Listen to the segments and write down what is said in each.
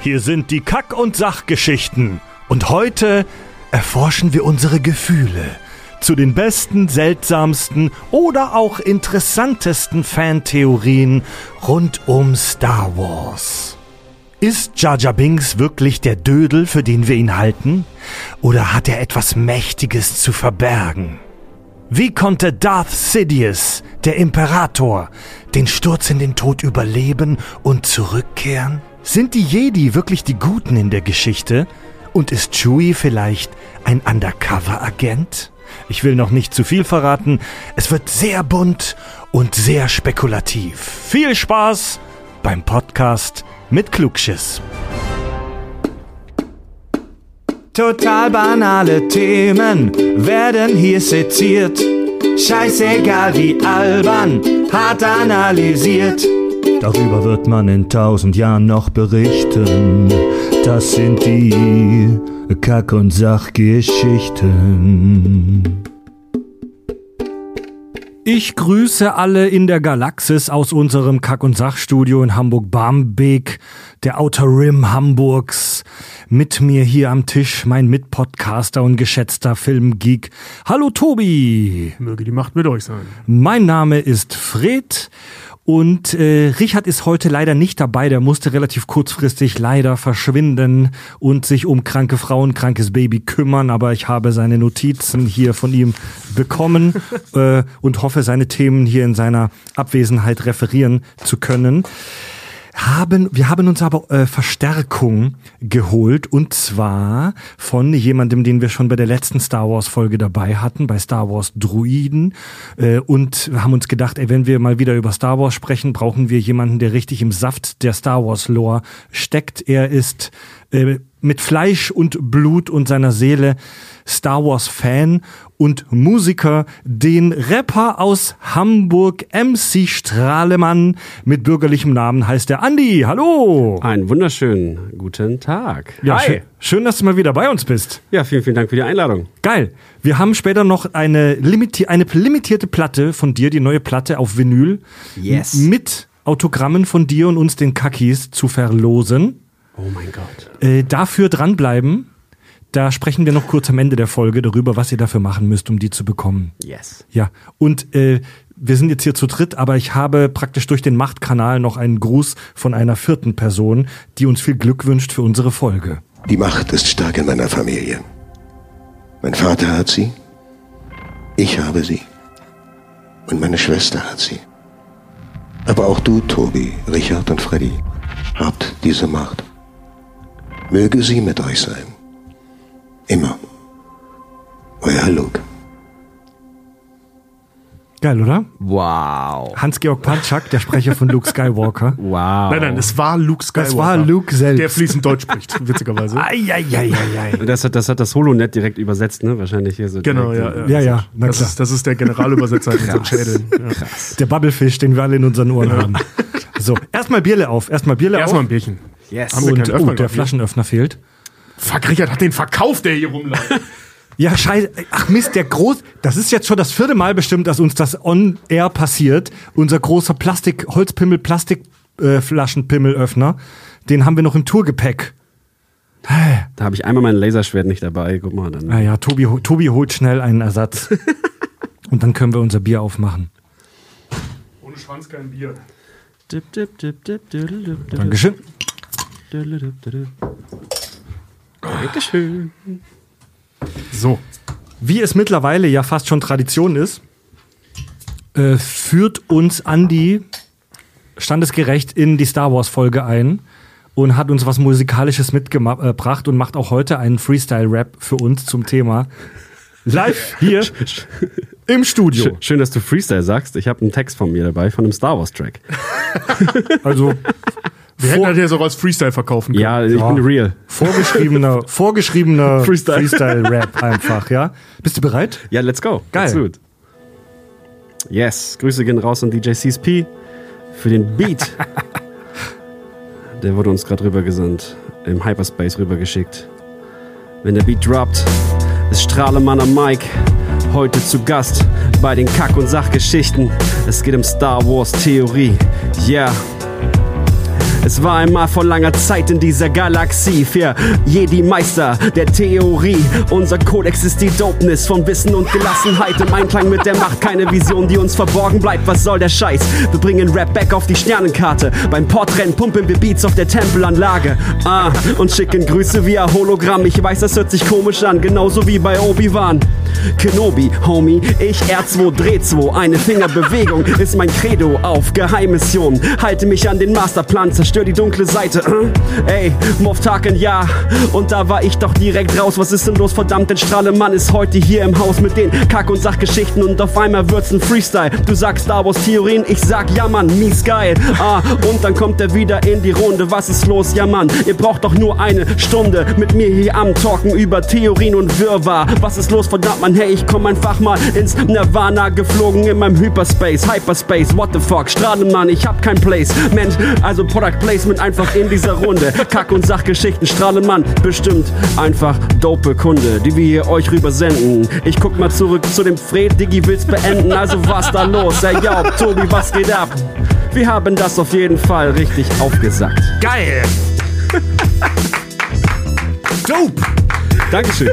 Hier sind die Kack- und Sachgeschichten. Und heute erforschen wir unsere Gefühle zu den besten, seltsamsten oder auch interessantesten Fantheorien rund um Star Wars. Ist Jar Jar Binks wirklich der Dödel, für den wir ihn halten? Oder hat er etwas Mächtiges zu verbergen? Wie konnte Darth Sidious, der Imperator, den Sturz in den Tod überleben und zurückkehren? Sind die Jedi wirklich die Guten in der Geschichte? Und ist Chewie vielleicht ein Undercover-Agent? Ich will noch nicht zu viel verraten. Es wird sehr bunt und sehr spekulativ. Viel Spaß beim Podcast mit Klugschiss. Total banale Themen werden hier seziert. Scheißegal wie albern, hart analysiert. Darüber wird man in tausend Jahren noch berichten. Das sind die Kack- und Sachgeschichten. Ich grüße alle in der Galaxis aus unserem Kack- und Sachstudio in Hamburg-Barmbek, der Outer Rim Hamburgs. Mit mir hier am Tisch mein Mitpodcaster und geschätzter Filmgeek. Hallo Tobi! Möge die Macht mit euch sein. Mein Name ist Fred und äh, Richard ist heute leider nicht dabei. Der musste relativ kurzfristig leider verschwinden und sich um kranke Frauen, krankes Baby kümmern. Aber ich habe seine Notizen hier von ihm bekommen äh, und hoffe, seine Themen hier in seiner Abwesenheit referieren zu können haben, wir haben uns aber äh, Verstärkung geholt und zwar von jemandem, den wir schon bei der letzten Star Wars Folge dabei hatten, bei Star Wars Druiden äh, und haben uns gedacht, ey, wenn wir mal wieder über Star Wars sprechen, brauchen wir jemanden, der richtig im Saft der Star Wars Lore steckt. Er ist äh, mit Fleisch und Blut und seiner Seele Star Wars Fan und Musiker, den Rapper aus Hamburg, MC Strahlemann, mit bürgerlichem Namen heißt er Andi. Hallo! Einen wunderschönen guten Tag. Ja, schön, schön, dass du mal wieder bei uns bist. Ja, vielen, vielen Dank für die Einladung. Geil. Wir haben später noch eine, limiti eine limitierte Platte von dir, die neue Platte auf Vinyl. Yes. Mit Autogrammen von dir und uns den Kakis zu verlosen. Oh mein Gott. Äh, dafür dranbleiben. Da sprechen wir noch kurz am Ende der Folge darüber, was ihr dafür machen müsst, um die zu bekommen. Yes. Ja, und äh, wir sind jetzt hier zu dritt, aber ich habe praktisch durch den Machtkanal noch einen Gruß von einer vierten Person, die uns viel Glück wünscht für unsere Folge. Die Macht ist stark in meiner Familie. Mein Vater hat sie, ich habe sie und meine Schwester hat sie. Aber auch du, Tobi, Richard und Freddy, habt diese Macht. Möge sie mit euch sein. Immer. Euer Luke. Geil, oder? Wow. Hans-Georg Panczak, der Sprecher von Luke Skywalker. Wow. Nein, nein, es war Luke Skywalker. Das war Luke selbst. Der fließend Deutsch spricht, witzigerweise. Eieieiei. Das hat, das hat das Holonet direkt übersetzt, ne? Wahrscheinlich hier so. Genau, ja. direkt. Ja, ja, na Das klar. ist, das ist der Generalübersetzer in unseren Schädeln. Ja. Der Bubblefish, den wir alle in unseren Ohren haben. So, erstmal Bierle auf. Erstmal Bierle Erstmal ein auf. Bierchen. Yes. Haben wir Und keinen oh, Öffner der gehabt, ne? Flaschenöffner fehlt. Fuck, Richard hat den verkauft, der hier rumläuft. Ja, scheiße. Ach Mist, der groß. Das ist jetzt schon das vierte Mal bestimmt, dass uns das on air passiert. Unser großer Plastik, Holzpimmel, Plastikflaschenpimmelöffner. Den haben wir noch im Tourgepäck. Da habe ich einmal mein Laserschwert nicht dabei. Guck mal, dann. Naja, Tobi, ho- Tobi holt schnell einen Ersatz. Und dann können wir unser Bier aufmachen. Ohne Schwanz kein Bier. Dip, dip, dip, dip, dip, dip, Dankeschön. Dankeschön. So. Wie es mittlerweile ja fast schon Tradition ist, äh, führt uns Andy standesgerecht in die Star Wars Folge ein und hat uns was Musikalisches mitgebracht und macht auch heute einen Freestyle-Rap für uns zum Thema. Live hier im Studio. Schön, dass du Freestyle sagst. Ich habe einen Text von mir dabei, von einem Star Wars Track. Also Wir hätten das ja so als Freestyle verkaufen können. Ja, ich Ja. bin real. vorgeschriebener, vorgeschriebener Freestyle. Freestyle-Rap einfach, ja. Bist du bereit? Ja, let's go. Geil. Absolut. Yes. Grüße gehen raus an DJ CSP für den Beat. Der wurde uns gerade rübergesandt. Im Hyperspace rübergeschickt. Wenn der Beat droppt, ist Strahlemann am Mic. Heute zu Gast bei den Kack- und Sachgeschichten. Es geht um Star Wars Theorie. Yeah. Es war einmal vor langer Zeit in dieser Galaxie für Jedi-Meister der Theorie. Unser Kodex ist die Dopeness von Wissen und Gelassenheit im Einklang mit der Macht. Keine Vision, die uns verborgen bleibt. Was soll der Scheiß? Wir bringen Rap back auf die Sternenkarte. Beim Portrennen pumpen wir Beats auf der Tempelanlage. Ah, und schicken Grüße via Hologramm. Ich weiß, das hört sich komisch an, genauso wie bei Obi-Wan. Kenobi, Homie, ich R2, Dreh 2. Eine Fingerbewegung ist mein Credo auf Geheimmission. Halte mich an den Masterplan, zerstör die dunkle Seite. Ey, Moff Tarkin, ja. Und da war ich doch direkt raus. Was ist denn los? Verdammt, der Strahlemann ist heute hier im Haus mit den Kack- und Sachgeschichten und auf einmal wird's ein Freestyle. Du sagst Star Wars Theorien, ich sag ja Mann, mies geil. Ah, und dann kommt er wieder in die Runde. Was ist los? Ja Mann, ihr braucht doch nur eine Stunde mit mir hier am Talken über Theorien und Wirrwarr. Was ist los? Verdammt, Mann, hey, ich komm einfach mal ins Nirvana geflogen in meinem Hyperspace, Hyperspace, what the fuck, Strahlemann, ich hab kein Placement, also Product Placement einfach in dieser Runde. Kack- und Sachgeschichten, Strahlemann, bestimmt einfach dope Kunde, die wir hier euch rüber senden. Ich guck mal zurück zu dem Fred, Diggi will's beenden, also was da los? Ey, yo, Tobi, was geht ab? Wir haben das auf jeden Fall richtig aufgesagt. Geil! Dope! Dankeschön.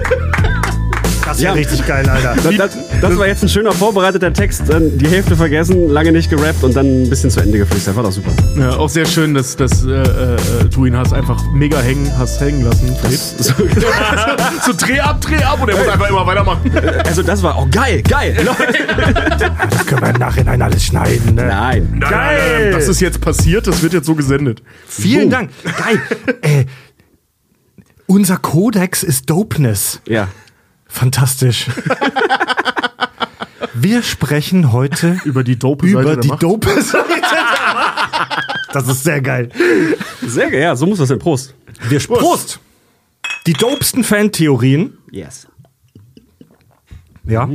Das ist ja richtig geil, Alter. Das, das, das war jetzt ein schöner vorbereiteter Text. Dann die Hälfte vergessen, lange nicht gerappt und dann ein bisschen zu Ende. Das war doch super. Ja, auch sehr schön, dass, dass äh, äh, du ihn hast einfach mega hängen, hast hängen lassen. Fred. So, so dreh ab, dreh ab und er muss einfach immer weitermachen. also das war auch geil, geil. Das können wir im Nachhinein alles schneiden. Ne? Nein. Nein, nein, das ist jetzt passiert, das wird jetzt so gesendet. Vielen Dank. Geil. äh, unser Kodex ist Dopeness. Ja. Fantastisch. Wir sprechen heute Über die dope Seite über die Macht. dope Seite. Das ist sehr geil. Sehr geil. Ja, so muss das sein. Prost. Wir Prost. Die dopesten Fantheorien. Yes. Ja.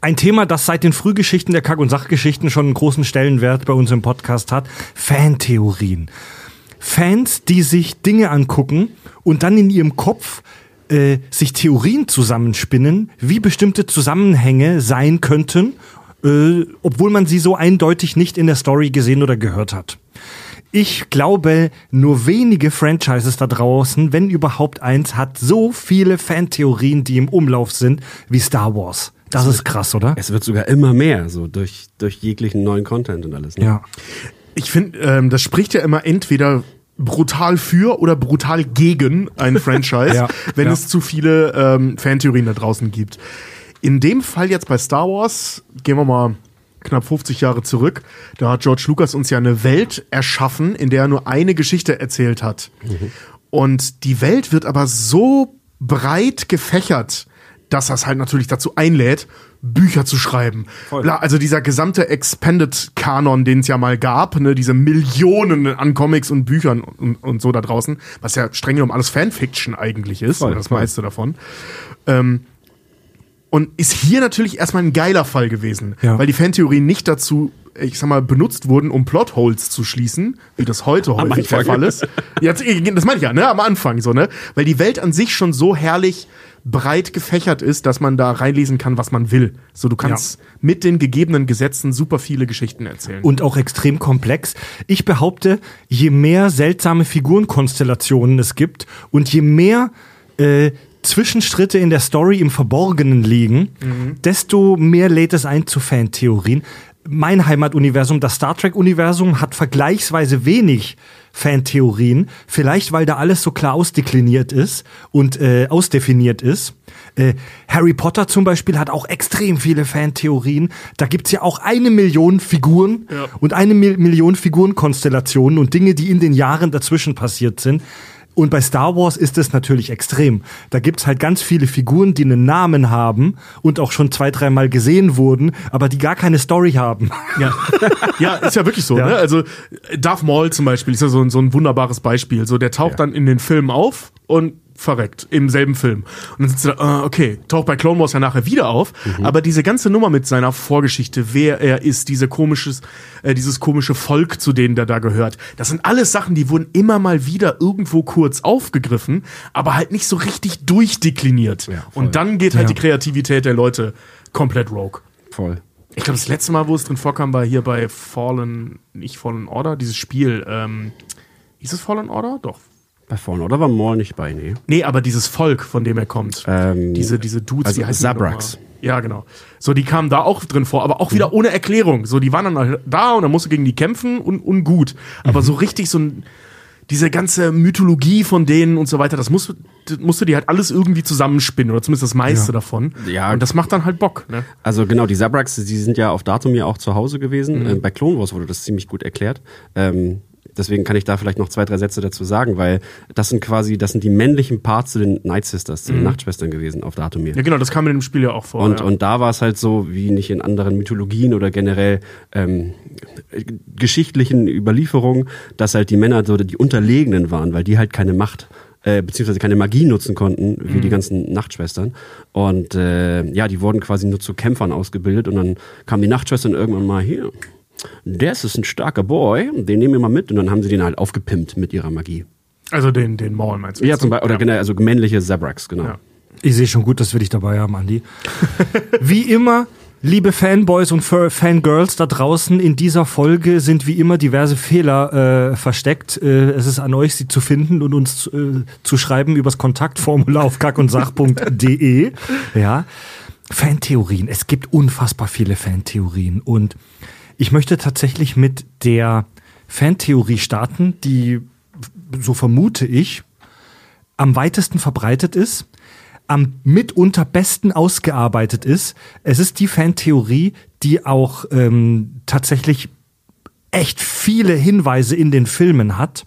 Ein Thema, das seit den Frühgeschichten der Kack- und Sachgeschichten schon einen großen Stellenwert bei uns im Podcast hat. Fantheorien. Fans, die sich Dinge angucken und dann in ihrem Kopf äh, sich Theorien zusammenspinnen, wie bestimmte Zusammenhänge sein könnten, äh, obwohl man sie so eindeutig nicht in der Story gesehen oder gehört hat. Ich glaube, nur wenige Franchises da draußen, wenn überhaupt eins, hat so viele Fantheorien, die im Umlauf sind, wie Star Wars. Das ist krass, oder? Es wird sogar immer mehr, so durch, durch jeglichen neuen Content und alles. Ne? Ja. Ich finde, ähm, das spricht ja immer entweder brutal für oder brutal gegen ein Franchise, Ja, wenn ja. es zu viele ähm, Fantheorien da draußen gibt. In dem Fall jetzt bei Star Wars, gehen wir mal knapp 50 Jahre zurück, da hat George Lucas uns ja eine Welt erschaffen, in der er nur eine Geschichte erzählt hat. Und die Welt wird aber so breit gefächert, dass das halt natürlich dazu einlädt, Bücher zu schreiben. Bla, Also dieser gesamte Expanded-Kanon, den es ja mal gab, ne, diese Millionen an Comics und Büchern und, und so da draußen, was ja streng genommen alles Fanfiction eigentlich ist, Voll, das voll. meiste davon. Ähm, und ist hier natürlich erstmal ein geiler Fall gewesen, Ja. weil die Fantheorien nicht dazu, ich sag mal, benutzt wurden, um Plotholes zu schließen, wie das heute häufig der. Fall ist. Ja, das meine ich ja, ne, am Anfang so, ne, weil die Welt an sich schon so herrlich breit gefächert ist, dass man da reinlesen kann, was man will. So, du kannst mit den gegebenen Gesetzen super viele Geschichten erzählen. Und auch extrem komplex. Ich behaupte, je mehr seltsame Figurenkonstellationen es gibt und je mehr äh, Zwischenschritte in der Story im Verborgenen liegen, desto mehr lädt es ein zu Fantheorien. Mein Heimatuniversum, das Star Trek-Universum, hat vergleichsweise wenig Fantheorien. Vielleicht, weil da alles so klar ausdekliniert ist und äh, ausdefiniert ist. Äh, Harry Potter zum Beispiel hat auch extrem viele Fantheorien. Da gibt's ja auch eine Million Figuren und eine Mil Million Figurenkonstellationen und Dinge, die in den Jahren dazwischen passiert sind. Und bei Star Wars ist es natürlich extrem. Da gibt's halt ganz viele Figuren, die einen Namen haben und auch schon zwei, dreimal gesehen wurden, aber die gar keine Story haben. Ja, ja ist ja wirklich so. Ja. Ne? Also Darth Maul zum Beispiel ist ja so, ein- so ein wunderbares Beispiel. So, der taucht dann in den Filmen auf und verreckt im selben Film. Und dann sitzt er da, äh, okay, taucht bei Clone Wars ja nachher wieder auf, aber diese ganze Nummer mit seiner Vorgeschichte, wer er ist, diese komisches, äh, dieses komische Volk, zu denen der da gehört, das sind alles Sachen, die wurden immer mal wieder irgendwo kurz aufgegriffen, aber halt nicht so richtig durchdekliniert. voll. und dann geht halt Ja. die Kreativität der Leute komplett rogue. Voll. Ich glaube, das letzte Mal, wo es drin vorkam, war hier bei Fallen, nicht Fallen Order, dieses Spiel, ähm, Hieß es Fallen Order? Doch. Bei Fallen Order war Maul nicht bei, nee. Nee, aber dieses Volk, von dem er kommt. Ähm, diese, diese Dudes, also die heißen nochmal? Ja, genau. So, die kamen da auch drin vor, aber auch wieder ohne Erklärung. So, die waren dann halt da und dann musst du gegen die kämpfen und, und gut. Aber so richtig so ein, diese ganze Mythologie von denen und so weiter, das musst, du- musst du dir halt alles irgendwie zusammenspinnen oder zumindest das meiste davon. Ja. Und das macht dann halt Bock, ne? Also genau, die Zabraks, die sind ja auf Datumir auch zu Hause gewesen. Mhm. Äh, bei Clone Wars wurde das ziemlich gut erklärt. Ähm, deswegen kann ich da vielleicht noch zwei, drei Sätze dazu sagen, weil das sind quasi, das sind die männlichen Parts zu den Night Sisters, zu den Nachtschwestern gewesen auf Datumir. Mhm. Ja, genau, das kam in dem Spiel ja auch vor. Und, ja. und da war es halt so, wie nicht in anderen Mythologien oder generell ähm, äh, geschichtlichen Überlieferungen, dass halt die Männer so die Unterlegenen waren, weil die halt keine Macht äh, beziehungsweise keine Magie nutzen konnten, wie die ganzen Nachtschwestern. Und äh, ja, die wurden quasi nur zu Kämpfern ausgebildet und dann kamen die Nachtschwestern irgendwann mal hier. Das ist ein starker Boy, den nehmen wir mal mit und dann haben sie den halt aufgepimpt mit ihrer Magie. also den, den Maul meinst du? Ja, zum Beispiel, oder generell, also männliche Zabraks, genau. Ja. Ich sehe schon gut, dass wir dich dabei haben, Andi. Wie immer, liebe Fanboys und Fangirls da draußen, in dieser Folge sind wie immer diverse Fehler äh, versteckt. Äh, es ist an euch, sie zu finden und uns äh, zu schreiben übers Kontaktformular auf kackundsach.de. Ja. Fantheorien. Es gibt unfassbar viele Fantheorien und ich möchte tatsächlich mit der Fantheorie starten, die, so vermute ich, am weitesten verbreitet ist, am mitunter besten ausgearbeitet ist. Es ist die Fantheorie, die auch ähm, tatsächlich echt viele Hinweise in den Filmen hat.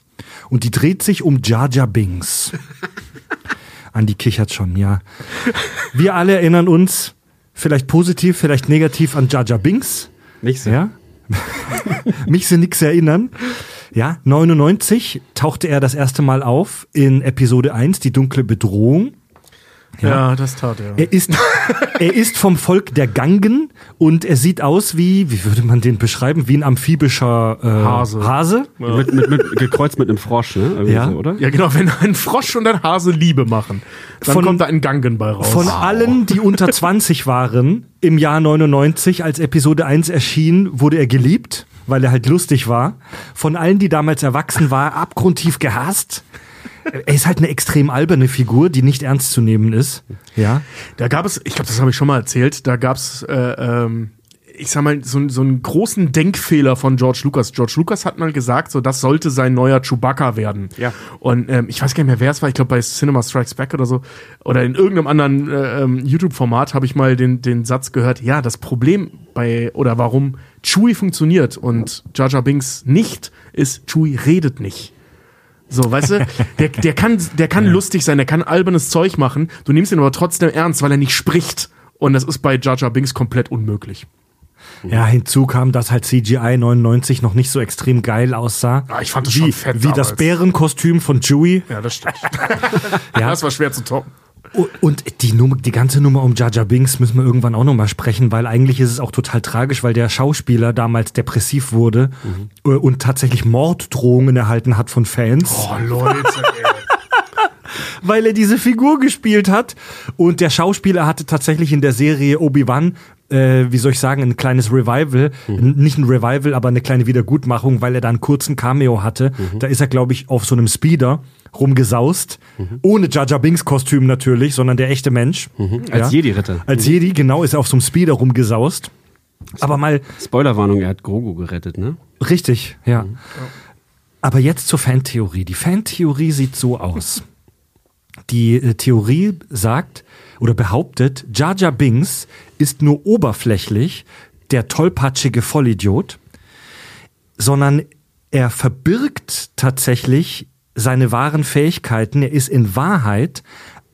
Und die dreht sich um Jar Jar Binks. Andi kichert schon, ja. Wir alle erinnern uns, vielleicht positiv, vielleicht negativ an Jar Jar Binks. Nicht so. Ja. Mich sie nix erinnern. Ja, 99 tauchte er das erste Mal auf in Episode 1, die dunkle Bedrohung. Ja, das tat er. Er ist, er ist vom Volk der Gangen und er sieht aus wie, wie würde man den beschreiben, wie ein amphibischer äh, Hase. Hase. Mit, mit, mit, gekreuzt mit einem Frosch, ne? Irgendwie Ja. So, oder? Ja, genau, wenn ein Frosch und ein Hase Liebe machen, dann Von- kommt da ein Gangen bei raus. Von allen, die unter 20 waren, im Jahr 99, als Episode 1 erschien, wurde er geliebt, weil er halt lustig war. Von allen, die damals erwachsen war, abgrundtief gehasst. Er ist halt eine extrem alberne Figur, die nicht ernst zu nehmen ist. Ja. Da gab es, ich glaube, das habe ich schon mal erzählt, da gab es, äh, ähm, ich sag mal, so, so einen großen Denkfehler von George Lucas. George Lucas hat mal gesagt, so das sollte sein neuer Chewbacca werden. Ja. Und ähm, ich weiß gar nicht mehr, wer es war, ich glaube bei Cinema Strikes Back oder so, oder in irgendeinem anderen äh, ähm, YouTube-Format habe ich mal den, den Satz gehört, ja, das Problem bei, oder warum Chewie funktioniert und Jar Jar Binks nicht, ist, Chewie redet nicht. So, weißt du, der, der kann, der kann lustig sein, der kann albernes Zeug machen. Du nimmst ihn aber trotzdem ernst, weil er nicht spricht. Und das ist bei Jar Jar Binks komplett unmöglich. Ja, hinzu kam, dass halt CGI 99 noch nicht so extrem geil aussah. Ah, ich fand das wie, schon fett Wie das damals. Bärenkostüm von Chewie. Ja, das stimmt. Ja. Das war schwer zu toppen. Und die, Nummer, die ganze Nummer um Jar Binks müssen wir irgendwann auch nochmal sprechen, weil eigentlich ist es auch total tragisch, weil der Schauspieler damals depressiv wurde äh, und tatsächlich Morddrohungen erhalten hat von Fans, Oh, Leute, ey. weil er diese Figur gespielt hat. Und der Schauspieler hatte tatsächlich in der Serie Obi-Wan äh, wie soll ich sagen, ein kleines Revival, N- nicht ein Revival, aber eine kleine Wiedergutmachung, weil er da einen kurzen Cameo hatte. Da ist er, glaube ich, auf so einem Speeder rumgesaust, ohne Jar Jar Binks Kostüm natürlich, sondern der echte Mensch. Als Jedi-Ritter. Als Jedi, genau, ist er auf so einem Speeder rumgesaust. Aber mal Spoilerwarnung, er hat Grogu gerettet, ne? richtig, ja. Aber jetzt zur Fantheorie. Die Fantheorie sieht so aus. Die äh, Theorie sagt oder behauptet, Jar Binks ist nur oberflächlich der tollpatschige Vollidiot, sondern er verbirgt tatsächlich seine wahren Fähigkeiten. Er ist in Wahrheit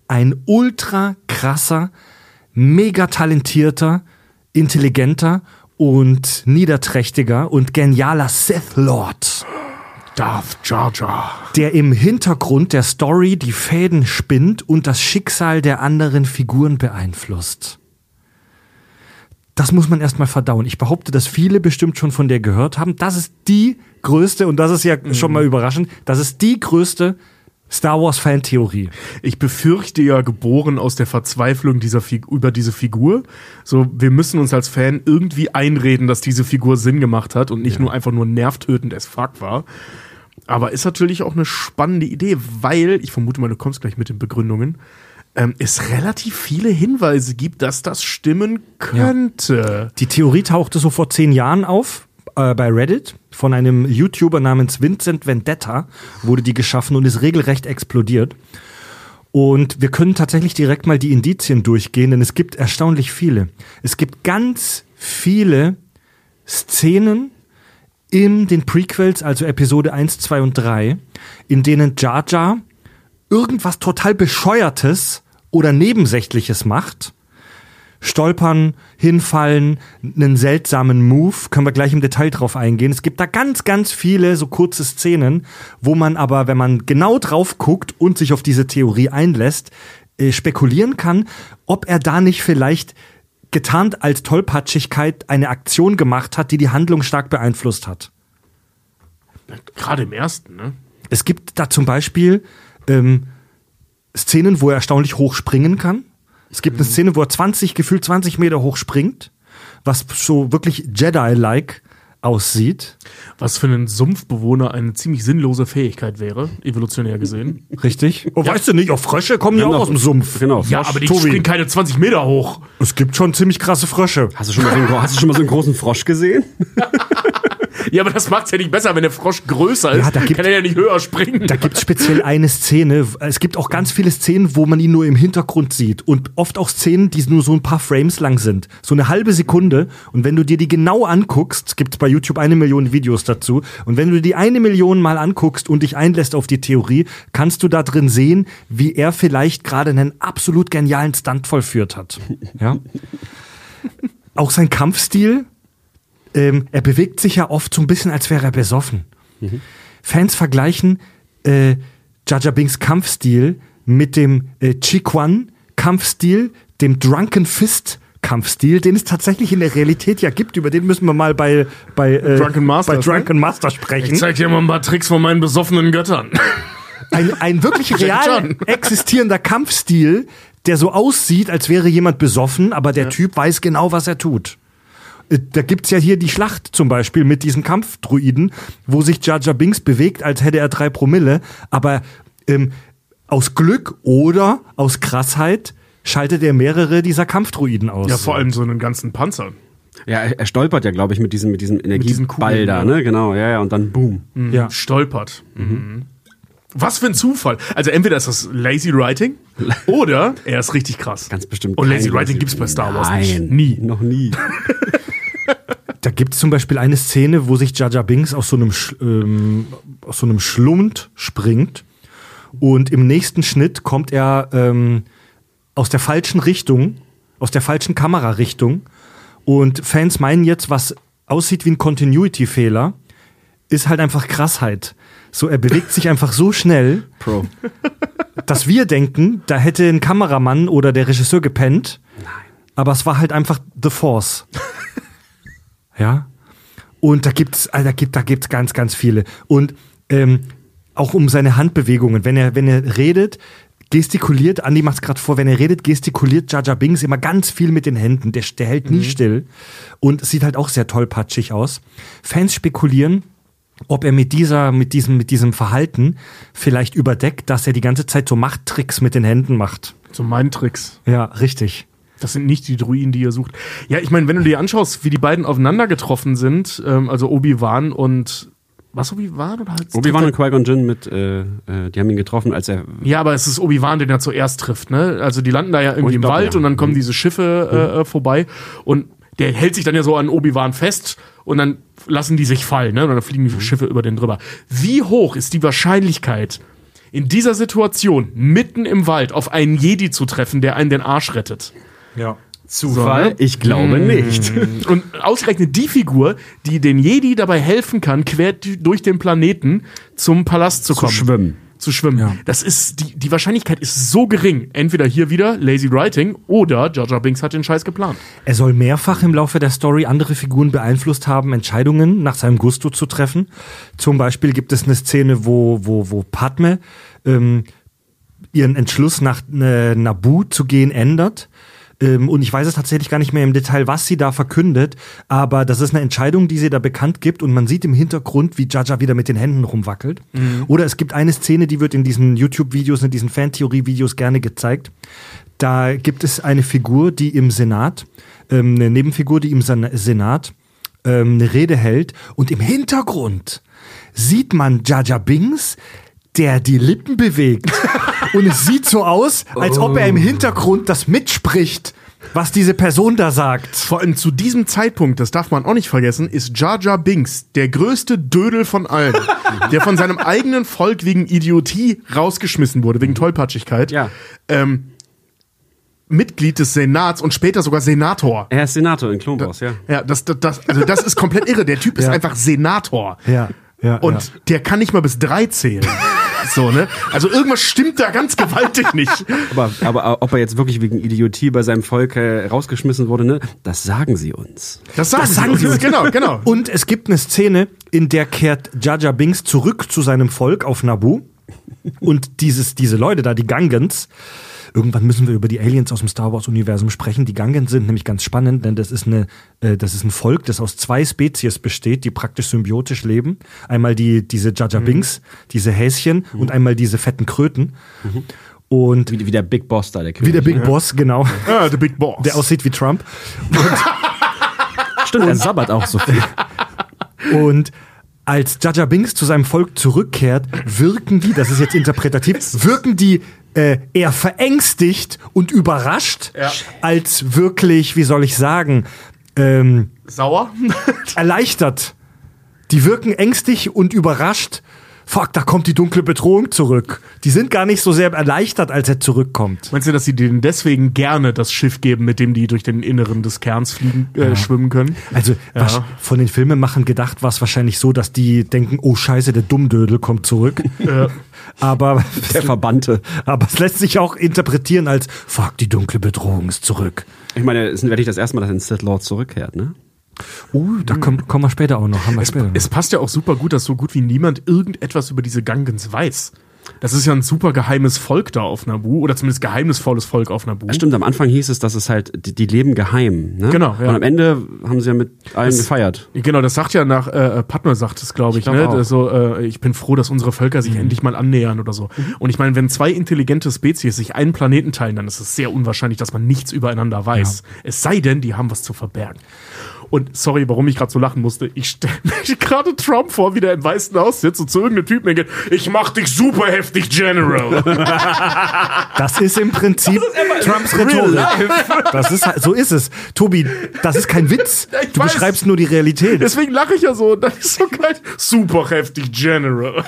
ein ultra krasser, mega talentierter, intelligenter und niederträchtiger und genialer Sith Lord Darth Jar Jar. der im Hintergrund der Story die Fäden spinnt und das Schicksal der anderen Figuren beeinflusst. Das muss man erstmal verdauen. Ich behaupte, dass viele bestimmt schon von der gehört haben. Das ist die größte, und das ist ja schon mal überraschend, das ist die größte Star Wars Fan-Theorie. Ich befürchte ja geboren aus der Verzweiflung dieser Fig über diese Figur. So, wir müssen uns als Fan irgendwie einreden, dass diese Figur Sinn gemacht hat und nicht nur einfach nur nervtötend as fuck war. Aber ist natürlich auch eine spannende Idee, weil, ich vermute mal, du kommst gleich mit den Begründungen, ähm, es relativ viele Hinweise gibt, dass das stimmen könnte. Die Theorie tauchte so vor zehn Jahren auf äh, bei Reddit. Von einem YouTuber namens Vincent Vendetta wurde die geschaffen und ist regelrecht explodiert. Und wir können tatsächlich direkt mal die Indizien durchgehen, denn es gibt erstaunlich viele. Es gibt ganz viele Szenen in den Prequels, also Episode 1, 2 und 3, in denen Jar Jar irgendwas total bescheuertes oder nebensächliches macht. Stolpern, hinfallen, einen seltsamen Move, können wir gleich im Detail drauf eingehen. Es gibt da ganz, ganz viele so kurze Szenen, wo man aber, wenn man genau drauf guckt und sich auf diese Theorie einlässt, äh, spekulieren kann, ob er da nicht vielleicht getarnt als Tollpatschigkeit eine Aktion gemacht hat, die die Handlung stark beeinflusst hat. Gerade im ersten, ne? Es gibt da zum Beispiel ähm, Szenen, wo er erstaunlich hoch springen kann. Es gibt eine Szene, wo er 20, gefühlt 20 Meter hoch springt, was so wirklich Jedi-like aussieht. Was für einen Sumpfbewohner eine ziemlich sinnlose Fähigkeit wäre, evolutionär gesehen. Richtig? Oh, weißt du nicht, auch Frösche kommen ja auch aus dem Sumpf. Genau. Ja, Frosch. aber die Tobi. springen keine 20 Meter hoch. Es gibt schon ziemlich krasse Frösche. Hast du, schon mal so einen, hast du schon mal so einen großen Frosch gesehen? Ja, aber das macht's ja nicht besser, wenn der Frosch größer ist. Ja, da gibt- kann er ja nicht höher springen. Da gibt es speziell eine Szene. Es gibt auch ganz viele Szenen, wo man ihn nur im Hintergrund sieht. Und oft auch Szenen, die nur so ein paar Frames lang sind. So eine halbe Sekunde. Und wenn du dir die genau anguckst, gibt es bei YouTube eine Million Videos dazu. Und wenn du die eine Million mal anguckst und dich einlässt auf die Theorie, kannst du da drin sehen, wie er vielleicht gerade einen absolut genialen Stunt vollführt hat. Ja. Auch sein Kampfstil, ähm, er bewegt sich ja oft so ein bisschen, als wäre er besoffen. Fans vergleichen äh, Jar Binks Kampfstil mit dem äh, Chiquan Kampfstil, dem Drunken Fist Kampfstil, den es tatsächlich in der Realität ja gibt. Über den müssen wir mal bei bei äh, Drunken Masters, bei Drunken Master sprechen. Ich zeig dir mal ein paar Tricks von meinen besoffenen Göttern. Ein, ein wirklich real existierender Kampfstil, der so aussieht, als wäre jemand besoffen, aber der Typ weiß genau, was er tut. Äh, Da gibt's ja hier die Schlacht zum Beispiel mit diesen Kampfdruiden, wo sich Jar Jar Binks bewegt, als hätte er drei Promille, aber ähm, aus Glück oder aus Krassheit schaltet er mehrere dieser Kampfdruiden aus. Ja, vor allem so einen ganzen Panzer. Ja, er, er stolpert ja, glaube ich, mit diesem, mit diesem diesen Energieball da, ja. ne? Genau, ja, ja, und dann boom. Ja. Stolpert. Mhm. Was für ein Zufall. Also entweder ist das Lazy Writing oder er ist richtig krass. Ganz bestimmt. Und Lazy Writing gibt's bei Star Wars Nein, nicht. Nie. Noch nie. Da gibt's zum Beispiel eine Szene, wo sich Jar Binks aus so einem, ähm, aus so einem Schlund springt und im nächsten Schnitt kommt er ähm, aus der falschen Richtung, aus der falschen Kamerarichtung und Fans meinen jetzt, was aussieht wie ein Continuity-Fehler, ist halt einfach Krassheit. So, er bewegt sich einfach so schnell, Pro. dass wir denken, da hätte ein Kameramann oder der Regisseur gepennt. Aber es war halt einfach The Force. Ja. Und da gibt's, also da gibt, da gibt's ganz, ganz viele. Und ähm, auch um seine Handbewegungen, wenn er, wenn er redet, gestikuliert, Andi macht's gerade vor, wenn er redet, gestikuliert Jar Binks immer ganz viel mit den Händen. Der, der hält nie still. Und sieht halt auch sehr tollpatschig aus. Fans spekulieren, ob er mit dieser, mit diesem, mit diesem Verhalten vielleicht überdeckt, dass er die ganze Zeit so Machttricks mit den Händen macht. So mein Tricks. Ja, richtig. Das sind nicht die Druiden, die ihr sucht. Ja, ich meine, wenn du dir anschaust, wie die beiden aufeinander getroffen sind, ähm, also Obi-Wan und was Obi-Wan oder halt Obi-Wan und Qui-Gon Jinn mit, äh, äh, die haben ihn getroffen, als er Ja, aber es ist Obi-Wan, den er zuerst trifft, ne? Also die landen da ja irgendwie ich im glaub, Wald ja. und dann kommen diese Schiffe äh, äh, vorbei und der hält sich dann ja so an Obi-Wan fest und dann lassen die sich fallen, ne? Und dann fliegen die Schiffe über den drüber. Wie hoch ist die Wahrscheinlichkeit, in dieser Situation mitten im Wald auf einen Jedi zu treffen, der einen den Arsch rettet? Ja. Zufall? Ich glaube nicht. Und ausgerechnet die Figur, die den Jedi dabei helfen kann, quer durch den Planeten zum Palast zu Zu kommen. schwimmen. Zu schwimmen. Ja. Das ist, die, die Wahrscheinlichkeit ist so gering. Entweder hier wieder Lazy Writing oder Jar Jar Binks hat den Scheiß geplant. Er soll mehrfach im Laufe der Story andere Figuren beeinflusst haben, Entscheidungen nach seinem Gusto zu treffen. Zum Beispiel gibt es eine Szene, wo, wo, wo Padme ähm, ihren Entschluss nach äh, Naboo zu gehen ändert. Ähm, und ich weiß es tatsächlich gar nicht mehr im Detail, was sie da verkündet, aber das ist eine Entscheidung, die sie da bekannt gibt und man sieht im Hintergrund, wie Jaja wieder mit den Händen rumwackelt. Oder es gibt eine Szene, die wird in diesen YouTube-Videos, in diesen Fantheorie-Videos gerne gezeigt. Da gibt es eine Figur, die im Senat, ähm, eine Nebenfigur, die im Sen- Senat ähm, eine Rede hält und im Hintergrund sieht man Jaja Bings, der die Lippen bewegt. und es sieht so aus, als ob er im Hintergrund das mitspricht, was diese Person da sagt. Vor allem zu diesem Zeitpunkt, das darf man auch nicht vergessen, ist Jar Jar Binks der größte Dödel von allen, der von seinem eigenen Volk wegen Idiotie rausgeschmissen wurde, wegen Tollpatschigkeit. Ja. Ähm, Mitglied des Senats und später sogar Senator. Er ist Senator in Clone Wars, ja. Ja, das, das, das, also das ist komplett irre. Der Typ ist Ja. einfach Senator. Ja, ja. Und ja. der kann nicht mal bis drei zählen. So, ne? Also irgendwas stimmt da ganz gewaltig nicht. Aber, aber ob er jetzt wirklich wegen Idiotie bei seinem Volk äh, rausgeschmissen wurde, ne, das sagen sie uns. Das sagen, Das sagen sie uns. Genau, genau. Und es gibt eine Szene, in der kehrt Jaja Binks zurück zu seinem Volk auf Naboo. Und dieses, diese Leute da, die Gungans, irgendwann müssen wir über die Aliens aus dem Star Wars-Universum sprechen. Die Gungans sind nämlich ganz spannend, denn das ist, eine, äh, das ist ein Volk, das aus zwei Spezies besteht, die praktisch symbiotisch leben. Einmal die, diese Jaja Binks, diese Häschen und einmal diese fetten Kröten. Und Wie, wie der Big Boss da, der wie der Big Boss, genau. Ah, the Big Boss. Der aussieht wie Trump. Stimmt, er sabbert auch so viel. Und als Jaja Binks zu seinem Volk zurückkehrt, wirken die, das ist jetzt interpretativ, wirken die äh, eher verängstigt und überrascht, Ja. als wirklich, wie soll ich sagen, ähm, Sauer? erleichtert. Die wirken ängstlich und überrascht. Fuck, da kommt die dunkle Bedrohung zurück. Die sind gar nicht so sehr erleichtert, als er zurückkommt. Meinst du, dass sie denen deswegen gerne das Schiff geben, mit dem die durch den Inneren des Kerns fliegen, äh, schwimmen können? Also wasch- von den Filmemachern gedacht war es wahrscheinlich so, dass die denken, oh scheiße, der Dummdödel kommt zurück. Aber Der Verbannte. Aber es lässt sich auch interpretieren als Fuck, die dunkle Bedrohung ist zurück. Ich meine, es ist nicht das erste Mal, dass ein Sith Lord zurückkehrt, ne? Uh, da kommen, kommen wir später auch noch. Haben wir später noch. Es passt ja auch super gut, dass so gut wie niemand irgendetwas über diese Gungans weiß. Das ist ja ein super geheimes Volk da auf Naboo, oder zumindest geheimnisvolles Volk auf Naboo. Stimmt, am Anfang hieß es, dass es halt, die, die leben geheim, ne? Genau, ja. Und am Ende haben sie ja mit allen gefeiert. Genau, das sagt ja nach, äh, Padma sagt es, glaube ich, Ich glaub ne? auch. So, äh, ich bin froh, dass unsere Völker sich endlich mal annähern oder so. Und ich meine, wenn zwei intelligente Spezies sich einen Planeten teilen, dann ist es sehr unwahrscheinlich, dass man nichts übereinander weiß. Es sei denn, die haben was zu verbergen. Und sorry, warum ich gerade so lachen musste. Ich stelle mir gerade Trump vor, wie der im Weißen Haus sitzt und zu irgendeinem Typen hingeht, ich mach dich super heftig, General. Das ist im Prinzip Trumps Rhetorik. Das ist, so ist es. Tobi, das ist kein Witz. Ich Du weiß. beschreibst nur die Realität. Deswegen lache ich ja so. Und das ist so geil. Super heftig, General.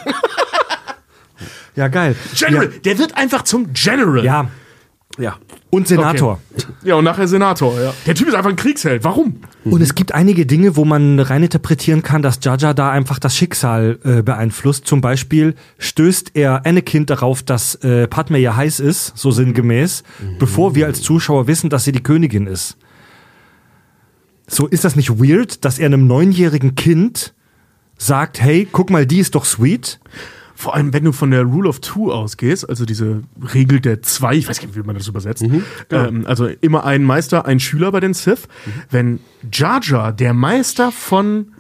Ja, geil. General, der wird einfach zum General. Ja, Ja. Und Senator. Ja, und nachher Senator, ja. Der Typ ist einfach ein Kriegsheld. Warum? Und es gibt einige Dinge, wo man reininterpretieren kann, dass Jaja da einfach das Schicksal äh, beeinflusst. Zum Beispiel stößt er Anakin darauf, dass äh, Padme ja heiß ist, so sinngemäß, bevor wir als Zuschauer wissen, dass sie die Königin ist. So ist das nicht weird, dass er einem neunjährigen Kind sagt, hey, guck mal, die ist doch sweet. Vor allem, wenn du von der Rule of Two ausgehst, also diese Regel der zwei, ich weiß nicht, wie man das übersetzt. ähm, also immer ein Meister, ein Schüler bei den Sith. Wenn Jar Jar der Meister von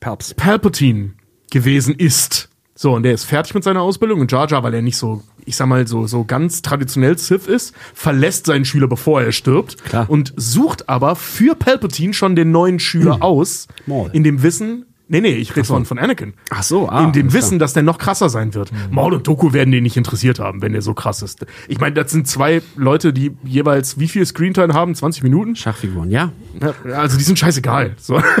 Perps. Palpatine gewesen ist, so, und der ist fertig mit seiner Ausbildung und Jar Jar, weil er nicht so, ich sag mal, so, so ganz traditionell Sith ist, verlässt seinen Schüler, bevor er stirbt Klar. und sucht aber für Palpatine schon den neuen Schüler aus, Maul. in dem Wissen, nee, nee, ich rede von, von Anakin. Ach so, ah. in dem Wissen, klar. dass der noch krasser sein wird. Maul und Doku werden den nicht interessiert haben, wenn der so krass ist. Ich meine, das sind zwei Leute, die jeweils wie viel Screentime haben? 20 Minuten? Schachfiguren, ja. Ja, Also die sind scheißegal. So.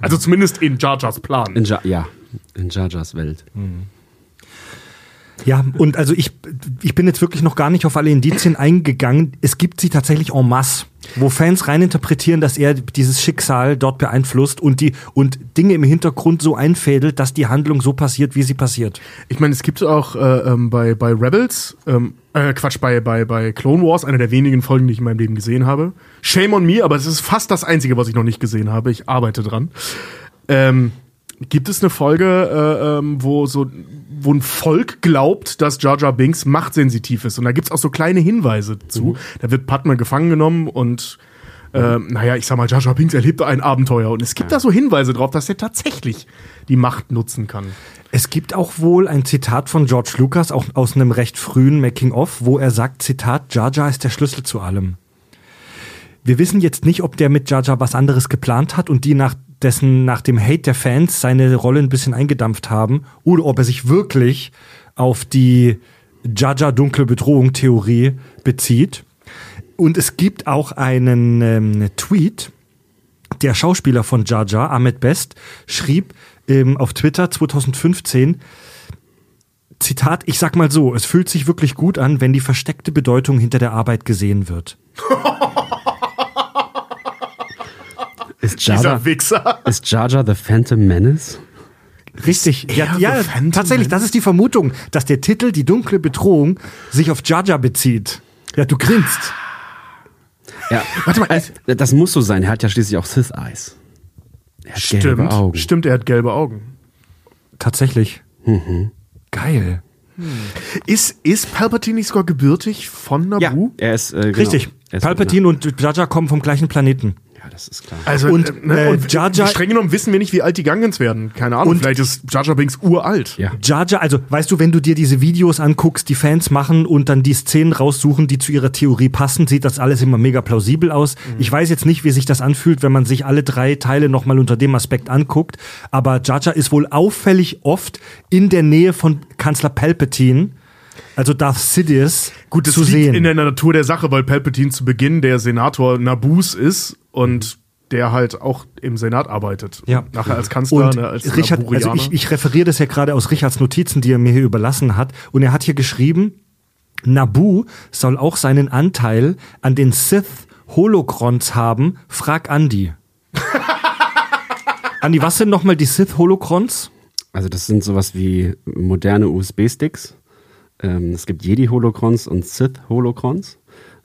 Also zumindest in Jar Jars Plan. In ja. In Jar Jars Welt. Ja, und also ich, ich bin jetzt wirklich noch gar nicht auf alle Indizien eingegangen. Es gibt sie tatsächlich en masse, wo Fans reininterpretieren, dass er dieses Schicksal dort beeinflusst und die und Dinge im Hintergrund so einfädelt, dass die Handlung so passiert, wie sie passiert. Ich meine, es gibt auch äh, ähm, bei, bei Rebels, ähm, äh, Quatsch, bei, bei, bei Clone Wars, eine der wenigen Folgen, die ich in meinem Leben gesehen habe. Shame on me, aber es ist fast das Einzige, was ich noch nicht gesehen habe. Ich arbeite dran. Ähm, gibt es eine Folge, äh, ähm, wo so wo ein Volk glaubt, dass Jar Jar Binks machtsensitiv ist. Und da gibt's auch so kleine Hinweise zu. Da wird Padme gefangen genommen und äh, naja, ich sag mal, Jar Jar Binks erlebt ein Abenteuer. Und es gibt da so Hinweise drauf, dass er tatsächlich die Macht nutzen kann. Es gibt auch wohl ein Zitat von George Lucas, auch aus einem recht frühen Making-of, wo er sagt, Zitat, Jar Jar ist der Schlüssel zu allem. Wir wissen jetzt nicht, ob der mit Jar Jar was anderes geplant hat und die nach dessen, nach dem Hate der Fans seine Rolle ein bisschen eingedampft haben oder ob er sich wirklich auf die Jar dunkle Bedrohung Theorie bezieht. Und es gibt auch einen ähm, Tweet, der Schauspieler von Jar, Ahmed Best, schrieb ähm, auf Twitter 2015, Zitat, ich sag mal so, es fühlt sich wirklich gut an, wenn die versteckte Bedeutung hinter der Arbeit gesehen wird. Ist Jar Dieser Wichser. ist Jar Jar the Phantom Menace? Richtig, ja, ja tatsächlich, das ist die Vermutung, dass der Titel Die dunkle Bedrohung sich auf Jar Jar bezieht. Ja, du grinst. Ja. Warte mal, äh, das muss so sein. Er hat ja schließlich auch Sith Eyes. Er hat gelbe Stimmt. Augen. Stimmt, er hat gelbe Augen. Tatsächlich. Geil. Ist, ist Palpatine nicht sogar gebürtig von Ja, Naboo? er ist äh, genau. Richtig. Er ist- Palpatine und Jar Jar kommen vom gleichen Planeten. Ja, das ist klar. Also, Und, äh, ne, äh, und Jar Jar- streng genommen wissen wir nicht, wie alt die Gungans werden. Keine Ahnung. Und- vielleicht ist Jar Jar Binks uralt. Ja. Jar Jar, also weißt du, wenn du dir diese Videos anguckst, die Fans machen und dann die Szenen raussuchen, die zu ihrer Theorie passen, sieht das alles immer mega plausibel aus. Ich weiß jetzt nicht, wie sich das anfühlt, wenn man sich alle drei Teile nochmal unter dem Aspekt anguckt, aber Jar Jar ist wohl auffällig oft in der Nähe von Kanzler Palpatine, also Darth Sidious, Gut, das zu liegt sehen. in der Natur der Sache, weil Palpatine zu Beginn der Senator Nabus ist und der halt auch im Senat arbeitet. Ja. Nachher als Kanzler, Und ne, als Richard, also ich, ich referiere das ja gerade aus Richards Notizen, die er mir hier überlassen hat. Und er hat hier geschrieben, Nabu soll auch seinen Anteil an den Sith Holocrons haben. Frag Andy. Andy, was sind nochmal die Sith Holocrons? Also das sind sowas wie moderne USB-Sticks. Ähm, es gibt Jedi-Holocrons und Sith-Holocrons,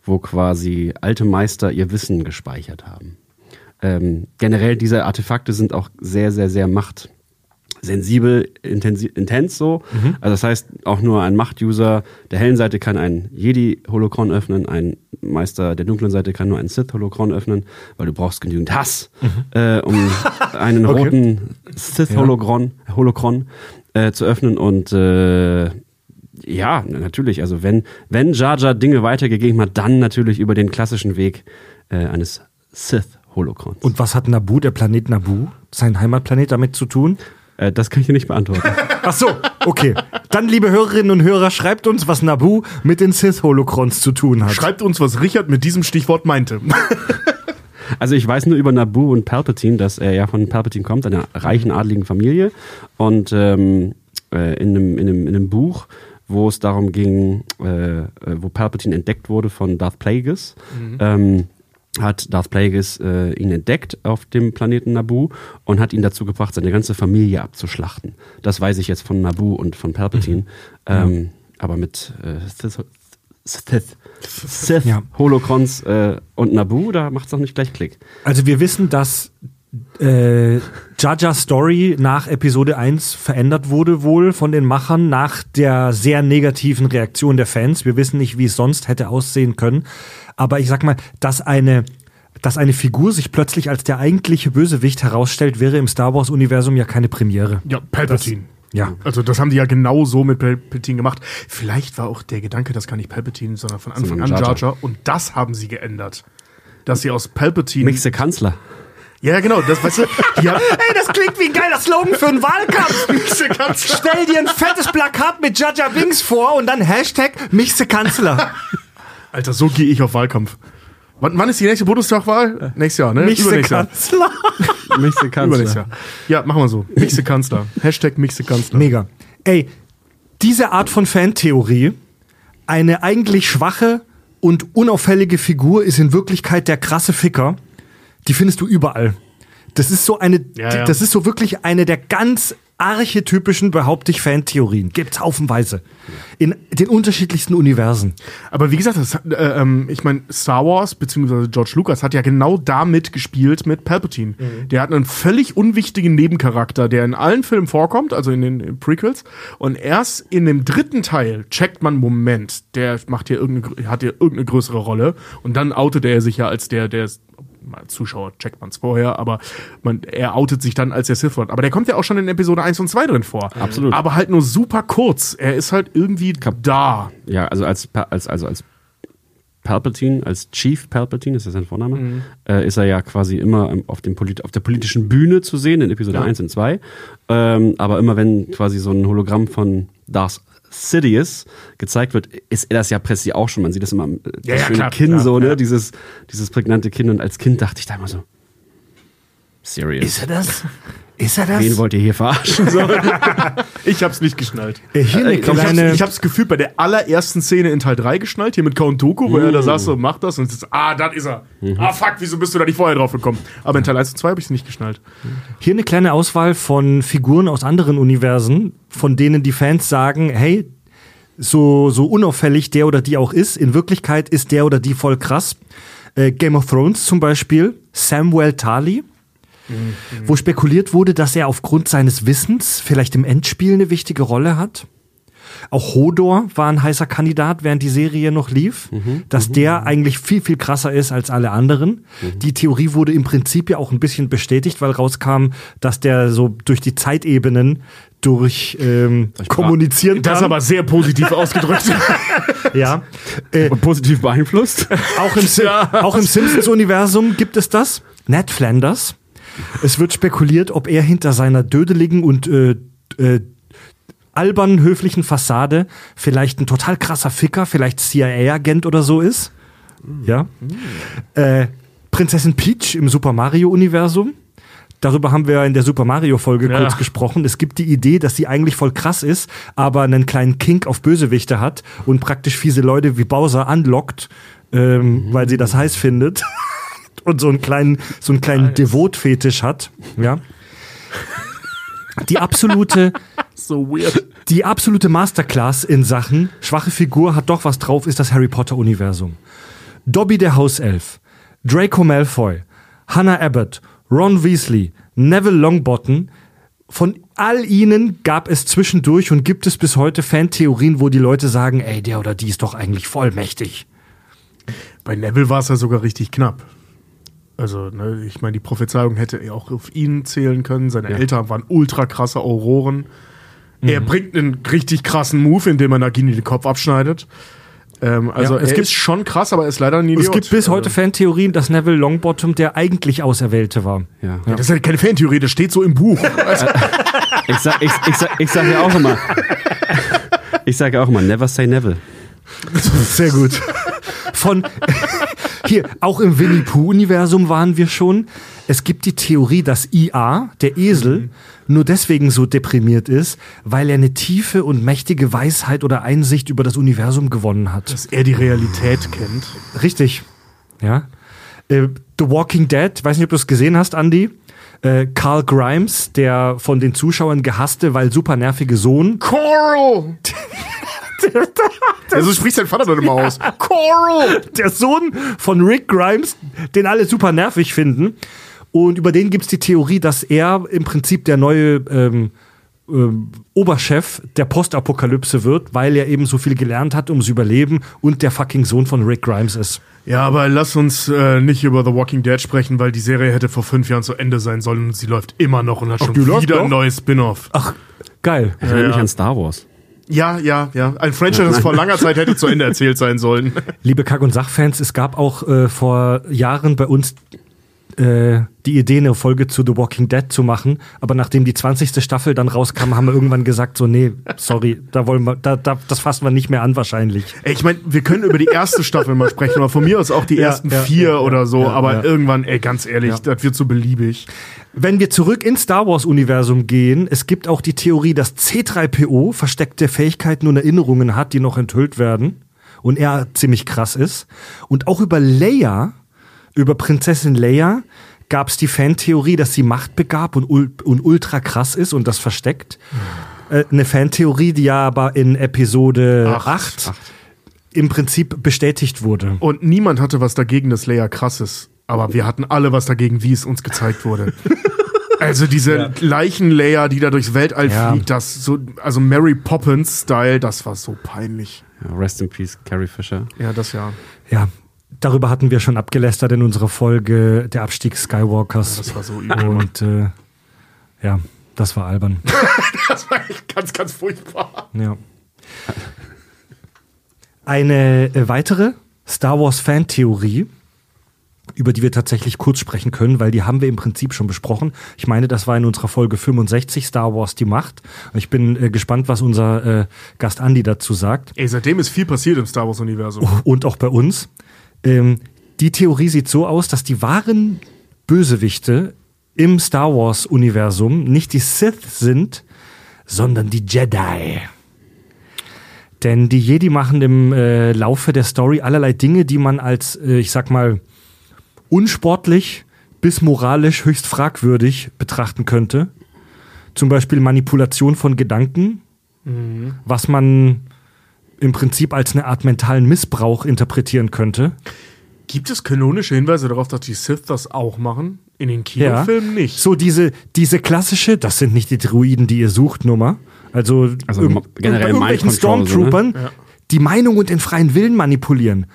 wo quasi alte Meister ihr Wissen gespeichert haben. Ähm, generell diese Artefakte sind auch sehr, sehr, sehr machtsensibel, intensi- intens so. Also das heißt, auch nur ein Macht-User der hellen Seite kann ein Jedi-Holocron öffnen, ein Meister der dunklen Seite kann nur ein Sith-Holocron öffnen, weil du brauchst genügend Hass, äh, um einen Okay. roten Sith-Holocron Holocron, äh, zu öffnen und äh, ja, natürlich. Also wenn, wenn Jar Jar Dinge weitergegeben hat, dann natürlich über den klassischen Weg äh, eines Sith-Holocrons. Und was hat Nabu, der Planet Nabu, sein Heimatplanet damit zu tun? Äh, das kann ich dir nicht beantworten. Ach so, okay. Dann, liebe Hörerinnen und Hörer, schreibt uns, was Nabu mit den Sith Holocrons zu tun hat. Schreibt uns, was Richard mit diesem Stichwort meinte. Also ich weiß nur über Naboo und Palpatine, dass er ja von Palpatine kommt, einer reichen adligen Familie. Und ähm, äh, in, einem, in, einem, in einem Buch, wo es darum ging, äh, äh, wo Palpatine entdeckt wurde von Darth Plagueis, ähm, hat Darth Plagueis äh, ihn entdeckt auf dem Planeten Naboo und hat ihn dazu gebracht, seine ganze Familie abzuschlachten. Das weiß ich jetzt von Naboo und von Palpatine. Ähm, Aber mit äh, Sith, Sith, Sith Ja. Holocrons äh, und Naboo, da macht es auch nicht gleich Klick. Also wir wissen, dass äh, Jar Story nach Episode 1 verändert wurde wohl von den Machern nach der sehr negativen Reaktion der Fans. Wir wissen nicht, wie es sonst hätte aussehen können. Aber ich sag mal, dass eine dass eine Figur sich plötzlich als der eigentliche Bösewicht herausstellt, wäre im Star Wars Universum ja keine Premiere. Ja, Palpatine. Ja. Also das haben die ja genau so mit Palpatine gemacht. Vielleicht war auch der Gedanke, das kann nicht Palpatine, sondern von Anfang an Jar Jar Jar. Jar. Und das haben sie geändert. Dass sie aus Palpatine... Mixe Kanzler. Ja, genau. Das, weißt du, die haben, Ey, das klingt wie ein geiler Slogan für einen Wahlkampf. Mixe Kanzler. Stell dir ein fettes Plakat mit Jar Binks vor und dann Hashtag Michse Kanzler. Alter, so gehe ich auf Wahlkampf. Wann, wann ist die nächste Bundestagwahl? Nächstes Jahr, ne? Michse. Kanzler. Mixe Übernächstes Kanzler. Jahr. Ja, machen wir so. Mixe Kanzler. Hashtag Mixe Kanzler. Mega. Ey, diese Art von Fantheorie, eine eigentlich schwache und unauffällige Figur ist in Wirklichkeit der krasse Ficker, die findest du überall. Das ist so eine, Ja, ja. das ist so wirklich eine der ganz archetypischen, behaupte ich, Fantheorien. Gibt's haufenweise. In den unterschiedlichsten Universen. Aber wie gesagt, das, äh, ähm, ich meine, Star Wars bzw. George Lucas hat ja genau damit gespielt mit Palpatine. Mhm. Der hat einen völlig unwichtigen Nebencharakter, der in allen Filmen vorkommt, also in den Prequels. Und erst in dem dritten Teil checkt man, Moment, der macht hier irgendeine, hat hier irgendeine größere Rolle. Und dann outet er sich ja als der, der ist als Zuschauer checkt man es vorher, aber man, er outet sich dann als der Sith Lord. Aber der kommt ja auch schon in Episode 1 und 2 drin vor. Absolut. Aber halt nur super kurz. Er ist halt irgendwie da. Ja, also als, als, also als Palpatine, als Chief Palpatine, ist das sein Vorname, äh, ist er ja quasi immer auf, dem Polit auf der politischen Bühne zu sehen, in Episode 1 und 2. Ähm, aber immer wenn quasi so ein Hologramm von Darth Sidious gezeigt wird, ist er das ja plötzlich auch schon. Man sieht das immer am das Ja, ja, klar, Kinn klar, so, ne? ja. Dieses, dieses prägnante Kinn. Und als Kind dachte ich da immer so, serious. Ist er das? Ist er das? Wen wollt ihr hier verarschen? So. Ich hab's nicht geschnallt. Äh, hier eine Ich hab's, kleine, ich hab's gefühlt bei der allerersten Szene in Teil 3 geschnallt, hier mit Count Dooku, wo er da saß und macht das und jetzt, ah, das ist er. Ah, fuck, wieso bist du da nicht vorher drauf gekommen? Aber in Teil 1 und 2 habe ich nicht geschnallt. hier eine kleine Auswahl von Figuren aus anderen Universen, von denen die Fans sagen, hey, so, so unauffällig der oder die auch ist, in Wirklichkeit ist der oder die voll krass. Äh, Game of Thrones zum Beispiel, Samuel Tarly, wo spekuliert wurde, dass er aufgrund seines Wissens vielleicht im Endspiel eine wichtige Rolle hat. Auch Hodor war ein heißer Kandidat, während die Serie noch lief, dass der eigentlich viel, viel krasser ist als alle anderen. Die Theorie wurde im Prinzip ja auch ein bisschen bestätigt, weil rauskam, dass der so durch die Zeitebenen durch ähm, kommunizieren kann. Das ist aber sehr positiv ausgedrückt. ja. Äh, Und positiv beeinflusst. auch im, Si- auch im Simpsons-Universum gibt es das. Ned Flanders. Es wird spekuliert, ob er hinter seiner dödeligen und äh, äh, albernen, höflichen Fassade vielleicht ein total krasser Ficker, vielleicht CIA-Agent oder so ist. Ja. Äh, Prinzessin Peach im Super Mario-Universum. Darüber haben wir in der Super Mario-Folge Ja. kurz gesprochen. Es gibt die Idee, dass sie eigentlich voll krass ist, aber einen kleinen Kink auf Bösewichte hat und praktisch fiese Leute wie Bowser anlockt, ähm, weil sie das heiß findet. Und so einen kleinen, so einen kleinen Devot-Fetisch hat. Ja. Die absolute, so weird. die absolute Masterclass in Sachen schwache Figur hat doch was drauf, ist das Harry Potter-Universum. Dobby der Hauself, Draco Malfoy, Hannah Abbott, Ron Weasley, Neville Longbottom. Von all ihnen gab es zwischendurch und gibt es bis heute Fantheorien, wo die Leute sagen, ey, der oder die ist doch eigentlich voll mächtig. Bei Neville war es ja sogar richtig knapp. Also, ne, ich meine, die Prophezeiung hätte er auch auf ihn zählen können. Seine Eltern waren ultra krasse Auroren. Er bringt einen richtig krassen Move, indem er Nagini den Kopf abschneidet. Ähm, also, Ja, es gibt- ist schon krass, aber er ist leider ein Idiot. Es gibt bis heute Also, Fantheorien, dass Neville Longbottom der eigentlich Auserwählte war. Ja. das ist ja keine Fantheorie, das steht so im Buch. Also, Ich sag, ich, ich, sag, ich sag ja auch immer. Ich sage auch immer, never say never. Sehr gut. Von hier, auch im Winnie Pooh-Universum waren wir schon. Es gibt die Theorie, dass IA, der Esel, nur deswegen so deprimiert ist, weil er eine tiefe und mächtige Weisheit oder Einsicht über das Universum gewonnen hat. dass er die Realität kennt. Richtig. Ja. Äh, The Walking Dead, weiß nicht, ob du es gesehen hast, Andy. Äh, Carl Grimes, der von den Zuschauern gehasste, weil super nervige Sohn. Coral! also spricht sein Vater dann immer aus. Coral! der Sohn von Rick Grimes, den alle super nervig finden. Und über den gibt's die Theorie, dass er im Prinzip der neue ähm, ähm, Oberchef der Postapokalypse wird, weil er eben so viel gelernt hat ums Überleben und der fucking Sohn von Rick Grimes ist. Ja, aber lass uns äh, nicht über The Walking Dead sprechen, weil die Serie hätte vor fünf Jahren zu Ende sein sollen und sie läuft immer noch und hat schon die läuft wieder ein neues Spin-off. Ach, geil. Ich erinnere mich Ja. an Star Wars. Ja, ja, ja. Ein Franchise, das vor langer Zeit hätte zu Ende erzählt sein sollen. Liebe Kack- und Sachfans, es gab auch äh, vor Jahren bei uns äh, die Idee, eine Folge zu The Walking Dead zu machen. Aber nachdem die 20. Staffel dann rauskam, haben wir irgendwann gesagt, so, nee, sorry, da wollen wir, da, da, das fassen wir nicht mehr an wahrscheinlich. Ey, ich meine, wir können über die erste Staffel mal sprechen, aber von mir aus auch die Ja, ersten ja, vier ja, oder so. aber irgendwann, ey, ganz ehrlich, das wird so beliebig. Wenn wir zurück ins Star Wars-Universum gehen, es gibt auch die Theorie, dass C3PO versteckte Fähigkeiten und Erinnerungen hat, die noch enthüllt werden. Und er ziemlich krass ist. Und auch über Leia, über Prinzessin Leia, gab es die Fantheorie, dass sie machtbegab und, und ultra krass ist und das versteckt. Äh, eine Fantheorie, die ja aber in Episode Acht. 8 im Prinzip bestätigt wurde. Und niemand hatte was dagegen, dass Leia krass ist. Aber wir hatten alle was dagegen, wie es uns gezeigt wurde. Also diese Leichen-Leia, die da durchs Weltall Ja. fliegt, das so, also Mary Poppins-Style, das war so peinlich. Ja, rest in peace, Carrie Fisher. Ja, das ja. Ja, darüber hatten wir schon abgelästert in unserer Folge Der Abstieg Skywalkers. Das war so übel. Und äh, ja, das war albern. Das war echt ganz, ganz furchtbar. Ja. Eine äh, weitere Star Wars Fan-Theorie, über die wir tatsächlich kurz sprechen können, weil die haben wir im Prinzip schon besprochen. Ich meine, das war in unserer Folge 65 Star Wars die Macht. Ich bin äh, gespannt, was unser äh, Gast Andy dazu sagt. Ey, seitdem ist viel passiert im Star Wars-Universum. Und auch bei uns. Ähm, die Theorie sieht so aus, dass die wahren Bösewichte im Star Wars-Universum nicht die Sith sind, sondern die Jedi. Denn die Jedi machen im äh, Laufe der Story allerlei Dinge, die man als, äh, ich sag mal, unsportlich bis moralisch höchst fragwürdig betrachten könnte. Zum Beispiel Manipulation von Gedanken, was man im Prinzip als eine Art mentalen Missbrauch interpretieren könnte. Gibt es kanonische Hinweise darauf, dass die Sith das auch machen? In den Kinofilmen nicht. So diese, diese klassische, das sind nicht die Druiden, die ihr sucht, Nummer. Also, Also generell bei irgendwelchen so, ne? Stormtroopern Ja. die Meinung und den freien Willen manipulieren.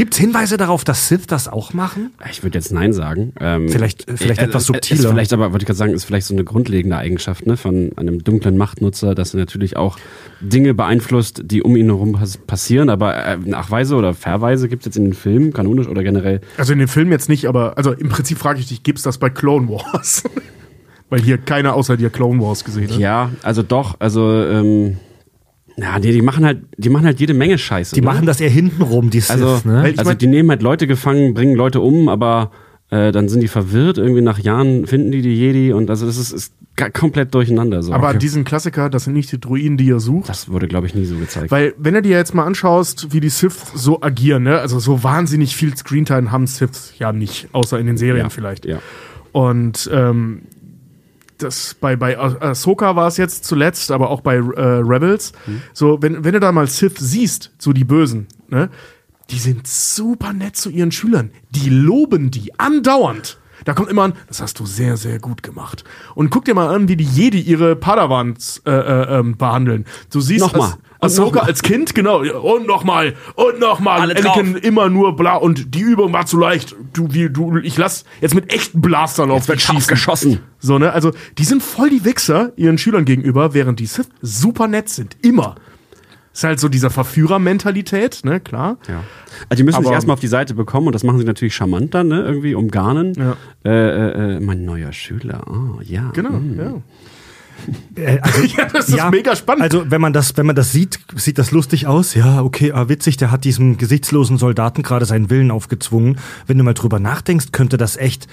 Gibt es Hinweise darauf, dass Sith das auch machen? Ich würde jetzt Nein sagen. Ähm, Vielleicht- äh, vielleicht etwas Ist subtiler. vielleicht aber, wollte ich gerade sagen, ist vielleicht so eine grundlegende Eigenschaft ne, von einem dunklen Machtnutzer, dass er natürlich auch Dinge beeinflusst, die um ihn herum pas- passieren. Aber äh, Nachweise oder Verweise gibt es jetzt in den Filmen, kanonisch oder generell. Also in den Filmen jetzt nicht, aber also im Prinzip frage ich dich, gibt's das bei Clone Wars? Weil hier keiner außer dir Clone Wars gesehen hat. Ja, also doch, also ähm, ja, die, die machen halt, die machen halt jede Menge Scheiße. Die ne? machen das eher hintenrum, die Sith, Also, ne? Also mein- die nehmen halt Leute gefangen, bringen Leute um, aber äh, dann sind die verwirrt. Irgendwie nach Jahren finden die die Jedi und also das ist, ist komplett durcheinander. So. Aber diesen Klassiker, das sind nicht die Druiden, die ihr sucht. das wurde, glaube ich, nie so gezeigt. Weil, wenn du dir jetzt mal anschaust, wie die Sith so agieren, ne? also so wahnsinnig viel Screentime haben Sith ja nicht, außer in den Serien ja, vielleicht. Ja. Und ähm, das bei, bei Ah- Ahsoka war es jetzt zuletzt, aber auch bei äh, Rebels. So, wenn, wenn du da mal Sith siehst, so die Bösen, ne, die sind super nett zu ihren Schülern. Die loben die andauernd. Da kommt immer an, das hast du sehr, sehr gut gemacht. Und guck dir mal an, wie die Jedi ihre Padawans äh, äh, ähm, behandeln. Du siehst Nochmal. Ahsoka als Kind, genau. Und nochmal. Und nochmal. Anakin immer nur bla. Und die Übung war zu leicht. Du, wie, du, ich lass jetzt mit echten Blastern auf wird scharf schießen. geschossen. So, ne? Also, die sind voll die Wichser ihren Schülern gegenüber, während die Sith super nett sind. Immer. Ist halt so dieser Verführer-Mentalität, ne? Klar. Ja. Also die müssen sich Aber- erstmal auf die Seite bekommen und das machen sie natürlich charmant dann, ne? Irgendwie umgarnen. Ja. Äh, äh, äh, mein neuer Schüler. Oh, ja. Genau, mm. ja. Äh, also, Ja, das ist mega spannend. Also, wenn man das, wenn man das sieht, sieht das lustig aus. Ja, okay, ah, witzig, der hat diesem gesichtslosen Soldaten gerade seinen Willen aufgezwungen. Wenn du mal drüber nachdenkst, könnte das echt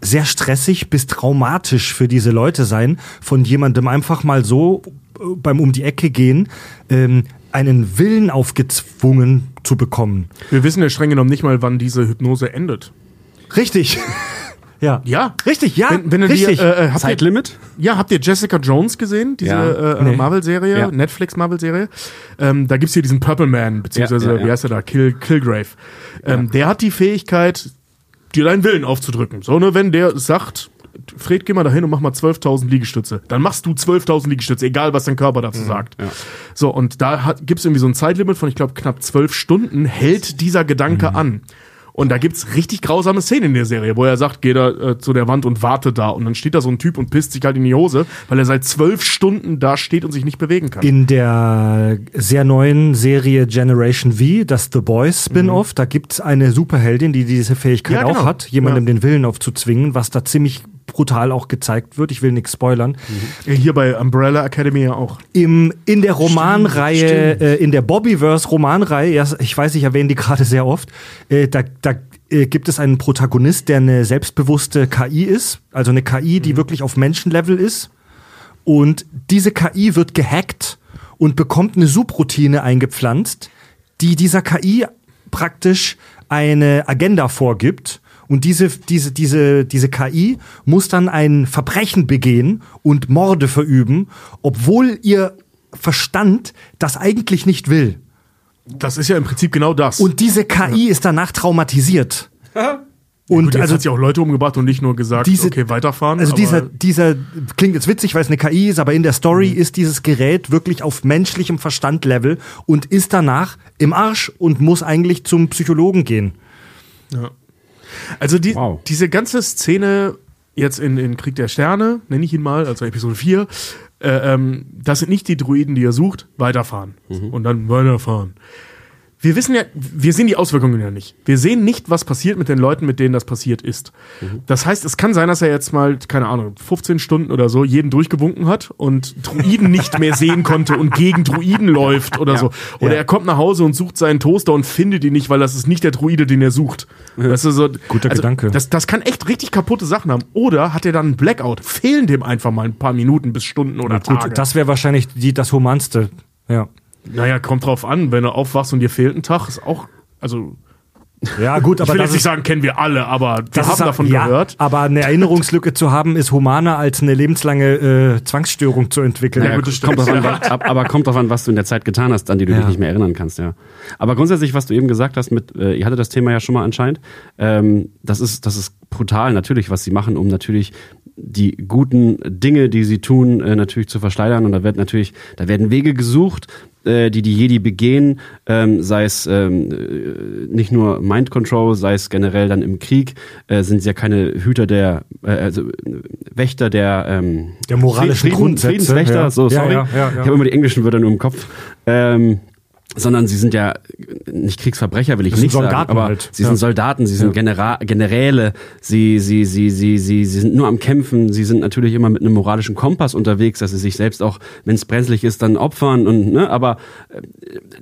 sehr stressig bis traumatisch für diese Leute sein, von jemandem einfach mal so äh, beim um die Ecke gehen, ähm, einen Willen aufgezwungen zu bekommen. Wir wissen ja streng genommen nicht mal, wann diese Hypnose endet. Richtig. Ja. Ja. Richtig, ja. Wenn, wenn richtig. dir, äh, äh, habt ihr, Zeitlimit? ja, habt ihr Jessica Jones gesehen? Diese Ja. äh, Nee. Marvel-Serie, Ja. Netflix-Marvel-Serie. Ähm, da gibt's hier diesen Purple Man, beziehungsweise, Ja, wie heißt er da? Kill, Killgrave. Ähm, Der hat die Fähigkeit, dir deinen Willen aufzudrücken. So, ne, wenn der sagt, Fred, geh mal dahin und mach mal 12.000 Liegestütze. Dann machst du 12.000 Liegestütze, egal was dein Körper dazu sagt. ja. So, und da hat, gibt's irgendwie so ein Zeitlimit von, ich glaube, knapp zwölf Stunden, hält dieser Gedanke an. Und da gibt's richtig grausame Szenen in der Serie, wo er sagt, geh da äh, zu der Wand und warte da. Und dann steht da so ein Typ und pisst sich halt in die Hose, weil er seit zwölf Stunden da steht und sich nicht bewegen kann. In der sehr neuen Serie Generation V, das The Boys Spin-off, da gibt's eine Superheldin, die diese Fähigkeit Ja, genau. auch hat, jemandem Ja. den Willen aufzuzwingen, was da ziemlich brutal auch gezeigt wird. Ich will nichts spoilern. Hier bei Umbrella Academy ja auch. Im, in der Romanreihe, Stimmt, äh, in der Bobbyverse Romanreihe, ja, ich weiß, ich erwähne die gerade sehr oft, äh, da, da äh, gibt es einen Protagonist, der eine selbstbewusste KI ist, also eine KI, die wirklich auf Menschenlevel ist. Und diese KI wird gehackt und bekommt eine Subroutine eingepflanzt, die dieser KI praktisch eine Agenda vorgibt Und diese, diese, diese, diese KI muss dann ein Verbrechen begehen und Morde verüben, obwohl ihr Verstand das eigentlich nicht will. Das ist ja im Prinzip genau das. Und diese KI ist danach traumatisiert. Und Gut, jetzt also hat sie auch Leute umgebracht und nicht nur gesagt, diese, okay, weiterfahren. Also dieser, dieser klingt jetzt witzig, weil es eine KI ist, aber in der Story ist dieses Gerät wirklich auf menschlichem Verstandlevel und ist danach im Arsch und muss eigentlich zum Psychologen gehen. Also die, Wow. diese ganze Szene jetzt in, in Krieg der Sterne, nenne ich ihn mal, also Episode 4, äh, ähm, das sind nicht die Druiden, die ihr sucht, weiterfahren. Und dann weiterfahren. Wir wissen ja, wir sehen die Auswirkungen ja nicht. Wir sehen nicht, was passiert mit den Leuten, mit denen das passiert ist. Das heißt, es kann sein, dass er jetzt mal, keine Ahnung, 15 Stunden oder so jeden durchgewunken hat und Druiden nicht mehr sehen konnte und gegen Druiden läuft oder so. Oder Ja. er kommt nach Hause und sucht seinen Toaster und findet ihn nicht, weil das ist nicht der Druide, den er sucht. Das ist so, Guter Gedanke. Das, das kann echt richtig kaputte Sachen haben. Oder hat er dann einen Blackout? Fehlen dem einfach mal ein paar Minuten bis Stunden oder Tage. Gut, das wäre wahrscheinlich die, das Humanste. Ja. Naja, kommt drauf an. Wenn du aufwachst und dir fehlt ein Tag, ist auch, also, Ja, gut, ich aber will das jetzt nicht sagen, kennen wir alle, aber wir haben davon ja, gehört. Aber eine Erinnerungslücke zu haben, ist humaner als eine lebenslange äh, Zwangsstörung zu entwickeln. Ja, gut, kommt an, wa- ab- aber kommt drauf an, was du in der Zeit getan hast, an die du Ja. dich nicht mehr erinnern kannst, ja. Aber grundsätzlich, was du eben gesagt hast, mit, äh, ihr hattet das Thema ja schon mal anscheinend, ähm, das ist, das ist brutal natürlich, was sie machen, um natürlich die guten Dinge, die sie tun, äh, natürlich zu verschleiern. Und da wird natürlich, da werden Wege gesucht, äh, die die Jedi begehen, ähm, sei es ähm, äh, nicht nur Mind Control, sei es generell dann im Krieg, äh, sind sie ja keine Hüter der, äh, also äh, Wächter der, ähm, Der moralischen Frieden, Grundsätze, Friedenswächter, ja. so sorry. ja, ja. Ich habe immer die englischen Wörter nur im Kopf. Ähm, sondern sie sind ja nicht Kriegsverbrecher, will ich Das nicht sagen, Soldaten aber halt. sie Ja. sind Soldaten, sie sind Genera Generäle, sie, sie, sie, sie, sie, sie sind nur am Kämpfen, sie sind natürlich immer mit einem moralischen Kompass unterwegs, dass sie sich selbst auch, wenn es brenzlig ist, dann opfern und ne, aber äh,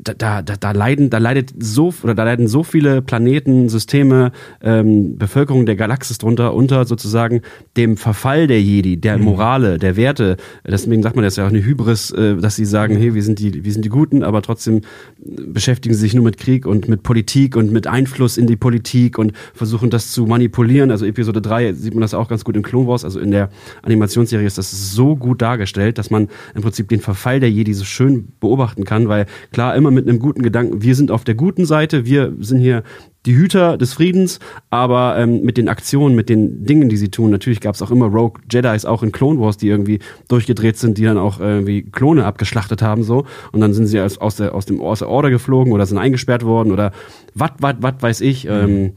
da, da, da, leiden, da leidet so oder da leiden so viele Planeten, Systeme, ähm, Bevölkerung der Galaxis drunter unter sozusagen dem Verfall der Jedi, der Mhm. Morale, der Werte. Deswegen sagt man das ja auch eine Hybris, äh, dass sie sagen, hey, wir sind die, wir sind die Guten, aber trotzdem beschäftigen sich nur mit Krieg und mit Politik und mit Einfluss in die Politik und versuchen das zu manipulieren. Also Episode 3 sieht man das auch ganz gut in Clone Wars, also in der Animationsserie ist das so gut dargestellt, dass man im Prinzip den Verfall der Jedi so schön beobachten kann, weil klar immer mit einem guten Gedanken, wir sind auf der guten Seite, wir sind hier die Hüter des Friedens, aber ähm, mit den Aktionen, mit den Dingen, die sie tun, natürlich gab es auch immer Rogue Jedis auch in Clone Wars, die irgendwie durchgedreht sind, die dann auch irgendwie Klone abgeschlachtet haben so und dann sind sie aus, aus, der, aus dem aus der Order geflogen oder sind eingesperrt worden oder wat, wat, wat weiß ich. Ähm,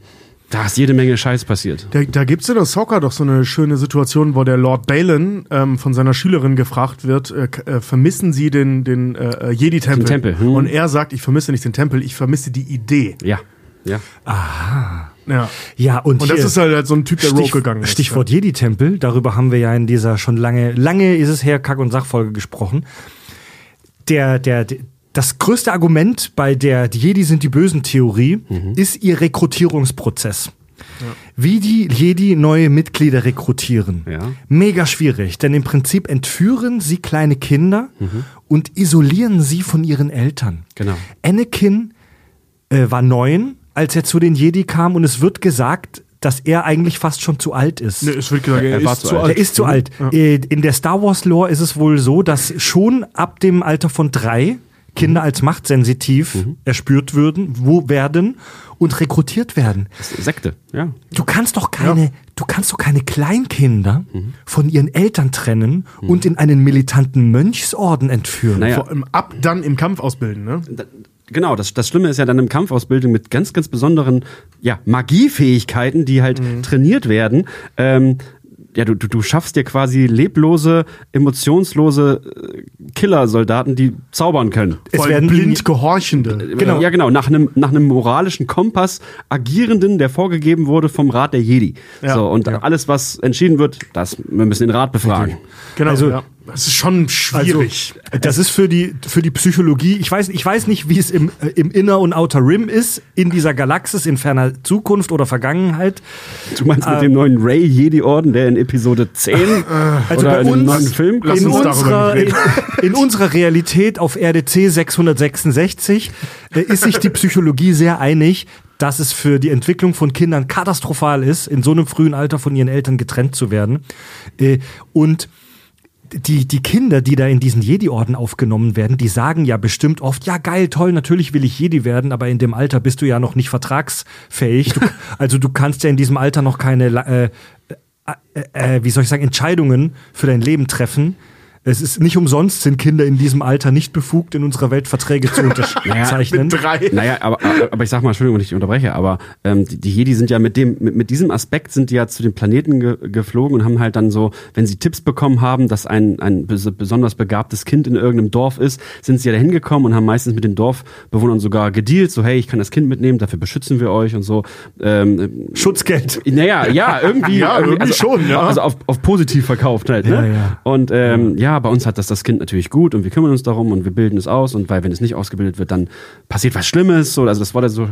da ist jede Menge Scheiß passiert. Da, da gibt's in Ahsoka doch so eine schöne Situation, wo der Lord Balin ähm, von seiner Schülerin gefragt wird, äh, äh, vermissen Sie den, den äh, Jedi-Tempel? Den Tempel, hm. Und er sagt, ich vermisse nicht den Tempel, ich vermisse die Idee. Ja, ja. Ja. Ja, und, Und das hier- ist halt so ein Typ, der Rogue Stich, gegangen ist. Stichwort Jedi-Tempel, darüber haben wir ja in dieser schon lange, lange ist es her, Kack- und Sachfolge gesprochen. Der, der, der, das größte Argument bei der die Jedi sind die bösen Theorie ist ihr Rekrutierungsprozess. Wie die Jedi neue Mitglieder rekrutieren. Ja. Mega schwierig, denn im Prinzip entführen sie kleine Kinder und isolieren sie von ihren Eltern. Genau. Anakin äh, war neun, als er zu den Jedi kam und es wird gesagt, dass er eigentlich fast schon zu alt ist. Nee, es wird gesagt, er, Er war ist zu alt. alt. Er ist zu alt. Äh, In der Star Wars Lore ist es wohl so, dass schon ab dem Alter von drei Kinder als machtsensitiv erspürt würden, wo werden und rekrutiert werden. Sekte, ja. Du kannst doch keine, du kannst doch keine Kleinkinder von ihren Eltern trennen und in einen militanten Mönchsorden entführen. Naja. Vor allem ab dann im Kampf ausbilden, ne? Da- Genau, das, das Schlimme ist ja dann im Kampfausbildung mit ganz, ganz besonderen ja, Magiefähigkeiten, die halt trainiert werden. Ähm, ja, du, du, du schaffst dir quasi leblose, emotionslose äh, Killer-Soldaten, die zaubern können. Es Vor allem werden blind Gehorchende. Genau. Ja, genau, nach einem, nach einem moralischen Kompass agierenden, der vorgegeben wurde vom Rat der Jedi. Ja. So, und Ja. alles, was entschieden wird, das, wir müssen den Rat befragen. Genau, Also- ja. Das ist schon schwierig. Also, das ist für die, für die Psychologie. Ich weiß, ich weiß nicht, wie es im, äh, im Inner und Outer Rim ist, in dieser Galaxis, in ferner Zukunft oder Vergangenheit. Du meinst mit dem neuen Ray-Jedi-Orden, der in Episode 10 Also oder bei in uns- neuen Film Lass in uns darüber unserer, in, in unserer Realität auf RDC 666 äh, ist sich die Psychologie sehr einig. dass es für die Entwicklung von Kindern katastrophal ist, in so einem frühen Alter von ihren Eltern getrennt zu werden. Äh, und die, die Kinder, die da in diesen Jedi-Orden aufgenommen werden, die sagen ja bestimmt oft, ja geil, toll, natürlich will ich Jedi werden, aber in dem Alter bist du ja noch nicht vertragsfähig. Du, also du kannst ja in diesem Alter noch keine, äh, äh, äh, wie soll ich sagen, Entscheidungen für dein Leben treffen. Es ist nicht umsonst, sind Kinder in diesem Alter nicht befugt, in unserer Welt Verträge zu unterzeichnen. Mit drei. Naja, aber, aber, ich sag mal, Entschuldigung, wenn ich dich unterbreche, aber ähm, die, die Jedi sind ja mit dem, mit, mit diesem Aspekt sind die ja zu den Planeten ge, geflogen und haben halt dann so, wenn sie Tipps bekommen haben, dass ein, ein bes besonders begabtes Kind in irgendeinem Dorf ist, sind sie ja da hingekommen und haben meistens mit den Dorfbewohnern sogar gedealt, so hey, ich kann das Kind mitnehmen, dafür beschützen wir euch und so. Ähm, Schutzgeld. naja, ja, irgendwie, Ja, irgendwie also, schon, ja. Also auf, auf positiv verkauft halt, ne? Ja, ja. Und ähm, ja, bei uns hat das das Kind natürlich gut und wir kümmern uns darum und wir bilden es aus und weil wenn es nicht ausgebildet wird, dann passiert was Schlimmes. So, also das wurde so,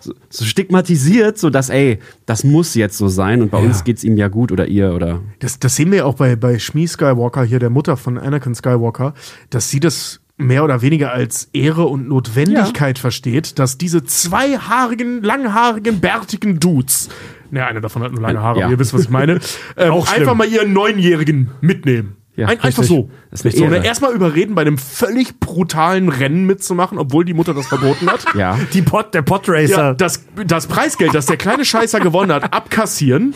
so, so stigmatisiert, so dass ey, das muss jetzt so sein und bei uns geht's ihm ja gut oder ihr oder Das, das sehen wir ja auch bei, bei Shmi Skywalker, hier der Mutter von Anakin Skywalker, dass sie das mehr oder weniger als Ehre und Notwendigkeit versteht, dass diese zweihaarigen, langhaarigen, bärtigen Dudes, ne, einer davon hat nur lange Haare, Ja. ihr wisst, was ich meine, ähm, Auch einfach mal ihren Neunjährigen mitnehmen. Ja, Ein, einfach so. Das ist eine so ne. Erstmal überreden, bei einem völlig brutalen Rennen mitzumachen, obwohl die Mutter das verboten hat. ja. Die Pod, der Ja, Podracer. das, das Preisgeld, das der kleine Scheißer gewonnen hat, abkassieren,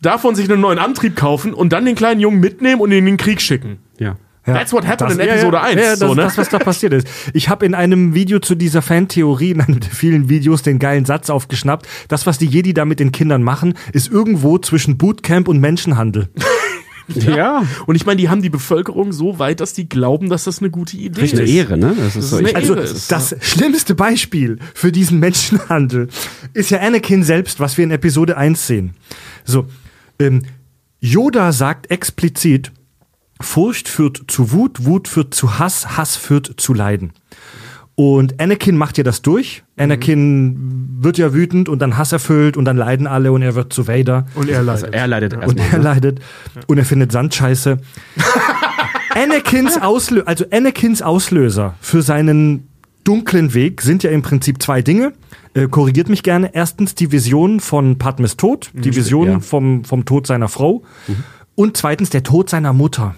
davon sich einen neuen Antrieb kaufen und dann den kleinen Jungen mitnehmen und ihn in den Krieg schicken. Ja. Ja. That's what happened Das- in Episode ja, ja, 1. Ja, das so, ist ne? das, was da passiert ist. Ich habe in einem Video zu dieser Fantheorie, in einem der vielen Videos, den geilen Satz aufgeschnappt. Das, was die Jedi da mit den Kindern machen, ist irgendwo zwischen Bootcamp und Menschenhandel. Ja. Und ich meine, die haben die Bevölkerung so weit, dass die glauben, dass das eine gute Idee Richtig eine ist. Ehre, ne? Das ist so, ist eine Also Ehre ist, das schlimmste Beispiel für diesen Menschenhandel ist ja Anakin selbst, was wir in Episode 1 sehen. So, ähm, Yoda sagt explizit, Furcht führt zu Wut, Wut führt zu Hass, Hass führt zu Leiden. Und Anakin macht ja das durch. Anakin wird ja wütend und dann hasserfüllt und dann leiden alle und er wird zu Vader. Und er leidet. also er leidet Und erstmal. er ne? leidet und er findet Sandscheiße. Anakins, Auslö also Anakins Auslöser für seinen dunklen Weg sind ja im Prinzip zwei Dinge. Äh, korrigiert mich gerne. Erstens die Vision von Padmes Tod, die Vision ja. vom, vom Tod seiner Frau. Und zweitens der Tod seiner Mutter.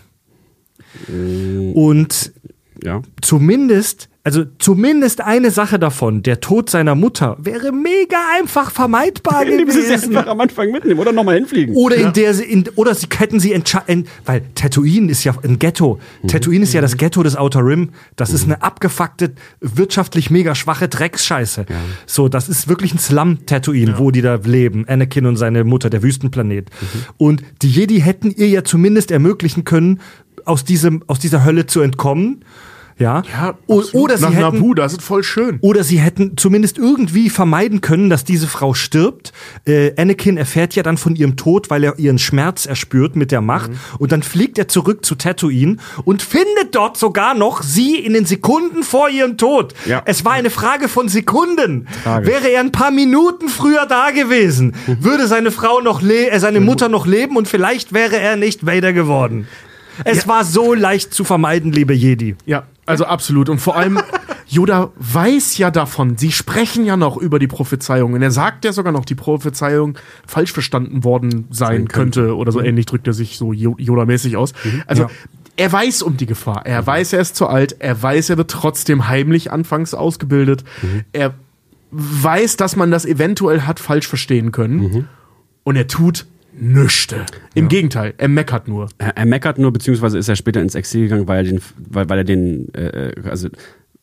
Und Ja. zumindest, also zumindest eine Sache davon, der Tod seiner Mutter, wäre mega einfach vermeidbar Indem sie sie gewesen. einfach am Anfang mitnehmen oder nochmal hinfliegen. Oder in der sie, in, oder sie hätten sie entscheiden, weil Tatooine ist ja ein Ghetto. Tatooine ist ja das Ghetto des Outer Rim. Das ist eine abgefuckte, wirtschaftlich mega schwache Drecksscheiße. So, das ist wirklich ein Slum Tatooine, wo die da leben. Anakin und seine Mutter, der Wüstenplanet. Und die Jedi hätten ihr ja zumindest ermöglichen können, aus diesem, aus dieser Hölle zu entkommen. Ja. Ja, oder sie Nach hätten, Naboo, das ist voll schön. oder sie hätten zumindest irgendwie vermeiden können, dass diese Frau stirbt. Äh, Anakin erfährt ja dann von ihrem Tod, weil er ihren Schmerz erspürt mit der Macht. Und dann fliegt er zurück zu Tatooine und findet dort sogar noch sie in den Sekunden vor ihrem Tod. Ja. Es war eine Frage von Sekunden. Tragisch. Wäre er ein paar Minuten früher da gewesen, würde seine Frau noch le äh, seine Mutter noch leben und vielleicht wäre er nicht Vader geworden. Es war so leicht zu vermeiden, liebe Jedi. Ja, also absolut. Und vor allem, Yoda weiß ja davon. Sie sprechen ja noch über die Prophezeiung. Und er sagt ja sogar noch, die Prophezeiung falsch verstanden worden sein könnte. Oder so ähnlich drückt er sich so Yo- Yoda-mäßig aus. Also, Ja. er weiß um die Gefahr. Er weiß, er ist zu alt. Er weiß, er wird trotzdem heimlich anfangs ausgebildet. Er weiß, dass man das eventuell hat falsch verstehen können. Und er tut nüchte. Im Gegenteil, er meckert nur. Er, er meckert nur, beziehungsweise ist er später ins Exil gegangen, weil er den, weil, weil er den, äh, also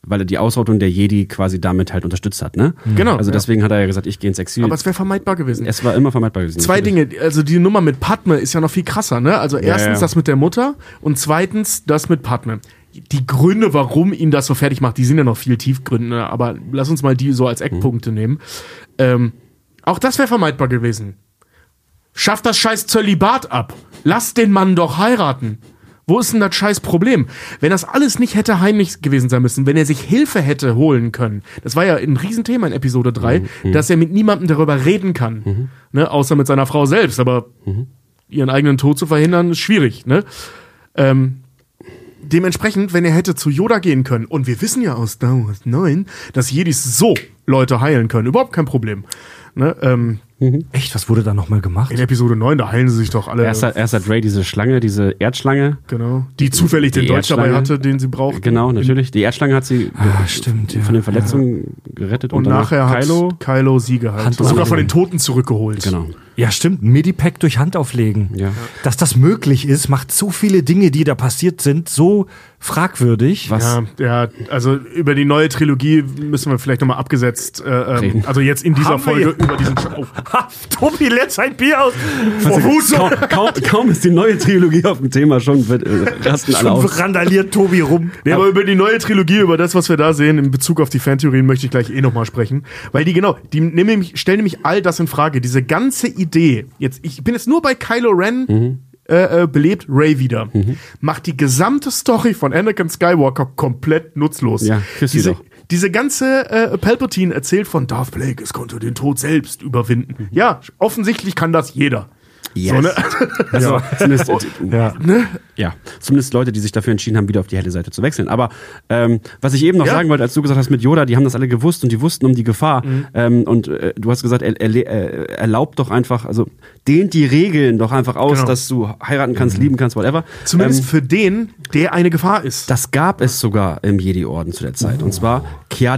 weil er die Ausrottung der Jedi quasi damit halt unterstützt hat, ne? Genau, Also ja. deswegen hat er ja gesagt, ich gehe ins Exil. Aber es wäre vermeidbar gewesen. es war immer vermeidbar gewesen. Zwei natürlich. Dinge, also die Nummer mit Padme ist ja noch viel krasser, ne? Also erstens ja. das mit der Mutter und zweitens das mit Padme. Die Gründe, warum ihn das so fertig macht, die sind ja noch viel tiefgründe, aber lass uns mal die so als Eckpunkte nehmen. Ähm, auch das wäre vermeidbar gewesen. Schaff das scheiß Zölibat ab. Lass den Mann doch heiraten. Wo ist denn das scheiß Problem? Wenn das alles nicht hätte heimlich gewesen sein müssen, wenn er sich Hilfe hätte holen können, das war ja ein Riesenthema in Episode 3, dass er mit niemandem darüber reden kann. Ne, außer mit seiner Frau selbst, aber ihren eigenen Tod zu verhindern, ist schwierig, ne? Ähm, dementsprechend, wenn er hätte zu Yoda gehen können, und wir wissen ja aus Star Wars 9, dass Jedis so Leute heilen können, überhaupt kein Problem. Ne? Ähm, Echt, was wurde da nochmal gemacht? in Episode 9, da heilen sie sich doch alle. Erst hat, erst hat Ray diese Schlange, diese Erdschlange. genau. Die zufällig den Die Dolch dabei Erdschlange. hatte, den sie braucht. Genau, natürlich. Die Erdschlange hat sie Ah, stimmt, ja. von den Verletzungen gerettet. Und, danach nachher hat Kylo. Kylo sie geheilt. Hand- Und sogar von den Toten zurückgeholt. Genau. Ja, stimmt. Medipack durch Hand auflegen. Ja. Dass das möglich ist, macht so viele Dinge, die da passiert sind, so fragwürdig. Was? Ja, ja, also über die neue Trilogie müssen wir vielleicht nochmal abgesetzt, äh, ähm, also jetzt in dieser Haben Folge über diesen Show. Ha, Tobi lädt sein Bier aus. Vor Wut kaum, kaum, kaum ist die neue Trilogie auf dem Thema, schon wird, äh, rasten alle aus. randaliert Tobi rum. Nee, aber über die neue Trilogie, über das, was wir da sehen, in Bezug auf die Fantheorien, möchte ich gleich eh nochmal sprechen. Weil die genau, die nehmen nämlich, stellen nämlich all das in Frage. Diese ganze Idee, jetzt, ich bin jetzt nur bei Kylo Ren, Mhm. äh, äh, belebt Ray wieder. Macht die gesamte Story von Anakin Skywalker komplett nutzlos. Ja, küss sie diese, doch. Diese ganze äh, Palpatine erzählt von Darth Plagueis konnte den Tod selbst überwinden. Ja, offensichtlich kann das jeder. Yes. So, ne? Also, zumindest, Ja. ja, zumindest Leute, die sich dafür entschieden haben, wieder auf die helle Seite zu wechseln. Aber ähm, was ich eben noch Ja. sagen wollte, als du gesagt hast mit Yoda, die haben das alle gewusst und die wussten um die Gefahr. Mhm. Ähm, und äh, du hast gesagt, er, er, äh, erlaubt doch einfach, also dehnt die Regeln doch einfach aus, Genau. dass du heiraten kannst, lieben kannst, whatever. Zumindest Ähm, für den, der eine Gefahr ist. das gab es sogar im Jedi-Orden zu der Zeit. Und zwar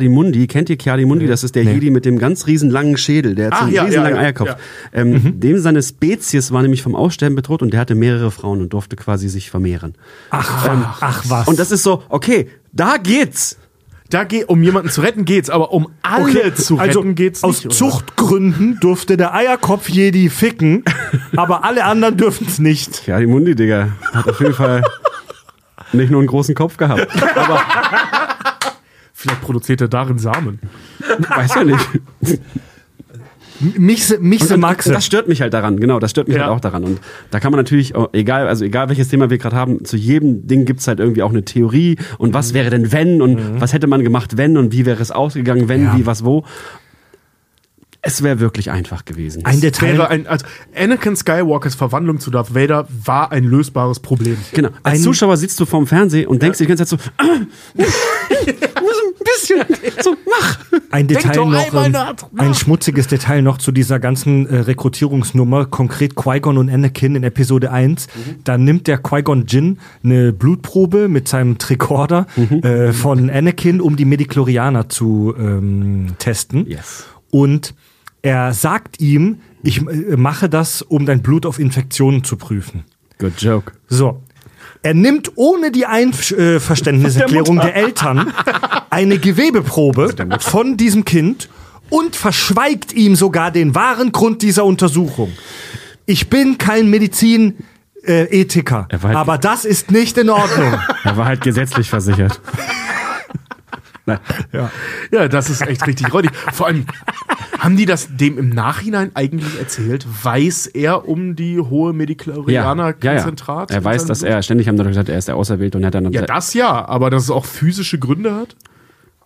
Mundi. Kennt ihr Mundi? Das ist der Jedi mit dem ganz riesen langen Schädel, der hat so einen ja, riesen ja, langen ja, Eierkopf. ja. Ähm, Dem seine Spezies war nämlich vom Aussterben bedroht und der hatte mehrere Frauen und durfte quasi sich vermehren. Ach, ach was. Und das ist so, okay, da geht's. Da geht, um jemanden zu retten geht's, aber um alle zu retten also geht's aus nicht. oder? Zuchtgründen durfte der Eierkopf Jedi ficken, aber alle anderen dürfen es nicht. Mundi, Digga, hat auf jeden Fall nicht nur einen großen Kopf gehabt. Aber Vielleicht produziert er darin Samen. weiß ja nicht. Michse, Michse Und Maxe. Das stört mich halt daran, genau, das stört mich Ja. halt auch daran. Und da kann man natürlich, egal, also egal welches Thema wir gerade haben, zu jedem Ding gibt's halt irgendwie auch eine Theorie und was wäre denn wenn und was hätte man gemacht, wenn und wie wäre es ausgegangen, wenn, Ja. wie, was, wo. Es wäre wirklich einfach gewesen. Ein Detail. Wäre ein, also Anakin Skywalkers Verwandlung zu Darth Vader war ein lösbares Problem. Genau. Als Ein- Zuschauer sitzt du vorm Fernseher und denkst dir die ganze Zeit so, ah, bisschen, so, mach. Ein Detail noch, ähm, nach- ein schmutziges Detail noch zu dieser ganzen äh, Rekrutierungsnummer, konkret Qui-Gon und Anakin in Episode 1. Da nimmt der Qui-Gon Jinn eine Blutprobe mit seinem Tricorder äh, von Anakin, um die Medichlorianer zu ähm, testen. Yes. Und er sagt ihm, ich äh, mache das, um dein Blut auf Infektionen zu prüfen. Good joke. So. Er nimmt ohne die Einverständniserklärung der, Eltern eine Gewebeprobe von diesem Kind und verschweigt ihm sogar den wahren Grund dieser Untersuchung. Ich bin kein Medizin äh, Ethiker, Er halt- aber das ist nicht in Ordnung. Er war halt gesetzlich versichert. Nein. Ja, das ist echt richtig räudig. Vor allem, haben die das dem im Nachhinein eigentlich erzählt? Weiß er um die hohe Medichlorianer-Konzentrat? Er in weiß, seinem dass Blut? er, ständig haben Leute gesagt, er ist der Auserwählte und er hat dann. Ja, das ja, aber dass es auch physische Gründe hat?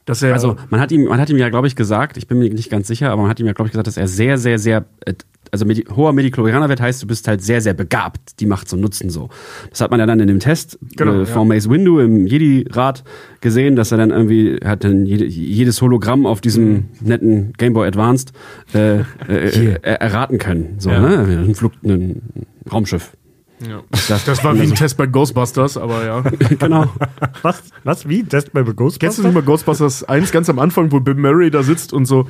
Dass er. also, man hat ihm, man hat ihm ja, glaube ich, gesagt, ich bin mir nicht ganz sicher, aber man hat ihm ja, glaube ich, gesagt, dass er sehr, sehr, sehr, äh, also Medi hoher Medichlorianerwert heißt, du bist halt sehr, sehr begabt, die Macht zu nutzen so. Das hat man ja dann in dem Test Genau, äh, ja. von Mace Windu im Jedi-Rat gesehen, dass er dann irgendwie, hat dann jede, jedes Hologramm auf diesem netten Game Boy Advanced äh, äh, äh, erraten können. So, Ja. ne? Ein, Flug, ein Raumschiff. ja. Das, Das war wie ein Test bei Ghostbusters, aber ja. genau. Was? Was? Wie? Test bei Kennst du Ghostbusters? nicht mal Ghostbusters 1 ganz am Anfang, wo Bill Murray da sitzt und so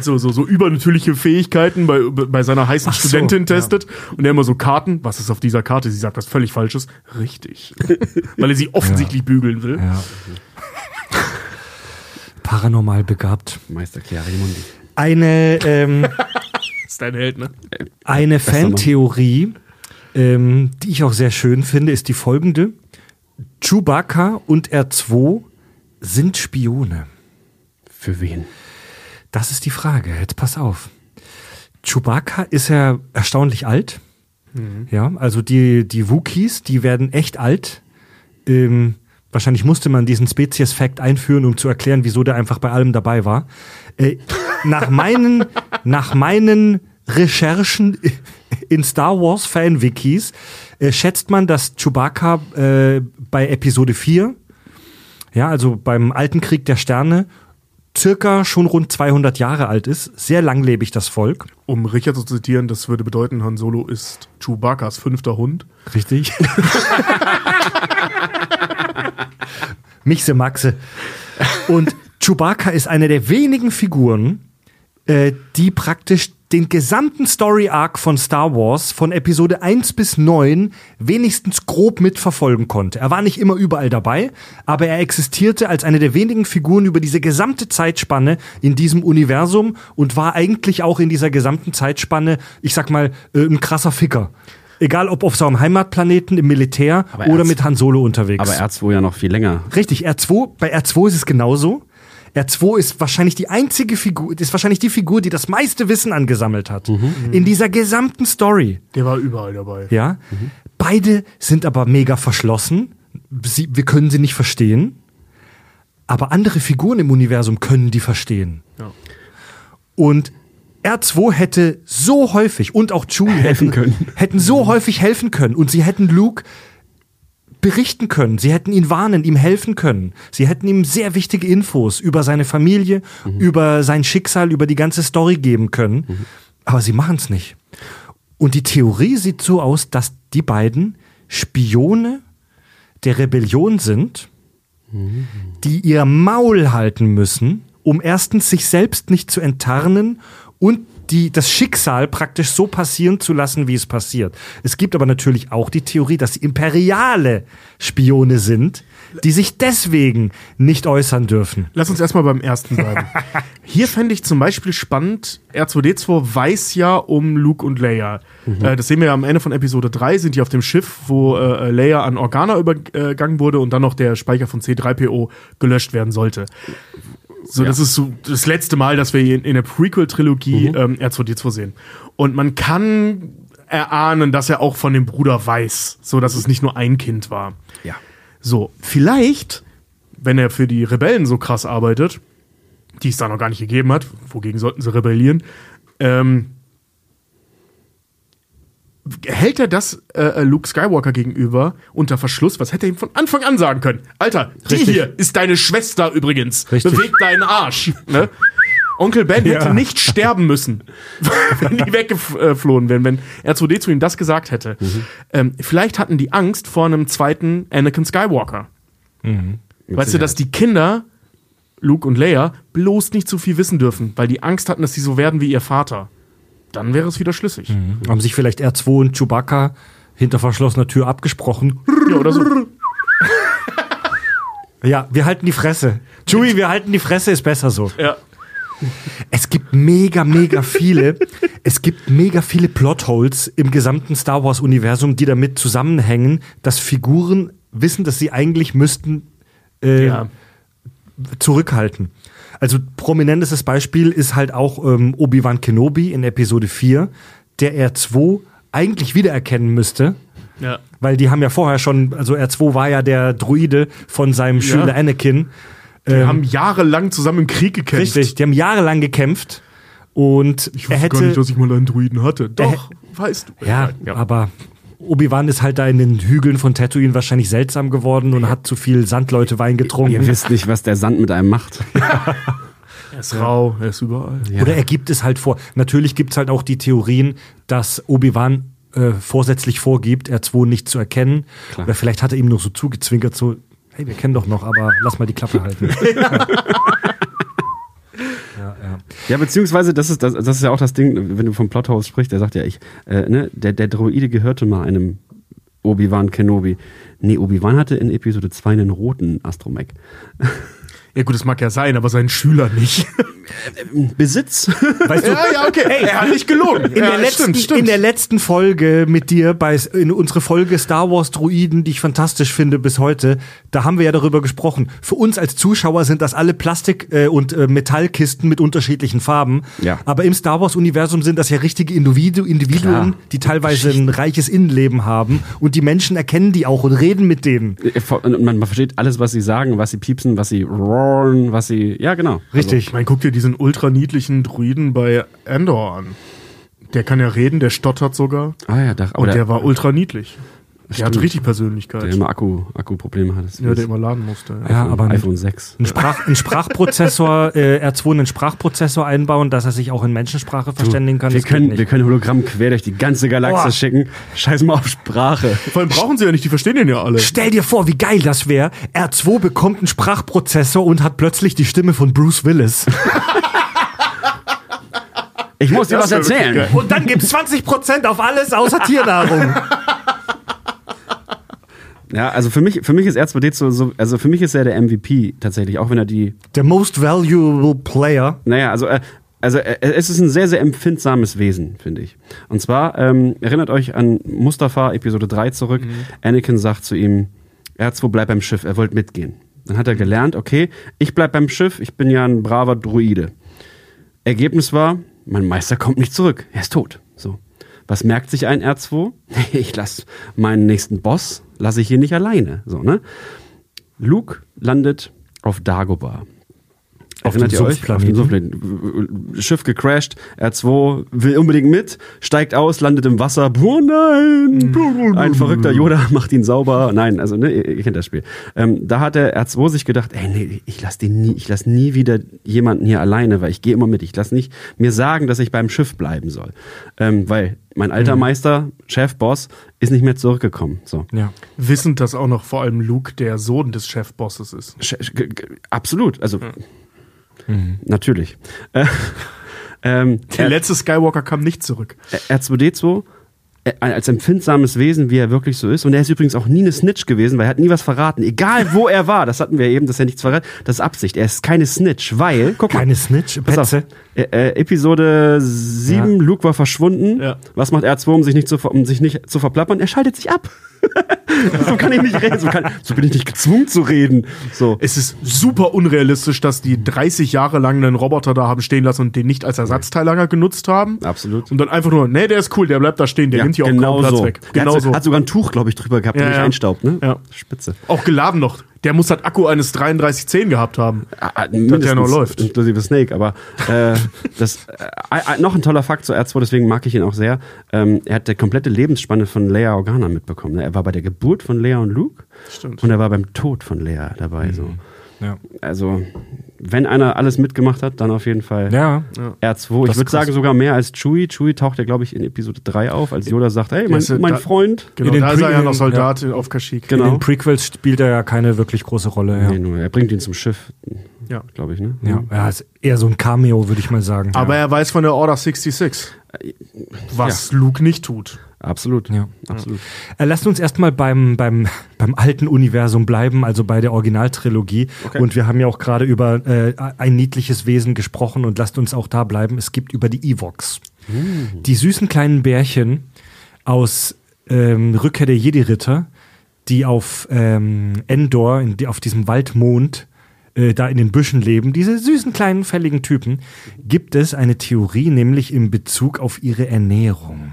so, so, so übernatürliche Fähigkeiten bei, bei seiner heißen Ach so, Studentin ja. testet und er immer so Karten, was ist auf dieser Karte? Sie sagt was völlig Falsches. Richtig. Weil er sie offensichtlich bügeln will. Ja. Paranormal begabt. Meister Chiarimundi. Eine, ähm, Ist dein Held, ne? Eine. Fantheorie, ähm, die ich auch sehr schön finde, ist die folgende. Chewbacca und R2 sind Spione. Für wen? Das ist die Frage. Jetzt pass auf. Chewbacca ist ja erstaunlich alt. Ja, also die, die Wookies, die werden echt alt. Ähm, wahrscheinlich musste man diesen Spezies-Fact einführen, um zu erklären, wieso der einfach bei allem dabei war. Äh, nach meinen, nach meinen Recherchen in Star Wars Fan-Wikis äh, schätzt man, dass Chewbacca äh, bei Episode 4, ja, also beim alten Krieg der Sterne, circa schon rund 200 Jahre alt ist. Sehr langlebig das Volk. Um Richard zu zitieren, das würde bedeuten, Han Solo ist Chewbacca's fünfter Hund. Richtig. Michse Maxe. Und Chewbacca ist eine der wenigen Figuren, äh, die praktisch den gesamten Story Arc von Star Wars von Episode 1 bis 9 wenigstens grob mitverfolgen konnte. Er war nicht immer überall dabei, aber er existierte als eine der wenigen Figuren über diese gesamte Zeitspanne in diesem Universum und war eigentlich auch in dieser gesamten Zeitspanne, ich sag mal, äh, ein krasser Ficker. Egal ob auf seinem Heimatplaneten, im Militär Aber oder R2 mit Han Solo unterwegs. Aber R2 ja noch viel länger. Richtig, R2, bei R2 ist es genauso. R2 ist wahrscheinlich die einzige Figur, ist wahrscheinlich die Figur, die das meiste Wissen angesammelt hat. In dieser gesamten Story. Der war überall dabei. Ja. Beide sind aber mega verschlossen. Sie, wir können sie nicht verstehen. Aber andere Figuren im Universum können die verstehen. Ja. Und R2 hätte so häufig und auch Chewie hätten, können. hätten so häufig helfen können und sie hätten Luke berichten können, sie hätten ihn warnen, ihm helfen können. Sie hätten ihm sehr wichtige Infos über seine Familie, über sein Schicksal, über die ganze Story geben können. Aber sie machen es nicht. Und die Theorie sieht so aus, dass die beiden Spione der Rebellion sind, die ihr Maul halten müssen, um erstens sich selbst nicht zu enttarnen und die, das Schicksal praktisch so passieren zu lassen, wie es passiert. Es gibt aber natürlich auch die Theorie, dass sie imperiale Spione sind, die sich deswegen nicht äußern dürfen. Lass uns erstmal beim ersten bleiben. Hier fände ich zum Beispiel spannend, R2D2 weiß ja um Luke und Leia. Äh, das sehen wir ja am Ende von Episode 3, sind die auf dem Schiff, wo äh, Leia an Organa übergangen wurde und dann noch der Speicher von C3PO gelöscht werden sollte. So, das ist so das letzte Mal, dass wir in, in der Prequel-Trilogie ähm, R2D2 sehen. Und man kann erahnen, dass er auch von dem Bruder weiß, so dass es nicht nur ein Kind war. Ja. So, vielleicht, wenn er für die Rebellen so krass arbeitet, die es da noch gar nicht gegeben hat, wogegen sollten sie rebellieren, ähm, hält er das äh, Luke Skywalker gegenüber unter Verschluss? Was hätte er ihm von Anfang an sagen können? Alter, die Richtig. hier ist deine Schwester übrigens. Richtig. Beweg deinen Arsch. Ne? Onkel Ben hätte Ja. nicht sterben müssen, wenn die weggeflohen wären, wenn R2D zu ihm das gesagt hätte. Ähm, vielleicht hatten die Angst vor einem zweiten Anakin Skywalker. Weißt du, dass die Kinder, Luke und Leia, bloß nicht zu viel wissen dürfen, weil die Angst hatten, dass sie so werden wie ihr Vater. Dann wäre es wieder schlüssig. Haben sich vielleicht R2 und Chewbacca hinter verschlossener Tür abgesprochen. Ja, oder so. Ja, wir halten die Fresse. Chewie, wir halten die Fresse, ist besser so. Ja. Es gibt mega, mega viele, es gibt mega viele Plotholes im gesamten Star Wars Universum, die damit zusammenhängen, dass Figuren wissen, dass sie eigentlich müssten äh, ja. zurückhalten. Also prominentestes Beispiel ist halt auch ähm, Obi-Wan Kenobi in Episode 4, der R2 eigentlich wiedererkennen müsste, Ja. weil die haben ja vorher schon, also R2 war ja der Druide von seinem Schüler Anakin. Wir haben jahrelang zusammen im Krieg gekämpft. Richtig, die haben jahrelang gekämpft und Ich er wusste hätte gar nicht, dass ich mal einen Druiden hatte. Doch, weißt du. Ja, aber Obi-Wan ist halt da in den Hügeln von Tatooine wahrscheinlich seltsam geworden und hat zu viel Sandleute Wein Ihr getrunken. wisst nicht, was der Sand mit einem macht. er ist rau, er ist überall. Oder er gibt es halt vor. Natürlich gibt es halt auch die Theorien, dass Obi-Wan äh, vorsätzlich vorgibt, R2 nicht zu erkennen. Klar. Oder vielleicht hat er ihm nur so zugezwinkert, so, hey, wir kennen doch noch, aber lass mal die Klappe halten. ja, ja. Ja, beziehungsweise, das ist, das, das ist ja auch das Ding, wenn du vom Plothouse sprichst, der sagt ja, ich, äh, ne, der, der Droide gehörte mal einem Obi-Wan Kenobi. Nee, Obi-Wan hatte in Episode 2 einen roten Astromech. Ja gut, das mag ja sein, aber sein Schüler nicht. Besitz. Weißt du, ja, okay. er hat nicht gelogen. in, der letzten, in der letzten Folge mit dir, bei, in unsere Folge Star Wars Druiden, die ich fantastisch finde bis heute, da haben wir ja darüber gesprochen. Für uns als Zuschauer sind das alle Plastik- äh, und äh, Metallkisten mit unterschiedlichen Farben. Ja. Aber im Star Wars Universum sind das ja richtige Individu Individuen, Klar. die teilweise ein reiches Innenleben haben. Und die Menschen erkennen die auch und reden mit denen. Und man, man versteht alles, was sie sagen, was sie piepsen, was sie roaren, was sie. Ja, genau. Richtig. Ich meine, guck dir diesen ultra niedlichen Druiden bei Endor an. Der kann ja reden, der stottert sogar. Ah ja, da, Und der war ultra niedlich. Der hat Stimmt. richtig Persönlichkeit. der immer Akku, Akkuprobleme hat. ja, der immer laden musste. Ja. Ja, aber ein, iPhone 6. ein, Sprach, ein Sprachprozessor, äh, R2 einen Sprachprozessor einbauen, dass er sich auch in Menschensprache verständigen kann. Wir können, nicht. wir können Hologramm quer durch die ganze Galaxie Boah. schicken. Scheiß mal auf Sprache. Vor allem brauchen sie ja nicht, die verstehen den ja alle. Stell dir vor, wie geil das wäre. R2 bekommt einen Sprachprozessor und hat plötzlich die Stimme von Bruce Willis. Ich muss dir Das was erzählen. Und dann gibt's 20% auf alles außer Tiernahrung. Ja, also für mich, für mich ist R2D2 so, also für mich ist er der MVP tatsächlich, auch wenn er die, Der most valuable player. naja, also, äh, also äh, es ist ein sehr, sehr empfindsames Wesen, finde ich. Und zwar, ähm, erinnert euch an Mustafa, Episode 3 zurück. Anakin sagt zu ihm, R2 bleib beim Schiff, er wollte mitgehen. Dann hat er gelernt, okay, ich bleib beim Schiff, ich bin ja ein braver Druide. Ergebnis war, mein Meister kommt nicht zurück, er ist tot. So. Was merkt sich ein R2? Ich lasse meinen nächsten Boss, lasse ich hier nicht alleine. So, ne? Luke landet auf Dagobah. Auf Erinnert ihr euch? Auf dem Sumpfplaneten. Schiff gecrashed, R2 will unbedingt mit, steigt aus, landet im Wasser. Oh nein! Ein verrückter Yoda macht ihn sauber. Nein, also ne, ihr, ihr kennt das Spiel. Ähm, da hat der R2 sich gedacht, ey, nee, ich lass den nie, ich lass nie wieder jemanden hier alleine, weil ich gehe immer mit. Ich lass nicht mir sagen, dass ich beim Schiff bleiben soll. Ähm, weil mein alter Meister, Chef, Boss, ist nicht mehr zurückgekommen. So. Ja. Wissend, dass auch noch vor allem Luke der Sohn des Chefbosses ist. Sch- g- g- Absolut, also natürlich. Äh, ähm, Der letzte Skywalker kam nicht zurück. R2D2 äh, als empfindsames Wesen, wie er wirklich so ist. Und er ist übrigens auch nie eine Snitch gewesen, weil er hat nie was verraten. Egal wo er war, das hatten wir eben, dass er nichts verraten. Das ist Absicht. Er ist keine Snitch, weil, guck mal, Keine Snitch, Pass auf, Petze. Äh, äh, Episode 7, Luke war verschwunden. Ja. Was macht R2, um sich nicht zu, um sich nicht zu verplappern? Er schaltet sich ab. so kann ich nicht reden, so, kann, so bin ich nicht gezwungen zu reden. So. Es ist super unrealistisch, dass die 30 Jahre lang einen Roboter da haben stehen lassen und den nicht als Ersatzteillager genutzt haben. Absolut. Und dann einfach nur, nee, der ist cool, der bleibt da stehen, der nimmt hier auch kaum Platz weg. Er Genau hat, so. hat sogar ein Tuch, glaube ich, drüber gehabt, Ja, der nicht ja. einstaubt, ne? Ja. Spitze. Auch geladen noch. Der muss das Akku eines 3310 gehabt haben. Ah, ah, der noch läuft. Inklusive Snake, aber äh, das äh, äh, noch ein toller Fakt zu R2, deswegen mag ich ihn auch sehr. Ähm, er hat die komplette Lebensspanne von Leia Organa mitbekommen. ne? Er war bei der Geburt von Leia und Luke Stimmt. und er war beim Tod von Leia dabei. So. Ja. Also, wenn einer alles mitgemacht hat, dann auf jeden Fall Ja. R2. Das Ich ist würde sagen sogar mehr als Chewie. Chewie taucht ja, glaube ich, in Episode 3 auf, als Yoda sagt, hey, mein, ja mein da- Freund. Genau, In den da ist er ja noch Soldat auf Kashyyyk. Genau. In den Prequels spielt er ja keine wirklich große Rolle. Ja. Nee, nur, er bringt ihn zum Schiff, Ja. glaube ich, ne? Ja, er ist eher so ein Cameo, würde ich mal sagen. Aber er weiß von der Order 66. Was Luke nicht tut. Absolut. Ja. Absolut. Äh, lasst uns erstmal beim, beim, beim alten Universum bleiben, also bei der Originaltrilogie. Okay. Und wir haben ja auch gerade über äh, ein niedliches Wesen gesprochen und lasst uns auch da bleiben. Es gibt über die Evox. Die süßen kleinen Bärchen aus ähm, Rückkehr der Jedi-Ritter, die auf ähm, Endor, in, die, auf diesem Waldmond, äh, da in den Büschen leben, diese süßen kleinen fälligen Typen, gibt es eine Theorie, nämlich in Bezug auf ihre Ernährung.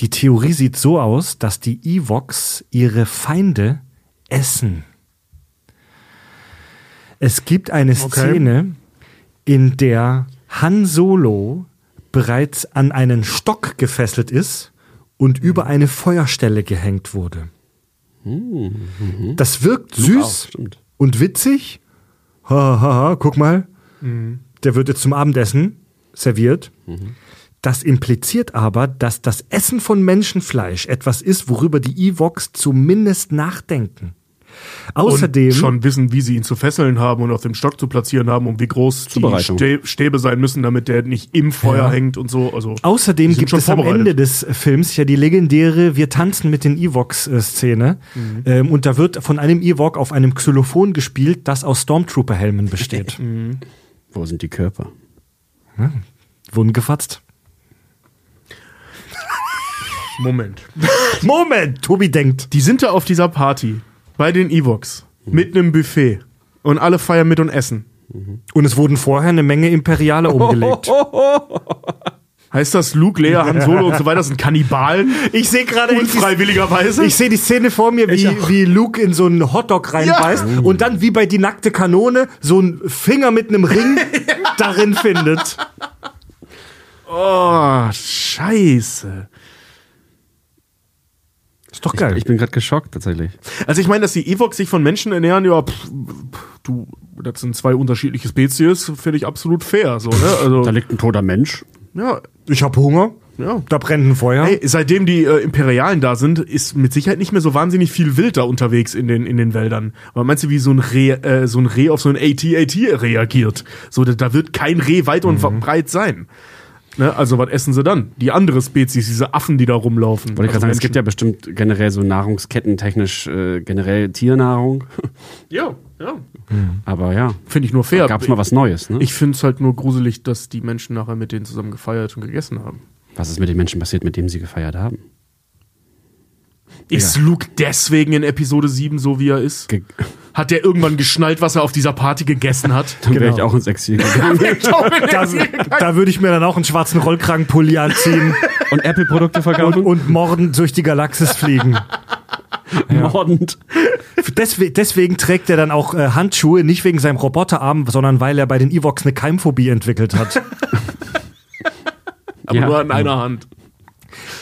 Die Theorie sieht so aus, dass die Evox ihre Feinde essen. Es gibt eine Szene, in der Han Solo bereits an einen Stock gefesselt ist und über eine Feuerstelle gehängt wurde. Das wirkt Auch, süß stimmt. und witzig. Ha, ha, ha, guck mal. Der wird jetzt zum Abendessen serviert. Das impliziert aber, dass das Essen von Menschenfleisch etwas ist, worüber die Evox zumindest nachdenken. Außerdem, und schon wissen, wie sie ihn zu fesseln haben und auf dem Stock zu platzieren haben und wie groß die Stäbe sein müssen, damit der nicht im Feuer Ja. hängt und so. Also außerdem gibt schon es am. Ende des Films ja die legendäre Wir tanzen mit den Evox-Szene. Mhm. Ähm, und da wird von einem Ewok auf einem Xylophon gespielt, das aus Stormtrooper-Helmen besteht. Wo sind die Körper? Wurden gefatzt. Moment. Moment, Tobi denkt. Die sind da auf dieser Party bei den Evox mit einem Buffet und alle feiern mit und essen. Und es wurden vorher eine Menge Imperiale umgelegt. Heißt das Luke, Leia, Han Solo und so weiter sind Kannibalen? Ich sehe gerade Unfreiwilligerweise? Ich sehe die Szene vor mir, wie, wie Luke in so einen Hotdog reinbeißt und dann wie bei die nackte Kanone so einen Finger mit einem Ring darin findet. Oh, scheiße. Ist doch geil. Ich bin gerade geschockt tatsächlich. Also ich meine, dass die Evox sich von Menschen ernähren, ja, pff, pff, du, das sind zwei unterschiedliche Spezies, finde ich absolut fair. So, ne? Also, Da liegt ein toter Mensch. ja, ich hab Hunger. ja. Da brennt ein Feuer. Hey, seitdem die äh, Imperialen da sind, ist mit Sicherheit nicht mehr so wahnsinnig viel Wild da unterwegs in den, in den Wäldern. Aber meinst du, wie so ein Reh, äh, so ein Reh auf so ein AT-AT reagiert? So, da, da wird kein Reh weit und breit sein. Ne? Also, was essen sie dann? Die andere Spezies, diese Affen, die da rumlaufen. Wollte ich gerade Also sagen, es gibt ja bestimmt generell so nahrungskettentechnisch äh, generell Tiernahrung. Ja, ja. Aber ja, Finde ich nur fair. gab's mal was Neues, ne? Ich finde es halt nur gruselig, dass die Menschen nachher mit denen zusammen gefeiert und gegessen haben. was ist mit den Menschen passiert, mit denen sie gefeiert haben? Ist Luke deswegen in Episode 7 so, wie er ist? Ge Hat der irgendwann geschnallt, was er auf dieser Party gegessen hat? Dann wäre Genau. ich auch ins Exil gegangen. Da, da würde ich mir dann auch einen schwarzen Rollkragenpulli anziehen Und Apple-Produkte und, verkaufen? und mordend durch die Galaxis fliegen. mordend. Deswegen, deswegen trägt er dann auch äh, Handschuhe, nicht wegen seinem Roboterarm, sondern weil er bei den Evox eine Keimphobie entwickelt hat. Aber Ja. nur an einer Hand.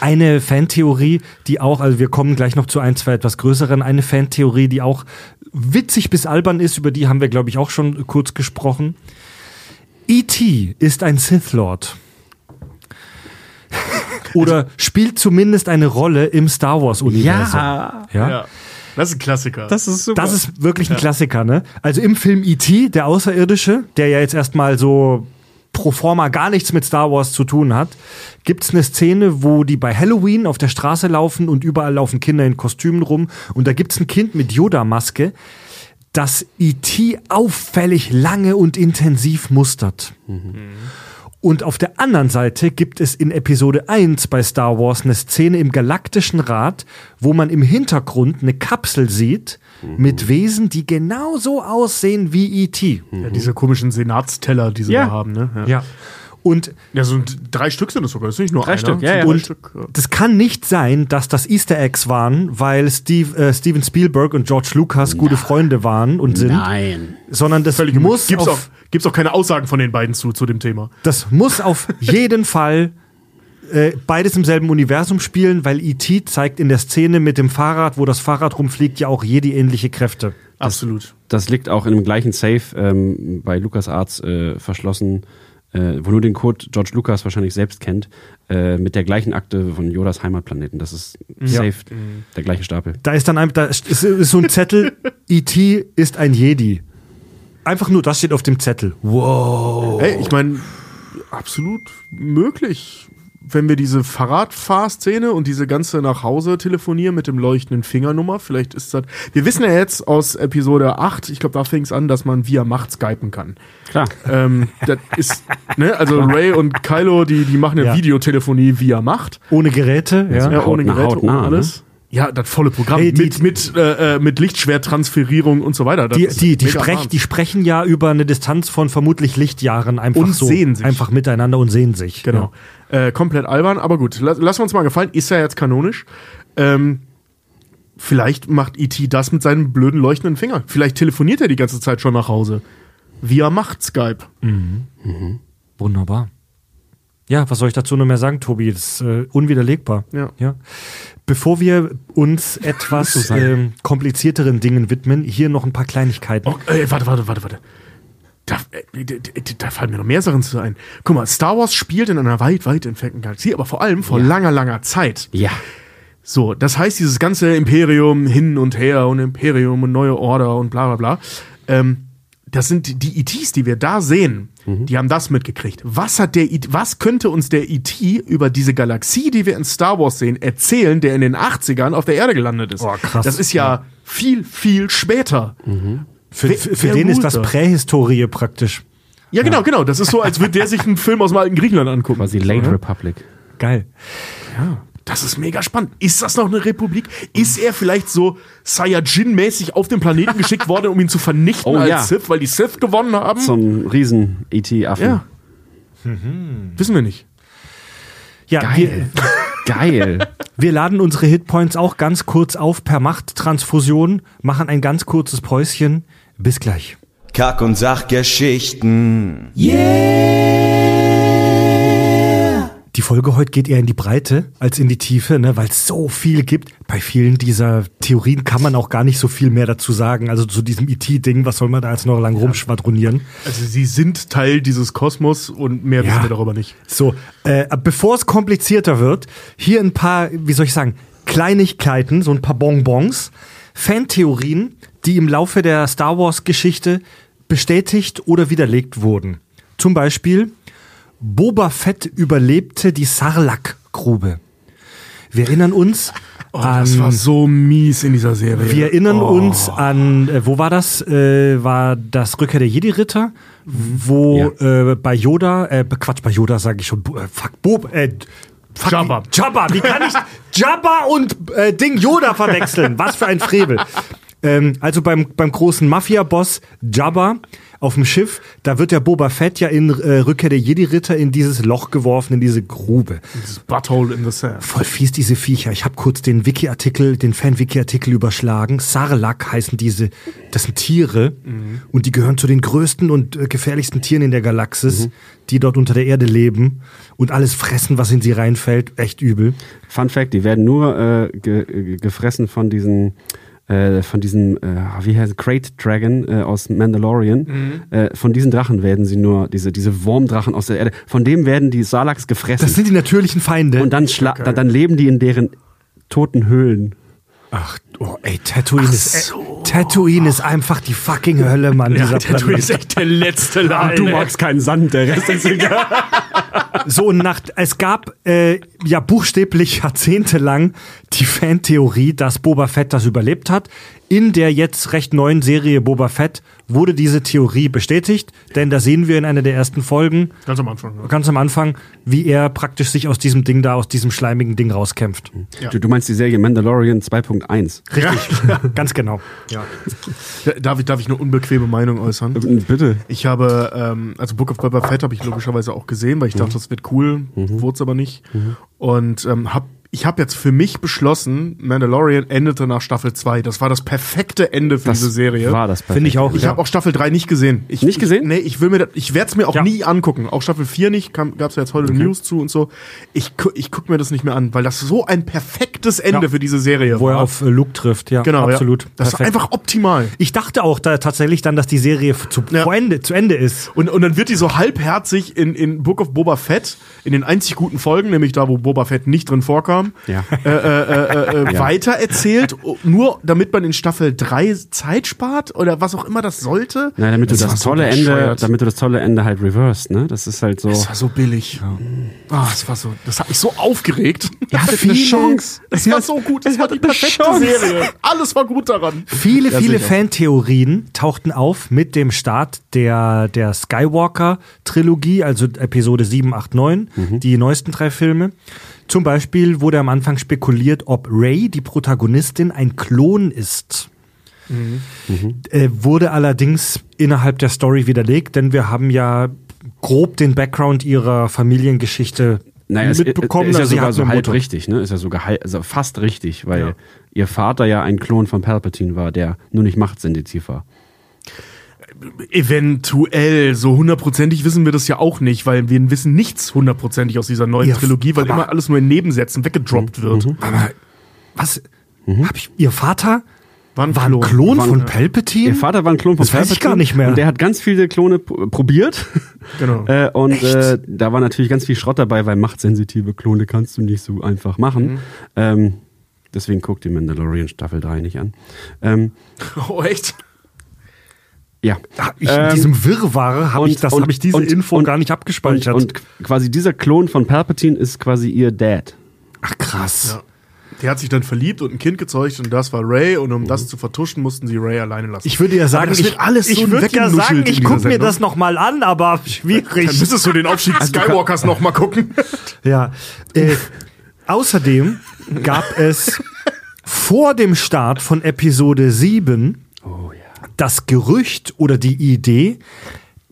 Eine Fantheorie, die auch, also wir kommen gleich noch zu ein, zwei etwas größeren, eine Fantheorie, die auch witzig bis albern ist, über die haben wir, glaube ich, auch schon kurz gesprochen. E.T. ist ein Sith Lord. Oder spielt zumindest eine Rolle im Star Wars-Universum. Ja. Ja. Das ist ein Klassiker. Das ist super. Das ist wirklich ein Klassiker, ne? Also im Film E.T., der Außerirdische, der ja jetzt erstmal so pro forma gar nichts mit Star Wars zu tun hat, gibt's eine Szene, wo die bei Halloween auf der Straße laufen und überall laufen Kinder in Kostümen rum und da gibt's ein Kind mit Yoda-Maske, das E.T. auffällig lange und intensiv mustert. Und auf der anderen Seite gibt es in Episode 1 bei Star Wars eine Szene im Galaktischen Rat, wo man im Hintergrund eine Kapsel sieht mit Wesen, die genauso aussehen wie E.T. ja, diese komischen Senatsteller, die sie Ja. da haben, ne? Ja. Ja. Und ja, so drei Stück sind es sogar, das ist nicht nur Drei einer. Stück, ja, Das ja. Und Stück, ja. das kann nicht sein, dass das Easter Eggs waren, weil Steve, äh, Steven Spielberg und George Lucas gute Freunde waren und sind, Nein. sondern das Völlig muss gibt's auf, auch, gibt's auch keine Aussagen von den beiden zu, zu dem Thema. das muss auf jeden Fall äh, beides im selben Universum spielen, weil E.T. zeigt in der Szene mit dem Fahrrad, wo das Fahrrad rumfliegt, ja auch Jedi-ähnliche Kräfte. Absolut. Das liegt auch in dem gleichen Safe ähm, bei LucasArts äh, verschlossen, äh, wo nur den Code George Lucas wahrscheinlich selbst kennt, äh, mit der gleichen Akte von Yodas Heimatplaneten. Das ist safe der gleiche Stapel. Da ist dann einfach, da ist, ist, ist so ein Zettel, E.T. ist ein Jedi. Einfach nur, das steht auf dem Zettel. Wow. Ey, ich meine, absolut möglich. Wenn wir diese Fahrradfahrszene und diese ganze nach Hause telefonieren mit dem leuchtenden Fingernummer, vielleicht ist das. Wir wissen ja jetzt aus Episode 8, ich glaube, da fing es an, dass man via Macht skypen kann. Klar. ähm, das ist, ne, also Ray und Kylo, die, die machen ja, Ja. Videotelefonie via Macht. Ohne Geräte, ja. Ja, ohne Geräte, ohne alles. Ja, das volle Programm. Hey, die- mit mit, äh, äh, mit Lichtschwerttransferierung und so weiter. Das Die, die, die, sprech, die sprechen ja über eine Distanz von vermutlich Lichtjahren einfach Und so. sehen sich. Einfach miteinander und sehen sich. Genau. Äh, komplett albern, aber gut. Lass, lassen wir uns mal gefallen. Ist ja jetzt kanonisch. Ähm, vielleicht macht E.T. das mit seinem blöden leuchtenden Finger. Vielleicht telefoniert er die ganze Zeit schon nach Hause. Via Macht-Skype. Wunderbar. Ja, was soll ich dazu noch mehr sagen, Tobi? Das ist äh, unwiderlegbar. Ja. ja. Bevor wir uns etwas ähm, komplizierteren Dingen widmen, hier noch ein paar Kleinigkeiten. Oh, äh, warte, warte, warte, warte. Da, äh, da, da, fallen mir noch mehr Sachen zu ein. Guck mal, Star Wars spielt in einer weit, weit entfernten Galaxie, aber vor allem vor langer, langer Zeit. Ja. So, das heißt, dieses ganze Imperium hin und her und Imperium und neue Order und bla bla bla. Ähm, das sind die- ETs, die wir da sehen, die haben das mitgekriegt. Was hat der IT, was könnte uns der ET über diese Galaxie, die wir in Star Wars sehen, erzählen, der in den 80ern auf der Erde gelandet ist? Oh, krass. Das ist ja, viel, viel später. Für, wer- für, für wer den ist das da? Prähistorie praktisch. Ja, genau, genau. Das ist so, als würde der sich einen Film aus dem alten Griechenland angucken. Quasi Late? Republic. Geil. Das ist mega spannend. Ist das noch eine Republik? Ist er vielleicht so Saiyajin-mäßig auf den Planeten geschickt worden, um ihn zu vernichten Oh, als ja. Sith, weil die Sith gewonnen haben? Zum riesen E ET-Affen. ja. Wissen wir nicht. Ja, Geil. Geil. Wir, wir laden unsere Hitpoints auch ganz kurz auf per Machttransfusion, machen ein ganz kurzes Päuschen. Bis gleich. Kack- und Sachgeschichten. Folge heute geht eher in die Breite als in die Tiefe, ne, weil es so viel gibt. Bei vielen dieser Theorien kann man auch gar nicht so viel mehr dazu sagen. Also zu diesem IT-Ding, was soll man da jetzt noch lang rumschwadronieren? Also sie sind Teil dieses Kosmos und mehr Ja. wissen wir darüber nicht. So, äh, bevor es komplizierter wird, hier ein paar, wie soll ich sagen, Kleinigkeiten, so ein paar Bonbons, Fantheorien, die im Laufe der Star Wars-Geschichte bestätigt oder widerlegt wurden. Zum Beispiel, Boba Fett überlebte die Sarlacc-Grube. Wir erinnern uns Oh, an... das war so mies in dieser Serie. Wir erinnern oh. uns an, äh, wo war das? Äh, war das Rückkehr der Jedi-Ritter, wo äh, bei Yoda, äh, Quatsch, bei Yoda sage ich schon, äh, fuck, Bob, äh, fuck, Jabba. Jabba, wie kann ich Jabba und äh, Ding Yoda verwechseln? Was für ein Frevel. Ähm, also beim, beim großen Mafia-Boss Jabba auf dem Schiff, da wird der Boba Fett ja in äh, Rückkehr der Jedi-Ritter in dieses Loch geworfen, in diese Grube. Dieses Butthole in the sand. Voll fies, diese Viecher. Ich habe kurz den Wiki-Artikel, den Fan-Wiki-Artikel überschlagen. Sarlacc heißen diese, das sind Tiere und die gehören zu den größten und äh, gefährlichsten Tieren in der Galaxis, die dort unter der Erde leben und alles fressen, was in sie reinfällt. Echt übel. Fun Fact, die werden nur äh, ge ge gefressen von diesen äh, von diesem, äh, wie heißt Crate Dragon äh, aus Mandalorian. Äh, von diesen Drachen werden sie nur, diese, diese Wurmdrachen aus der Erde, von dem werden die Salaks gefressen. Das sind die natürlichen Feinde. und dann, schla- dann, dann leben die in deren toten Höhlen. Ach, oh, ey, Tatooine ist, äh, Tatooine ist einfach die fucking Hölle, Mann. dieser Planet. echt der letzte Laden. Du magst keinen Sand, der Rest ist egal. So, und nach, es gab äh, ja buchstäblich jahrzehntelang die Fantheorie, dass Boba Fett das überlebt hat. In der jetzt recht neuen Serie Boba Fett wurde diese Theorie bestätigt, denn da sehen wir in einer der ersten Folgen, Ganz am Anfang. Ja. ganz am Anfang, wie er praktisch sich aus diesem Ding da, aus diesem schleimigen Ding rauskämpft. Du, du meinst die Serie Mandalorian 2.1. Richtig, ganz genau. Ja. Darf ich, darf ich eine unbequeme Meinung äußern? Bitte. Ich habe, ähm, also Book of Boba Fett habe ich logischerweise auch gesehen, weil ich dachte, das wird cool, wurde es aber nicht. Und ähm, hab, ich habe jetzt für mich beschlossen, Mandalorian endete nach Staffel 2. Das war das perfekte Ende für Das diese Serie. war das perfekt. Finde ich auch. Ich ja. habe auch Staffel 3 nicht gesehen. Ich, Nicht gesehen? Ich, nee, ich will mir das, ich werde es mir auch Ja. nie angucken. Auch Staffel 4 nicht, gab es ja jetzt heute News zu und so. Ich, ich gucke mir das nicht mehr an, weil das so ein perfektes Ende Ja. für diese Serie wo er war. auf äh, Luke trifft, ja, genau, absolut. Ja. Das war Perfekt. einfach optimal. Ich dachte auch da tatsächlich dann, dass die Serie zu, Ja. zu, Ende, zu Ende ist. Und, und dann wird die so halbherzig in, in Book of Boba Fett, in den einzig guten Folgen, nämlich da, wo Boba Fett nicht drin vorkam, Ja. äh, äh, äh, äh, Ja. weiter erzählt, nur damit man in Staffel 3 Zeit spart oder was auch immer das sollte. Nein, damit du Das das, war so tolle Ende, damit du das tolle Ende halt reversed, ne? Das ist halt so. Das war so billig. Ah, das war so, das hat mich so aufgeregt. Ja, Das viele- Chance. Das war so gut. Das war die perfekte Chance. Serie. Alles war gut daran. Viele, Ja, viele. Fantheorien tauchten auf mit dem Start der, der Skywalker-Trilogie, also Episode 7, 8, 9, die neuesten drei Filme. Zum Beispiel wurde am Anfang spekuliert, ob Ray, die Protagonistin, ein Klon ist. Äh, wurde allerdings innerhalb der Story widerlegt, denn wir haben ja grob den Background ihrer Familiengeschichte Naja, mitbekommen. ist ja Also sogar so halb Mutter. richtig, ne? Ist ja sogar halb, also fast richtig, weil Ja. ihr Vater ja ein Klon von Palpatine war, der nur nicht machtsensitiv war. Eventuell, so hundertprozentig wissen wir das ja auch nicht, weil wir wissen nichts hundertprozentig aus dieser neuen Ja, Trilogie, weil aber- immer alles nur in Nebensätzen weggedroppt wird. Aber was? Hab ich, ihr Vater War ein war ein Klon. Klon von Palpatine? Ihr Vater war ein Klon von Das weiß ich Palpatine gar nicht mehr. Und der hat ganz viele Klone probiert. Genau. Äh, und äh, da war natürlich ganz viel Schrott dabei, weil machtsensitive Klone kannst du nicht so einfach machen. Mhm. Ähm, deswegen guckt die Mandalorian Staffel 3 nicht an. Ähm, Oh, echt? Ja. Ich, Ähm, in diesem Wirrwarr habe ich, und- das, und- hab ich diese und- Info und- gar nicht abgespeichert. Und, und quasi dieser Klon von Palpatine ist quasi ihr Dad. Ach krass. Ja. Der hat sich dann verliebt und ein Kind gezeugt und das war Ray und um das zu vertuschen, mussten sie Ray alleine lassen. Ich würde ja sagen, das ich, wird alles so ich würde ja sagen, ich gucke mir das nochmal an, aber dann schwierig. müsstest du den Aufstieg Skywalkers noch mal gucken. Ja. Äh, außerdem gab es vor dem Start von Episode 7 Oh ja. Das Gerücht oder die Idee,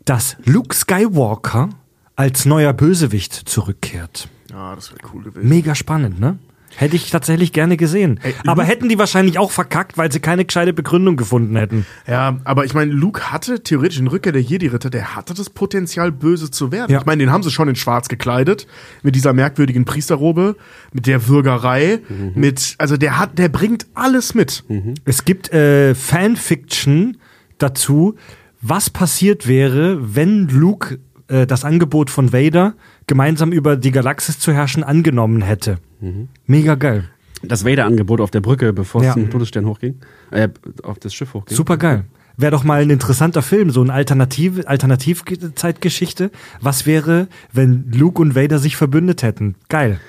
dass Luke Skywalker als neuer Bösewicht zurückkehrt. Ja, das wäre cool gewesen. Mega spannend, ne? Hätte ich tatsächlich gerne gesehen. Ey, Aber hätten die wahrscheinlich auch verkackt, weil sie keine gescheite Begründung gefunden hätten. Ja, aber ich meine, Luke hatte theoretisch in Rückkehr der Jedi-Ritter, der hatte das Potenzial, böse zu werden. Ja. Ich meine, den haben sie schon in schwarz gekleidet, mit dieser merkwürdigen Priesterrobe, mit der Würgerei, mit, also der hat, der bringt alles mit. Es gibt äh, Fanfiction dazu, was passiert wäre, wenn Luke äh, das Angebot von Vader, gemeinsam über die Galaxis zu herrschen, angenommen hätte. Mega geil. Das Vader-Angebot auf der Brücke, bevor Ja. es zum Todesstern hochging. Äh, auf das Schiff hochging. Super geil. Wäre doch mal ein interessanter Film, so eine Alternative, Alternativzeitgeschichte. Was wäre, wenn Luke und Vader sich verbündet hätten? Geil.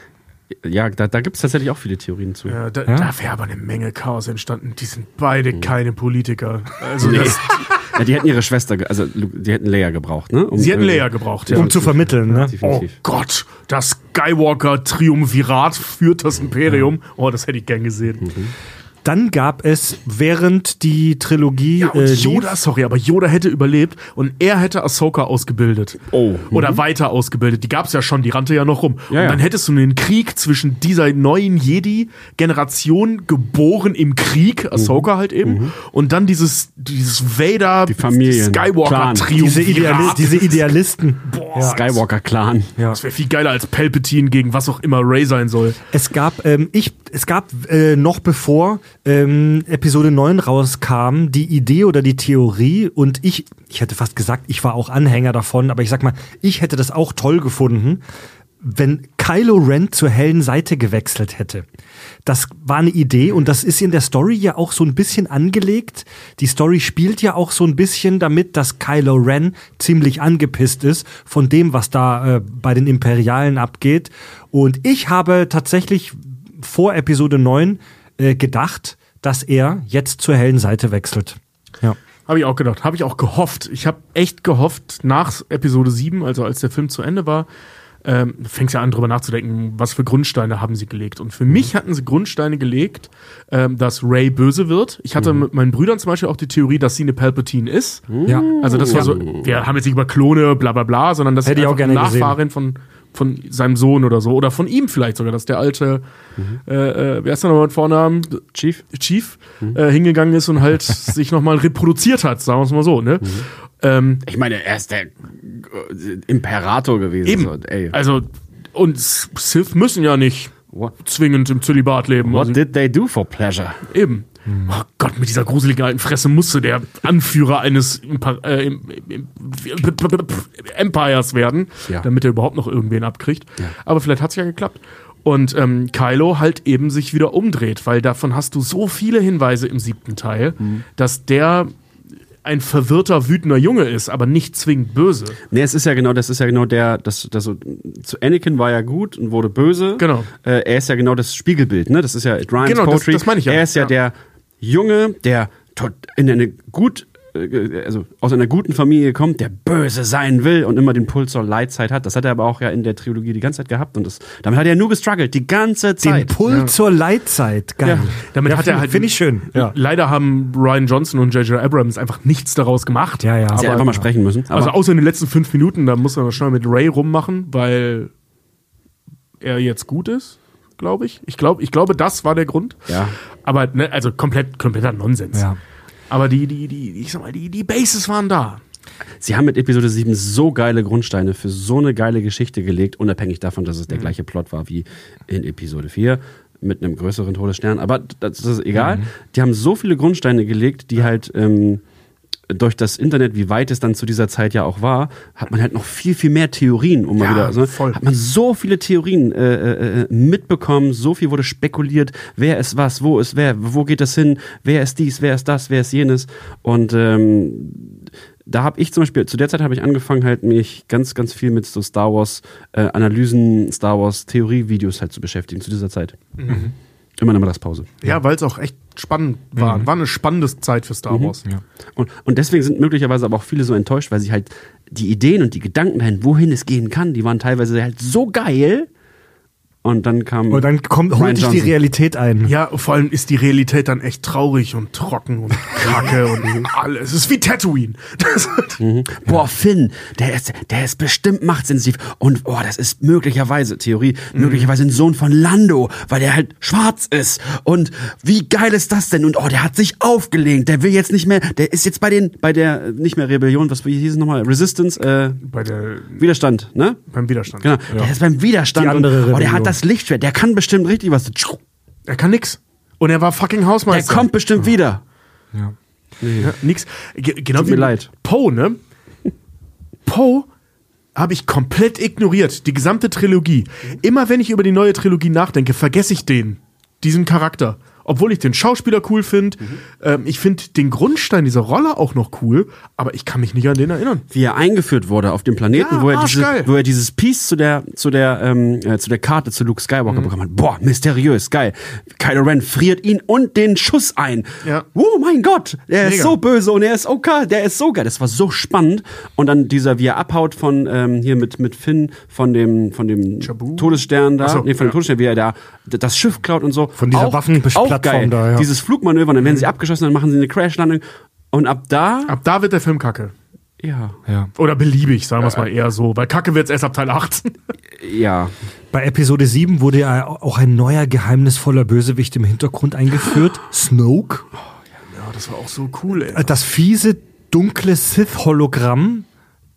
Ja, da, da gibt es tatsächlich auch viele Theorien zu. Ja, da, Ja? da wäre aber eine Menge Chaos entstanden. Die sind beide keine Politiker. Also das, Ja, die hätten ihre Schwester, also die hätten Leia gebraucht, ne? Um sie hätten Leia gebraucht, ja. Um zu vermitteln, ne? Oh Definitiv. Gott, das Skywalker-Triumvirat führt das Imperium. Oh, das hätte ich gern gesehen. Dann gab es, während die Trilogie Ja, und äh, Yoda, lief, sorry, aber Yoda hätte überlebt und er hätte Ahsoka ausgebildet. Oh. Oder weiter ausgebildet. Die gab's ja schon, die rannte ja noch rum. Ja, und ja. dann hättest du einen Krieg zwischen dieser neuen Jedi-Generation, geboren im Krieg, Ahsoka halt eben, und dann dieses, dieses Vader, Die. Skywalker-Triumph. diese, Ideali diese Idealisten. Boah, Skywalker-Clan. Ja. Das wäre viel geiler als Palpatine gegen was auch immer Ray sein soll. Es gab, ähm, ich, es gab äh, noch bevor ähm, Episode 9 rauskam, die Idee oder die Theorie und ich, ich hätte fast gesagt, ich war auch Anhänger davon, aber ich sag mal, ich hätte das auch toll gefunden, wenn Kylo Ren zur hellen Seite gewechselt hätte. Das war eine Idee und das ist in der Story ja auch so ein bisschen angelegt. Die Story spielt ja auch so ein bisschen damit, dass Kylo Ren ziemlich angepisst ist von dem, was da äh, bei den Imperialen abgeht. Und ich habe tatsächlich vor Episode 9 äh, gedacht, dass er jetzt zur hellen Seite wechselt. Ja. Habe ich auch gedacht, habe ich auch gehofft. Ich habe echt gehofft, nach Episode 7, also als der Film zu Ende war, ähm, fängst ja an, drüber nachzudenken, was für Grundsteine haben sie gelegt. Und für mich hatten sie Grundsteine gelegt, ähm, dass Ray böse wird. Ich hatte mit meinen Brüdern zum Beispiel auch die Theorie, dass sie eine Palpatine ist. Ja. Also das war so, wir haben jetzt nicht über Klone, bla bla bla, sondern auch einfach gerne Nachfahrin von, von seinem Sohn oder so. Oder von ihm vielleicht sogar, dass der alte, äh, äh, wer ist da nochmal mit Vornamen? Chief? Chief äh, hingegangen ist und halt sich nochmal reproduziert hat, sagen wir es mal so, ne? Ähm, Ich meine, er ist der äh, Imperator gewesen. eben. So, ey. Also, und Sith müssen ja nicht What, zwingend im Zölibat leben. what Also, did they do for pleasure? eben. Oh Gott, mit dieser gruseligen alten Fresse musste der Anführer eines Impa äh, Empires werden, Ja. damit er überhaupt noch irgendwen abkriegt. Aber vielleicht hat es ja geklappt. Und ähm, Kylo halt eben sich wieder umdreht, weil davon hast du so viele Hinweise im siebten Teil, dass der ein verwirrter, wütender Junge ist, aber nicht zwingend böse. Nee, es ist ja genau, das ist ja genau der, das, das zu Anakin war ja gut und wurde böse. Genau. Äh, er ist ja genau das Spiegelbild, ne? Das ist ja Ryan's Genau, das- Poetry. das meine ich ja. Er ist ja, Ja. der Junge, der in eine gut, also aus einer guten Familie kommt, der böse sein will und immer den Puls zur Leidzeit hat. Das hat er aber auch ja in der Trilogie die ganze Zeit gehabt und das, damit hat er nur gestruggelt, die ganze Den Zeit. Pull zur Leitzeit. Geil. Ja, damit Ja, hat er halt. Finde ich schön. Ja. Leider haben Ryan Johnson und J.J. Abrams einfach nichts daraus gemacht. Ja, ja. Sie Aber- einfach mal sprechen müssen. Aber also außer in den letzten fünf Minuten, da muss er schnell mit Ray rummachen, weil er jetzt gut ist, glaube ich. Ich glaube, ich glaube, das war der Grund. Ja. Aber ne, also komplett, kompletter Nonsens. Ja. Aber die, die, die, ich sag mal, die, die Bases waren da. Sie haben mit Episode 7 so geile Grundsteine für so eine geile Geschichte gelegt, unabhängig davon, dass es der gleiche Plot war wie in Episode 4 mit einem größeren Todesstern. Aber das ist egal. Die haben so viele Grundsteine gelegt, die halt ähm, durch das Internet, wie weit es dann zu dieser Zeit ja auch war, hat man halt noch viel, viel mehr Theorien, um mal Ja, wieder, also, voll. hat man so viele Theorien äh, äh, mitbekommen, so viel wurde spekuliert, wer ist was, wo ist wer, wo geht das hin, wer ist dies, wer ist das, wer ist jenes. Und ähm, da habe ich zum Beispiel, zu der Zeit habe ich angefangen, halt mich ganz, ganz viel mit so Star Wars äh, Analysen, Star Wars Theorie-Videos halt zu beschäftigen zu dieser Zeit. Immer eine Mittagspause. Ja, weil es auch echt spannend war. War eine spannende Zeit für Star Wars. Und, und deswegen sind möglicherweise aber auch viele so enttäuscht, weil sie halt die Ideen und die Gedanken dahin, wohin es gehen kann, die waren teilweise halt so geil. Und dann kam. Und dann kommt, Ryan holt dich die. Realität ein. Ja, vor allem ist die Realität dann echt traurig und trocken und kacke und alles. Es ist wie Tatooine. Das, Boah, Finn, der ist, der ist bestimmt machtsensitiv. Und oh, das ist möglicherweise, Theorie, möglicherweise ein Sohn von Lando, weil der halt schwarz ist. Und wie geil ist das denn? Und oh, der hat sich aufgelegt. Der will jetzt nicht mehr, der ist jetzt bei den, bei der, nicht mehr Rebellion, was wie hieß es nochmal? Resistance, äh, Bei der, Widerstand, ne? beim Widerstand. Genau. Der ist beim Widerstand. Die andere und, oh, der Rebellion. hat das Lichtschwert. Der kann bestimmt richtig was. Er kann nix. Und er war fucking Der Hausmeister. kommt bestimmt wieder. Ja, nix. Ge genau Tut wie mir leid. Poe, ne? Poe habe ich komplett ignoriert. Die gesamte Trilogie. Immer wenn ich über die neue Trilogie nachdenke, vergesse ich den. Diesen Charakter. Obwohl ich den Schauspieler cool finde. Ähm, ich finde den Grundstein dieser Rolle auch noch cool, aber ich kann mich nicht an den erinnern. wie er eingeführt wurde auf dem Planeten, Ja, wo, er diese, arschgeil. wo er dieses Piece zu der, zu der, ähm, äh, zu der Karte zu Luke Mhm. Skywalker bekommen hat. Boah, mysteriös, geil. Kylo Ren friert ihn und den Schuss ein. Ja. Oh mein Gott, der ist Mega. so böse und er ist okay, der ist so geil. Das war so spannend. Und dann dieser, wie er abhaut von, ähm, hier mit, mit Finn, von dem, von dem? Todesstern da, so, nee, von dem ja. Todesstern, wie er da das Schiff klaut und so. Von dieser auch, Waffenplattform auch geil. da, ja. Dieses Flugmanöver, dann werden sie abgeschossen, dann machen sie eine Crashlandung. Und ab da, Ab da wird der Film kacke. ja, Ja. Oder beliebig, sagen wir es mal eher so. Weil kacke wird's erst ab Teil 18. ja. Bei Episode 7 wurde ja auch ein neuer geheimnisvoller Bösewicht im Hintergrund eingeführt. Snoke. Ja, das war auch so cool, ey. Das fiese, dunkle Sith-Hologramm,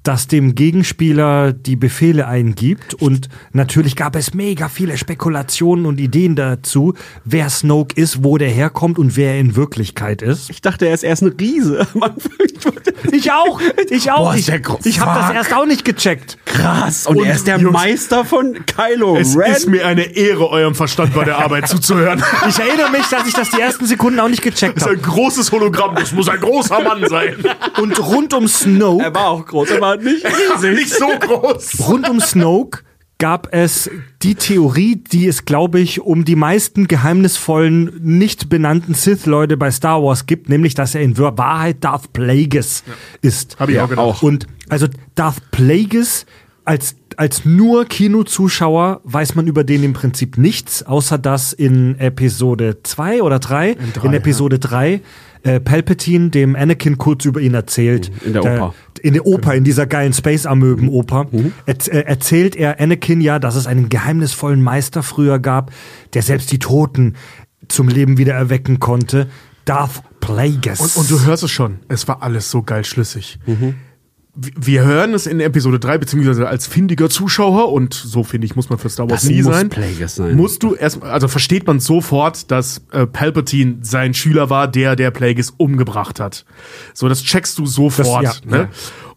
das dem Gegenspieler die Befehle eingibt. Und natürlich gab es mega viele Spekulationen und Ideen dazu, wer Snoke ist, wo der herkommt und wer er in Wirklichkeit ist. Ich dachte, er ist erst ein Riese. Ich auch, ich auch. Boah, ist ich ich habe das erst auch nicht gecheckt. Krass. Und, Und er ist der Jungs, Meister von Kylo Es Ren. ist mir eine Ehre, eurem Verstand bei der Arbeit zuzuhören. Ich erinnere mich, dass ich das die ersten Sekunden auch nicht gecheckt Das ist habe. ein großes Hologramm, das muss ein großer Mann sein. Und rund um Snoke er war auch groß, er war nicht riesig. Nicht so groß. Rund um Snoke gab es die Theorie, die es, glaube ich, um die meisten geheimnisvollen, nicht benannten Sith-Leute bei Star Wars gibt, nämlich, dass er in Wahrheit Darth Plagueis ist. Hab ich auch gedacht. Und also Darth Plagueis als als nur Kinozuschauer weiß man über den im Prinzip nichts, außer dass in Episode 2 oder 3, in, drei, Episode 3, äh, Palpatine dem Anakin kurz über ihn erzählt. In der Oper. in der Oper, in dieser geilen Space-Amöben-Oper, erz- äh, erzählt er Anakin ja, dass es einen geheimnisvollen Meister früher gab, der selbst die Toten zum Leben wieder erwecken konnte. Darth Plagueis. Und, und du hörst es schon, es war alles so geil schlüssig. W- Wir hören es in Episode 3, beziehungsweise als findiger Zuschauer, und so finde ich, muss man für Star Wars Das nie sein. Sein. Musst du erst, also versteht man sofort, dass äh, Palpatine sein Schüler war, der der Plagueis umgebracht hat. So, das checkst du sofort. Das- ja, ne? ja.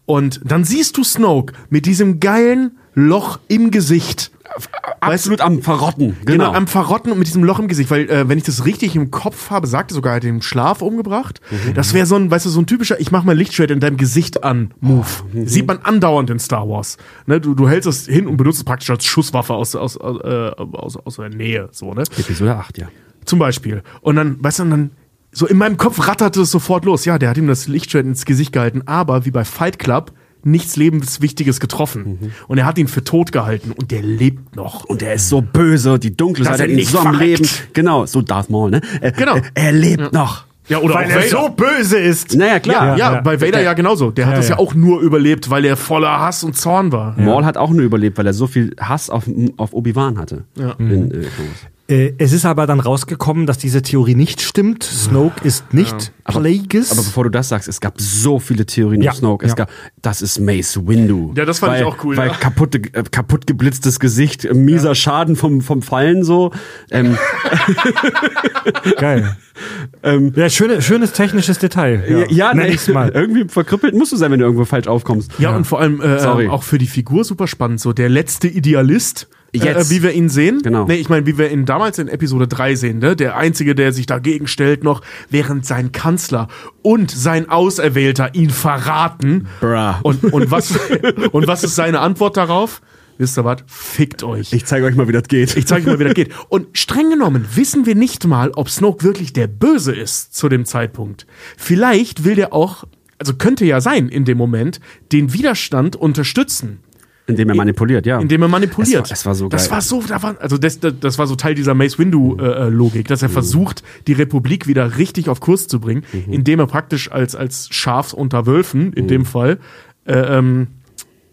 Und dann siehst du Snoke mit diesem geilen Loch im Gesicht. Absolut am Verrotten. Genau. Genau. am Verrotten und mit diesem Loch im Gesicht, weil äh, wenn ich das richtig im Kopf habe, sagte sogar, er hat im Schlaf umgebracht. Das wäre so ein, weißt du, so ein typischer, ich mach mal Lichtschwert in deinem Gesicht an Move. Sieht man andauernd in Star Wars. Ne, du, du hältst es hin und benutzt es praktisch als Schusswaffe aus, aus, aus, äh, aus, aus der Nähe, so, ne? Episode 8, ja. Zum Beispiel. Und dann, weißt du, dann, so in meinem Kopf ratterte es sofort los. Ja, der hat ihm das Lichtschwert ins Gesicht gehalten, aber wie bei Fight Club, nichts Lebenswichtiges getroffen. Und er hat ihn für tot gehalten und der lebt noch. Und er ist so böse, die dunkle Seite hat ihn nicht so am. Leben. Genau, so Darth Maul, ne? Er, Genau. Er, er lebt noch. Ja, oder weil er Vader. so böse ist. Naja, klar. Ja, Ja, ja. bei Vader ja genauso. Der hat Ja, das ja ja. auch nur überlebt, weil er voller Hass und Zorn war. Maul hat auch nur überlebt, weil er so viel Hass auf, auf Obi-Wan hatte. Ja. In, äh, Wars. Äh, es ist aber dann rausgekommen, dass diese Theorie nicht stimmt. Snoke ist nicht Plagueis. Aber bevor du das sagst, es gab so viele Theorien Ja, um Snoke. Es ja. gab, das ist Mace Windu. Ja, das fand weil, ich auch cool, Weil ja. kaputte, äh, kaputt geblitztes Gesicht, äh, mieser Schaden vom, vom Fallen so. Ähm, Geil. ja, schöne, schönes technisches Detail. Ja, ja, ich's mal. irgendwie verkrüppelt musst du sein, wenn du irgendwo falsch aufkommst. Ja, und vor allem äh, Sorry. auch für die Figur super spannend. So der letzte Idealist, Jetzt. Äh, wie wir ihn sehen. Genau. Nee, ich meine, wie wir ihn damals in Episode 3 sehen. Ne? Der Einzige, der sich dagegen stellt noch, während sein Kanzler und sein Auserwählter ihn verraten. Bruh. Und, und, was, und was ist seine Antwort darauf? Wisst ihr was? Fickt euch. Ich zeige euch mal, wie das geht. Ich zeige euch mal, wie das geht. Und streng genommen wissen wir nicht mal, ob Snoke wirklich der Böse ist zu dem Zeitpunkt. Vielleicht will der auch, also könnte ja sein in dem Moment, den Widerstand unterstützen. Indem er manipuliert, ja. Indem er manipuliert. Es war, es war so Das geil. war so, da war, also das, das, das war so Teil dieser Mace Windu-Logik, dass er Mhm. versucht, die Republik wieder richtig auf Kurs zu bringen, Mhm. indem er praktisch als, als Schafs unter Wölfen, in dem Fall, äh, ähm,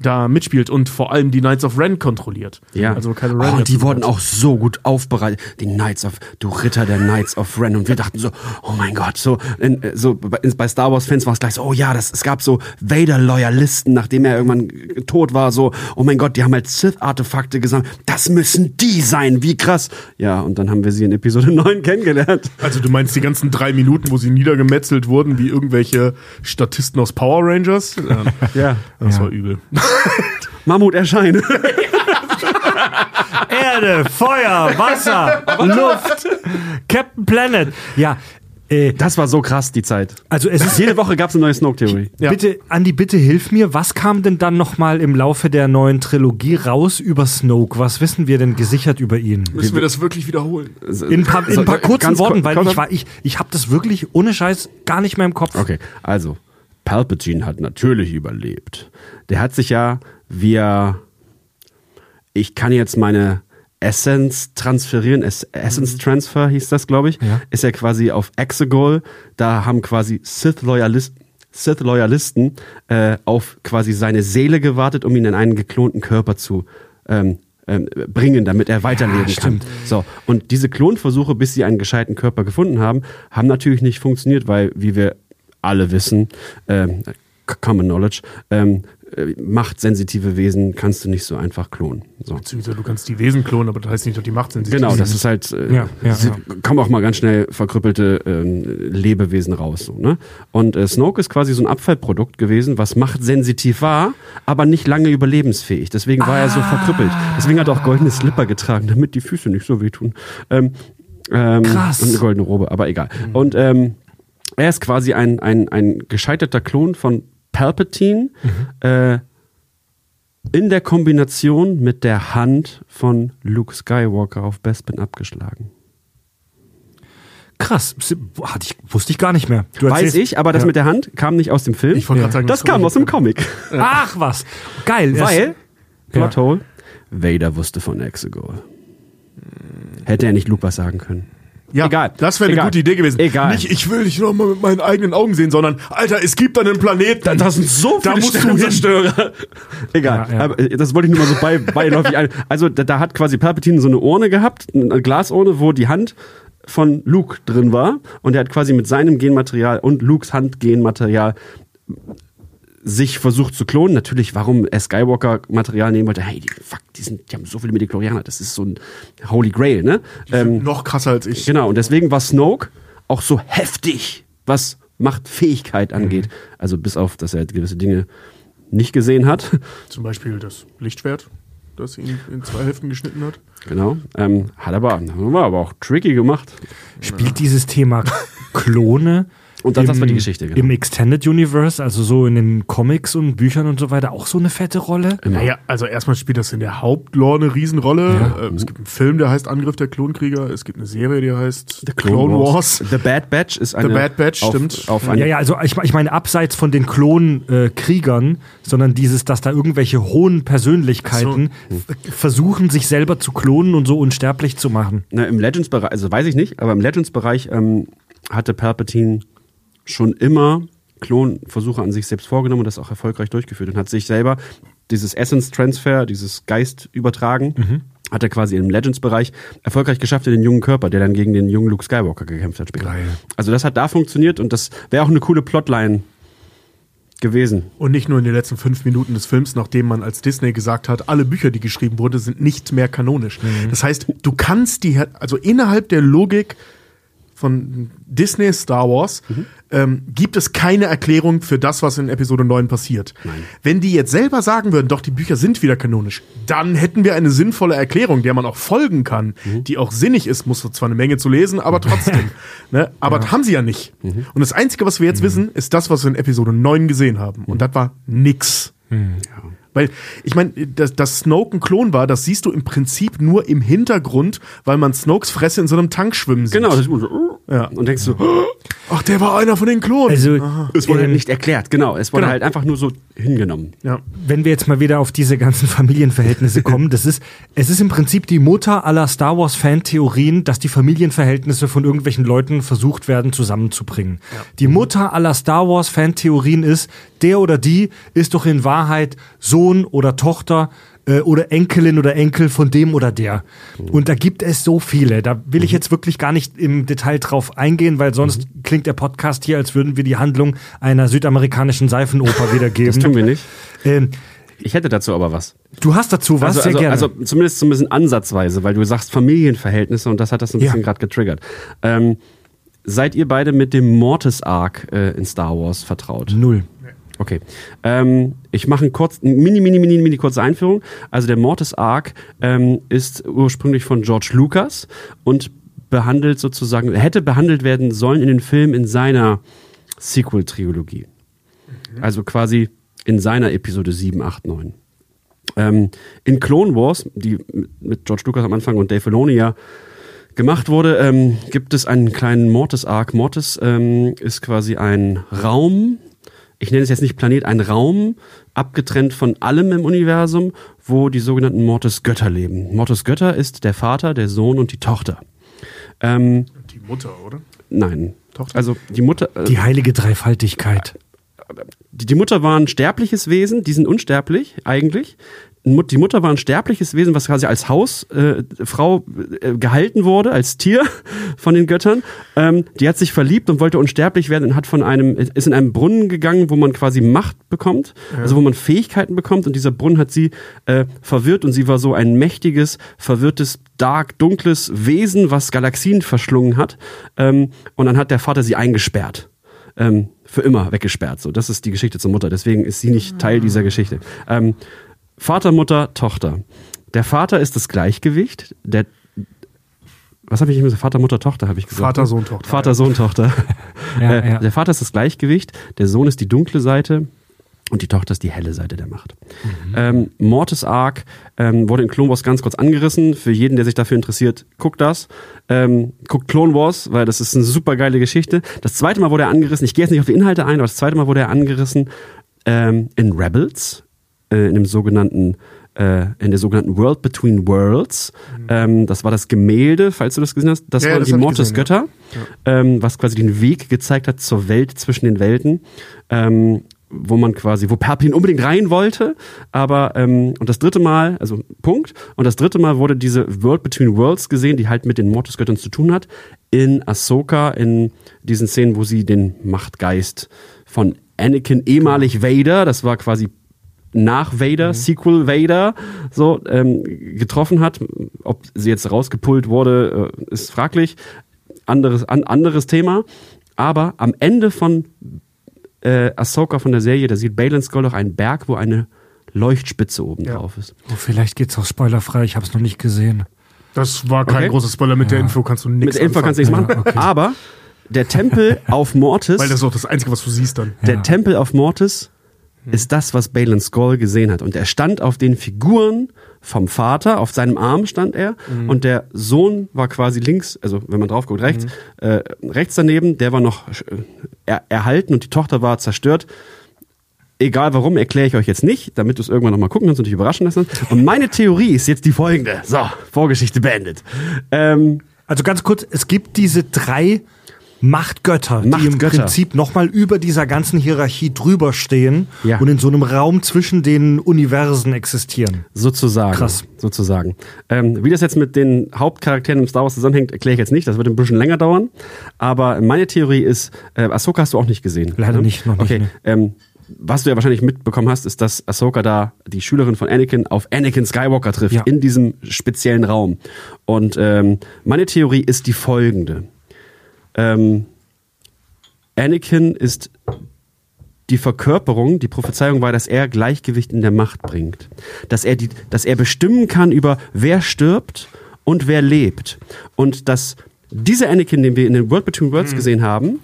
da mitspielt und vor allem die Knights of Ren kontrolliert. Ja. Also Kylo Ren oh, die wurden auch so gut aufbereitet. Die Knights of, du Ritter der Knights of Ren. Und wir dachten so, oh mein Gott, so, in, äh, so bei, bei Star Wars Fans war es gleich so, oh ja, das, es gab so Vader-Loyalisten, nachdem er irgendwann tot war, so, oh mein Gott, die haben halt Sith-Artefakte gesammelt. Das müssen die sein, wie krass. Ja, und dann haben wir sie in Episode 9 kennengelernt. Also du meinst die ganzen drei Minuten, wo sie niedergemetzelt wurden, wie irgendwelche Statisten aus Power Rangers? Ja, Ja. das war übel. Mammut erscheinen. Erde, Feuer, Wasser, Luft, Captain Planet. Ja, äh, Das war so krass, die Zeit. also es ist Jede Woche gab es eine neue Snoke-Theorie. Ja. Bitte, Andi, bitte hilf mir. Was kam denn dann nochmal im Laufe der neuen Trilogie raus über Snoke? Was wissen wir denn gesichert über ihn? Müssen wir das wirklich wiederholen? In ein paar, in ein paar Also, kurzen ganz Worten, weil ich war, ich, ich habe das wirklich ohne Scheiß gar nicht mehr im Kopf. Okay, also Palpatine hat natürlich überlebt. Der hat sich ja via ich kann jetzt meine Essence transferieren, Es- Essence Transfer hieß das, glaube ich, Ja. ist er quasi auf Exegol. Da haben quasi Sith-Loyalisten Sith Loyalisten äh, auf quasi seine Seele gewartet, um ihn in einen geklonten Körper zu ähm, ähm, bringen, damit er weiterleben kann. stimmt. So, und diese Klonversuche, bis sie einen gescheiten Körper gefunden haben, haben natürlich nicht funktioniert, weil, wie wir alle wissen, ähm, Common Knowledge, ähm, äh, machtsensitive Wesen kannst du nicht so einfach klonen. So. Beziehungsweise du kannst die Wesen klonen, aber das heißt nicht, dass die Macht sind. Genau, das ist halt, äh, Ja, ja, ja. kommen auch mal ganz schnell verkrüppelte ähm, Lebewesen raus. So, ne? Und äh, Snoke ist quasi so ein Abfallprodukt gewesen, was machtsensitiv war, aber nicht lange überlebensfähig. Deswegen war er so verkrüppelt. Deswegen hat er auch goldene Slipper getragen, damit die Füße nicht so wehtun. Ähm, ähm, Krass. Und eine goldene Robe, aber egal. Und ähm, er ist quasi ein, ein, ein gescheiterter Klon von Palpatine. Äh, in der Kombination mit der Hand von Luke Skywalker auf Bespin abgeschlagen. Krass, hatte ich, wusste ich gar nicht mehr. Du Weiß ich, aber das Ja. mit der Hand kam nicht aus dem Film. Ich wollte gerade sagen, das das kam aus dem Comic. Ach was, geil. Weil, Ja. Plot Hole, Vader wusste von Exegol. Hätte er nicht Luke was sagen können. Ja, Egal. das wäre eine gute Idee gewesen. Egal. Nicht, ich will dich noch mal mit meinen eigenen Augen sehen, sondern, Alter, es gibt einen Planeten. Da sind so Da viele musst du hin. Sternzerstörer. Egal. Ja, ja. Äh, das wollte ich nur mal so bei, beiläufig ein. Also da, da hat quasi Palpatine so eine Urne gehabt, eine Glasurne, wo die Hand von Luke drin war. Und er hat quasi mit seinem Genmaterial und Lukes Handgenmaterial sich versucht zu klonen. Natürlich, warum er Skywalker-Material nehmen wollte. Hey, die, fuck, die, sind, die haben so viele Mediklorianer. Das ist so ein Holy Grail, ne? Ähm, noch krasser als ich. Genau, und deswegen war Snoke auch so heftig, was Machtfähigkeit angeht. Also bis auf, dass er gewisse Dinge nicht gesehen hat. Zum Beispiel das Lichtschwert, das ihn in zwei Hälften geschnitten hat. Genau. Ähm, hat aber, war aber auch tricky gemacht. Spielt dieses Thema Klone Und das- das war die Geschichte, genau. im Extended Universe, also so in den Comics und Büchern und so weiter, auch so eine fette Rolle? Naja, also erstmal spielt das in der Hauptlore eine Riesenrolle. Ähm, es gibt einen Film, der heißt Angriff der Klonkrieger. Es gibt eine Serie, die heißt The Clone, Wars. The Bad Batch ist eine. Bad Batch, auf, stimmt. Auf Ja, ja, also ich, ich meine abseits von den Klonkriegern, sondern dieses, dass da irgendwelche hohen Persönlichkeiten f- versuchen, sich selber zu klonen und so unsterblich zu machen. Na, Im Legends-Bereich, also weiß ich nicht, aber im Legends-Bereich ähm, hatte Palpatine schon immer Klonversuche an sich selbst vorgenommen und das auch erfolgreich durchgeführt und hat sich selber dieses Essence-Transfer, dieses Geist übertragen, Mhm. hat er quasi im Legends-Bereich erfolgreich geschafft in den jungen Körper, der dann gegen den jungen Luke Skywalker gekämpft hat später. Geil. Also das hat da funktioniert und das wäre auch eine coole Plotline gewesen. Und nicht nur in den letzten fünf Minuten des Films, nachdem man als Disney gesagt hat, alle Bücher, die geschrieben wurden, sind nicht mehr kanonisch. Das heißt, du kannst die, also innerhalb der Logik von Disney Star Wars ähm, gibt es keine Erklärung für das, was in Episode 9 passiert. Wenn die jetzt selber sagen würden, doch, die Bücher sind wieder kanonisch, dann hätten wir eine sinnvolle Erklärung, der man auch folgen kann, die auch sinnig ist, muss zwar eine Menge zu lesen, aber trotzdem. ne? Aber haben sie ja nicht. Und das Einzige, was wir jetzt wissen, ist das, was wir in Episode 9 gesehen haben. Und das war nix. Weil, ich meine, dass, dass Snoke ein Klon war, das siehst du im Prinzip nur im Hintergrund, weil man Snokes Fresse in so einem Tank schwimmen sieht. Genau, das ist gut. Ja. Und denkst du, Ach, der war einer von den Klonen. Also, es wurde ähm, nicht erklärt, genau. Es wurde Genau. halt einfach nur so hingenommen. ja. wenn wir jetzt mal wieder auf diese ganzen Familienverhältnisse kommen, das ist, es ist im Prinzip die Mutter aller Star Wars Fan-Theorien, dass die Familienverhältnisse von irgendwelchen Leuten versucht werden zusammenzubringen. Die Mutter aller Star Wars Fan-Theorien ist, der oder die ist doch in Wahrheit Sohn oder Tochter äh, oder Enkelin oder Enkel von dem oder der. Und da gibt es so viele. Da will ich jetzt wirklich gar nicht im Detail drauf eingehen, weil sonst klingt der Podcast hier, als würden wir die Handlung einer südamerikanischen Seifenoper wiedergeben. Das tun wir nicht. Ähm, Ich hätte dazu aber was. du hast dazu was, also, sehr also, gerne. also zumindest so ein bisschen ansatzweise, weil du sagst Familienverhältnisse und das hat das ein Ja. bisschen gerade getriggert. Ähm, seid ihr beide mit dem Mortis Arc äh, in Star Wars vertraut? Null. Okay. Ähm, ich mache einen kurz, mini, mini, mini, mini kurze Einführung. Also der Mortis Arc ähm, ist ursprünglich von George Lucas und behandelt sozusagen, hätte behandelt werden sollen in den Film in seiner Sequel-Trilogie. Also quasi in seiner Episode 7, 8, 9. Ähm, in Clone Wars, die mit George Lucas am Anfang und Dave Filoni ja gemacht wurde, ähm, gibt es einen kleinen Mortis-Arc. Mortis ähm, ist quasi ein Raum, ich nenne es jetzt nicht Planet, ein Raum, abgetrennt von allem im Universum, wo die sogenannten Mortis-Götter leben. Mortis-Götter ist der Vater, der Sohn und die Tochter. Ähm, Die Mutter, oder? nein. Tochter? Also die Mutter. äh, Die heilige Dreifaltigkeit. die, die Mutter war ein sterbliches Wesen, die sind unsterblich eigentlich. Die Mutter war ein sterbliches Wesen, was quasi als Hausfrau äh, äh, gehalten wurde, als Tier von den Göttern. Ähm, die hat sich verliebt und wollte unsterblich werden und hat von einem, ist in einen Brunnen gegangen, wo man quasi Macht bekommt, also wo man Fähigkeiten bekommt und dieser Brunnen hat sie äh, verwirrt und sie war so ein mächtiges, verwirrtes, dark, dunkles Wesen, was Galaxien verschlungen hat. Ähm, und dann hat der Vater sie eingesperrt ähm, für immer weggesperrt. So, das ist die Geschichte zur Mutter. Deswegen ist sie nicht Teil dieser Geschichte. Ähm, Vater, Mutter, Tochter. Der Vater ist das Gleichgewicht. Der was habe ich gesagt? Vater, Mutter, Tochter, habe ich gesagt. Vater, Sohn, Tochter. Vater, Sohn, Tochter. Ja, äh, ja. Der Vater ist das Gleichgewicht, der Sohn ist die dunkle Seite und die Tochter ist die helle Seite der Macht. Ähm, Mortis Arc ähm, wurde in Clone Wars ganz kurz angerissen. Für jeden, der sich dafür interessiert, guckt das. Ähm, guckt Clone Wars, weil das ist eine super geile Geschichte. Das zweite Mal wurde er angerissen, ich gehe jetzt nicht auf die Inhalte ein, aber das zweite Mal wurde er angerissen ähm, in Rebels, äh, in dem sogenannten äh, in der sogenannten World Between Worlds. Ähm, das war das Gemälde, falls du das gesehen hast. Das Ja, ja, waren das Mortis gesehen, ja. Götter, ähm, was quasi den Weg gezeigt hat zur Welt zwischen den Welten. Ähm, wo man quasi, wo Perpin unbedingt rein wollte, aber und das dritte Mal, also Punkt, und das dritte Mal wurde diese World Between Worlds gesehen, die halt mit den Mortis-Göttern zu tun hat, in Ahsoka, in diesen Szenen, wo sie den Machtgeist von Anakin, ehemalig Vader, das war quasi nach Vader, Sequel Vader, so ähm, getroffen hat. Ob sie jetzt rausgepult wurde, äh, ist fraglich. Anderes, an, anderes Thema. Aber am Ende von äh, Ahsoka von der Serie, da sieht Balin Skull auch einen Berg, wo eine Leuchtspitze oben Ja. drauf ist. Oh, vielleicht geht's auch spoilerfrei, ich habe es noch nicht gesehen. Das war kein Okay. großer Spoiler. Mit der Info kannst du nichts Mit der Info kannst du nichts machen. Aber der Tempel auf Mortis, Weil das ist auch das Einzige, was du siehst dann. der Tempel auf Mortis ist das, was Balin Skull gesehen hat. Und er stand auf den Figuren vom Vater, auf seinem Arm stand er. Und der Sohn war quasi links, also wenn man drauf guckt, rechts, äh, rechts daneben, der war noch äh, er, erhalten und die Tochter war zerstört. Egal warum, erkläre ich euch jetzt nicht, damit du es irgendwann nochmal gucken kannst und dich überraschen lassen. Und meine Theorie ist jetzt die folgende. So, Vorgeschichte beendet. Ähm, Also ganz kurz, es gibt diese drei Machtgötter, die im Machtgötter. Prinzip nochmal über dieser ganzen Hierarchie drüber stehen Ja. und in so einem Raum zwischen den Universen existieren. Sozusagen. Krass. Sozusagen. Ähm, wie das jetzt mit den Hauptcharakteren im Star Wars zusammenhängt, erkläre ich jetzt nicht. Das wird ein bisschen länger dauern. Aber meine Theorie ist, äh, Ahsoka hast du auch nicht gesehen. Leider ne? nicht, noch nicht, Okay. nee. Ähm, was du ja wahrscheinlich mitbekommen hast, ist, dass Ahsoka da die Schülerin von Anakin auf Anakin Skywalker trifft Ja. in diesem speziellen Raum. Und ähm, meine Theorie ist die folgende. Ähm, Anakin ist die Verkörperung, die Prophezeiung war, dass er Gleichgewicht in der Macht bringt. Dass er, die, dass er bestimmen kann über wer stirbt und wer lebt. Und dass dieser Anakin, den wir in den World Between Worlds gesehen haben,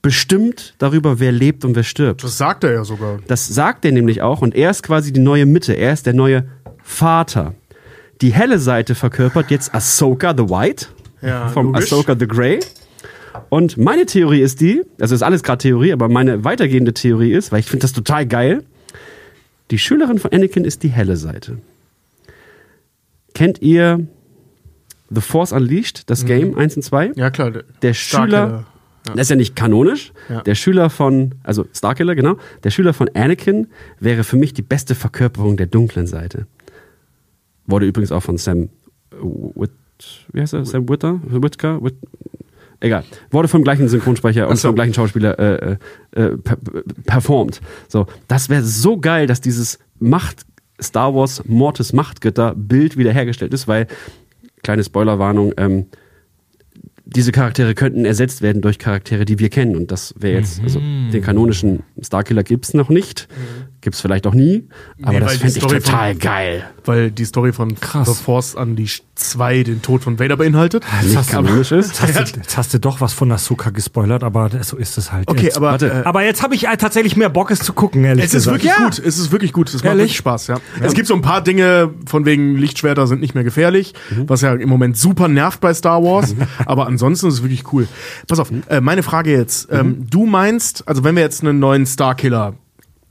bestimmt darüber, wer lebt und wer stirbt. Das sagt er ja sogar. Das sagt er nämlich auch und er ist quasi die neue Mitte, er ist der neue Vater. Die helle Seite verkörpert jetzt Ahsoka the White, Ja, vom logisch. Ahsoka the Grey. Und meine Theorie ist die, also ist alles gerade Theorie, aber meine weitergehende Theorie ist, weil ich finde das total geil, die Schülerin von Anakin ist die helle Seite. Kennt ihr The Force Unleashed, das Game 1 und 2? Ja, klar. Der. Schüler, das ist ja nicht kanonisch, Ja. der Schüler von, also Starkiller, genau, der Schüler von Anakin wäre für mich die beste Verkörperung der dunklen Seite. Wurde übrigens auch von Sam wie heißt er? Sam Whitter? Whittaker? Whit, egal. Wurde vom gleichen Synchronsprecher und vom gleichen Schauspieler äh, äh, äh, per, performt. So, das wäre so geil, dass dieses Macht Star Wars Mortis Machtgötter Bild wiederhergestellt ist, weil kleine Spoilerwarnung, ähm, diese Charaktere könnten ersetzt werden durch Charaktere, die wir kennen. Und das wäre jetzt, also Mhm. den kanonischen Starkiller gibt's noch nicht. Gibt's vielleicht auch nie. Aber Nee, das die fände ich total von- geil. Weil die Story von Krass. The Force Unleashed 2 den Tod von Vader beinhaltet. Nicht hast du- kanonisch ist. Jetzt hast, du, jetzt hast du doch was von Ahsoka gespoilert, aber das- so ist es halt. Okay, jetzt. aber, warte. äh, aber jetzt habe ich äh, tatsächlich mehr Bock, es zu gucken, ehrlich es ist gesagt. wirklich gut. Es ist wirklich gut. Es macht wirklich Spaß, ja. Es gibt so ein paar Dinge, von wegen Lichtschwerter sind nicht mehr gefährlich, Mhm. was ja im Moment super nervt bei Star Wars. aber ansonsten ist es wirklich cool. Pass auf, äh, meine Frage jetzt. Mhm. Ähm, du meinst, also wenn wir jetzt einen neuen Starkiller,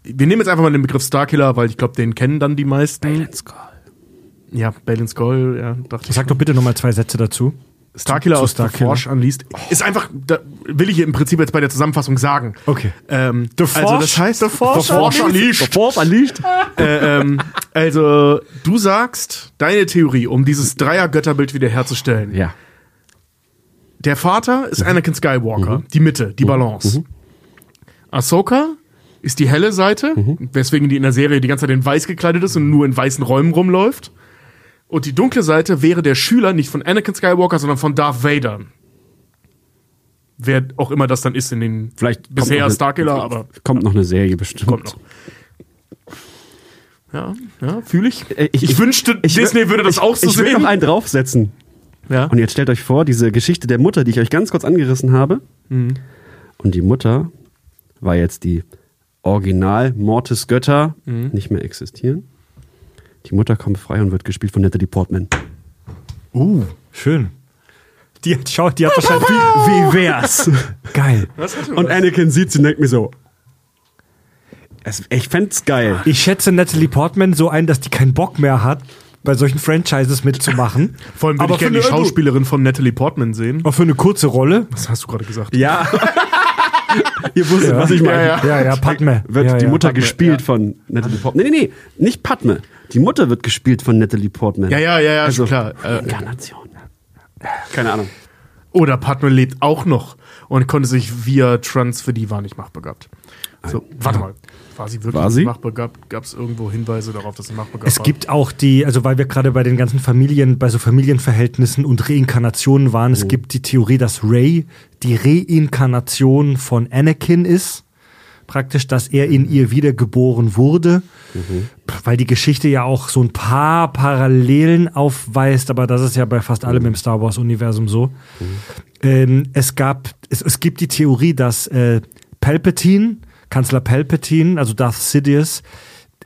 wir nehmen jetzt einfach mal den Begriff Starkiller, weil ich glaube, den kennen dann die meisten. Ja, Balin Skull, ja, dachte ich. Sag doch bitte nochmal zwei Sätze dazu. Starkiller aus Starkiller. The Force Unleashed ist einfach, da will ich im Prinzip jetzt bei der Zusammenfassung sagen. Okay. Ähm, The also Force- das heißt, The Force Unleashed. Force Unleashed. Äh, ähm, also du sagst, deine Theorie, um dieses Dreier-Götterbild wiederherzustellen. Ja. Der Vater ist Anakin Skywalker, die Mitte, die Balance. Ahsoka ist die helle Seite, weswegen die in der Serie die ganze Zeit in weiß gekleidet ist und nur in weißen Räumen rumläuft. Und die dunkle Seite wäre der Schüler nicht von Anakin Skywalker, sondern von Darth Vader. Wer auch immer das dann ist in den Vielleicht bisher Starkiller, aber Kommt noch eine Serie bestimmt. kommt noch. Ja, ja, fühle ich. Äh, Ich, ich- ich- wünschte, Disney würde das ich, auch so Ich will sehen. noch einen draufsetzen. ja. Und jetzt stellt euch vor, diese Geschichte der Mutter, die ich euch ganz kurz angerissen habe. Mhm. Und die Mutter war jetzt die Original-Mortis-Götter, Mhm. nicht mehr existieren. Die Mutter kommt frei und wird gespielt von Natalie Portman. Uh, schön. Die, hat- schau, die hat wahrscheinlich. wie, wie wär's? Geil. Und Anakin sieht sie und denkt mir so, es, ich fänd's geil. Ich schätze Natalie Portman so ein, dass die keinen Bock mehr hat, bei solchen Franchises mitzumachen. Vor allem würde Aber ich gerne die Schauspielerin von Natalie Portman sehen. Aber für eine kurze Rolle. Was hast du gerade gesagt? Ja. Ihr wusstet, Ja. was ich meine. Ja, Ja, ja, Padme. Wird ja, die Mutter Padme. gespielt von Natalie Portman. Nee, nee, nee, nicht Padme. Die Mutter wird gespielt von Natalie Portman. Ja, ja, ja, ja, Also, klar. Äh, Inkarnation. Keine Ahnung. oder Padme lebt auch noch und konnte sich via Transfer, die war nicht machtbegabt. So, warte mal. War sie wirklich War sie? machtbegabt? Gab es irgendwo Hinweise darauf, dass sie machtbegabt Es war? gibt auch die, also weil wir gerade bei den ganzen Familien, bei so Familienverhältnissen und Reinkarnationen waren, es gibt die Theorie, dass Ray die Reinkarnation von Anakin ist. Praktisch, dass er in ihr wiedergeboren wurde, weil die Geschichte ja auch so ein paar Parallelen aufweist, aber das ist ja bei fast allem im Star Wars-Universum so. Ähm, es gab, es, es gibt die Theorie, dass äh, Palpatine, Kanzler Palpatine, also Darth Sidious,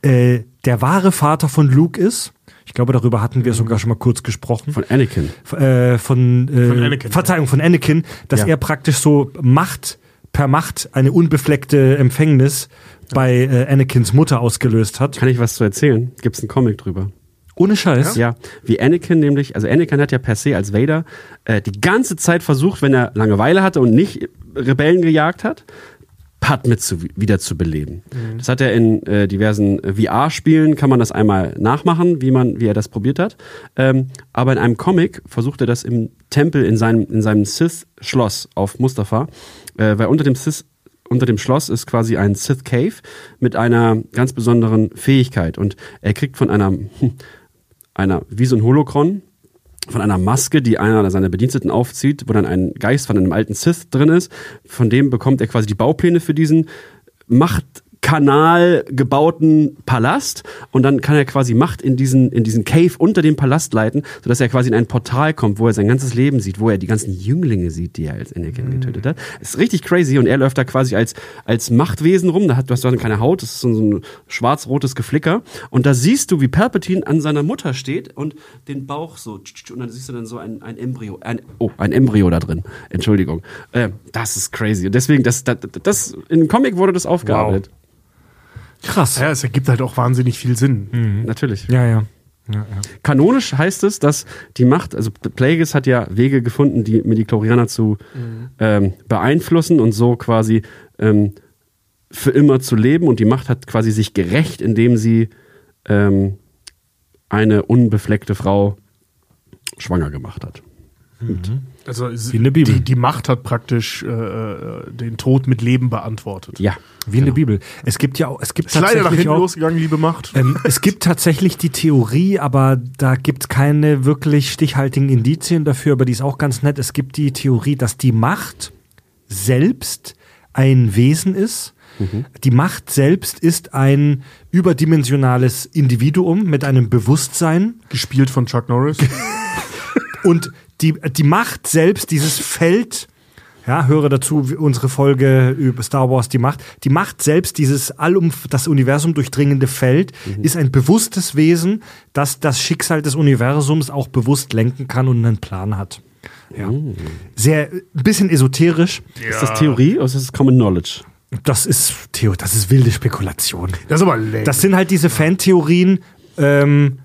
äh, der wahre Vater von Luke ist. Ich glaube, darüber hatten wir sogar schon mal kurz gesprochen. Von Anakin. äh, von, äh, Von Anakin. Verzeihung, von Anakin, dass Ja. er praktisch so Macht per Macht eine unbefleckte Empfängnis bei äh, Anakins Mutter ausgelöst hat. Kann ich was zu erzählen? Gibt's einen Comic drüber? Ohne Scheiß. Ja, wie Anakin nämlich, also Anakin hat ja per se als Vader äh, die ganze Zeit versucht, wenn er Langeweile hatte und nicht Rebellen gejagt hat, Padme zu, wieder zu beleben. Das hat er in äh, diversen äh, VR-Spielen, kann man das einmal nachmachen, wie, man, wie er das probiert hat. Ähm, aber in einem Comic versucht er das im Tempel in seinem, in seinem Sith-Schloss auf Mustafa, äh, weil unter dem Sith unter dem Schloss ist quasi ein Sith Cave mit einer ganz besonderen Fähigkeit und er kriegt von einer, einer wie so ein Holokron, von einer Maske, die einer seiner Bediensteten aufzieht, wo dann ein Geist von einem alten Sith drin ist. Von dem bekommt er quasi die Baupläne für diesen Kanal gebauten Palast und dann kann er quasi Macht in diesen, in diesen Cave unter dem Palast leiten, sodass er quasi in ein Portal kommt, wo er sein ganzes Leben sieht, wo er die ganzen Jünglinge sieht, die er als Anakin Mhm. getötet hat. ist richtig crazy und er läuft da quasi als, als Machtwesen rum, da hat, du hast dann keine Haut, das ist so ein schwarz-rotes Geflicker und da siehst du, wie Palpatine an seiner Mutter steht und den Bauch so, und dann siehst du dann so ein, ein Embryo, ein, oh, ein Embryo da drin, Entschuldigung. Äh, das ist crazy und deswegen, das, das, das, in Comic wurde das aufgearbeitet. Krass. Ja, es ergibt halt auch wahnsinnig viel Sinn. Natürlich. Ja, ja. ja, ja. Kanonisch heißt es, dass die Macht, also Plagueis hat ja Wege gefunden, die Mediklorianer zu ähm, beeinflussen und so quasi ähm, für immer zu leben. Und die Macht hat quasi sich gerecht, indem sie ähm, eine unbefleckte Frau schwanger gemacht hat. Also Wie in der Bibel. Die, die Macht hat praktisch äh, äh, den Tod mit Leben beantwortet. Ja. Wie in der Bibel. Es gibt ja auch, es gibt Ist leider nach tatsächlich hinten auch, losgegangen, liebe Macht. ähm, es gibt tatsächlich die Theorie, aber da gibt es keine wirklich stichhaltigen Indizien dafür, aber die ist auch ganz nett. Es gibt die Theorie, dass die Macht selbst ein Wesen ist. Die Macht selbst ist ein überdimensionales Individuum mit einem Bewusstsein. Gespielt von Chuck Norris. Und die, die Macht selbst, dieses Feld, ja, höre dazu unsere Folge über Star Wars, die Macht. Die Macht selbst, dieses allum, das Universum durchdringende Feld, ist ein bewusstes Wesen, das das Schicksal des Universums auch bewusst lenken kann und einen Plan hat. Ja. Sehr, ein bisschen esoterisch. Ist das Theorie oder ist das Common Knowledge? Das ist, Theo, das ist wilde Spekulation. Das ist aber lame. Das sind halt diese Fantheorien, ähm,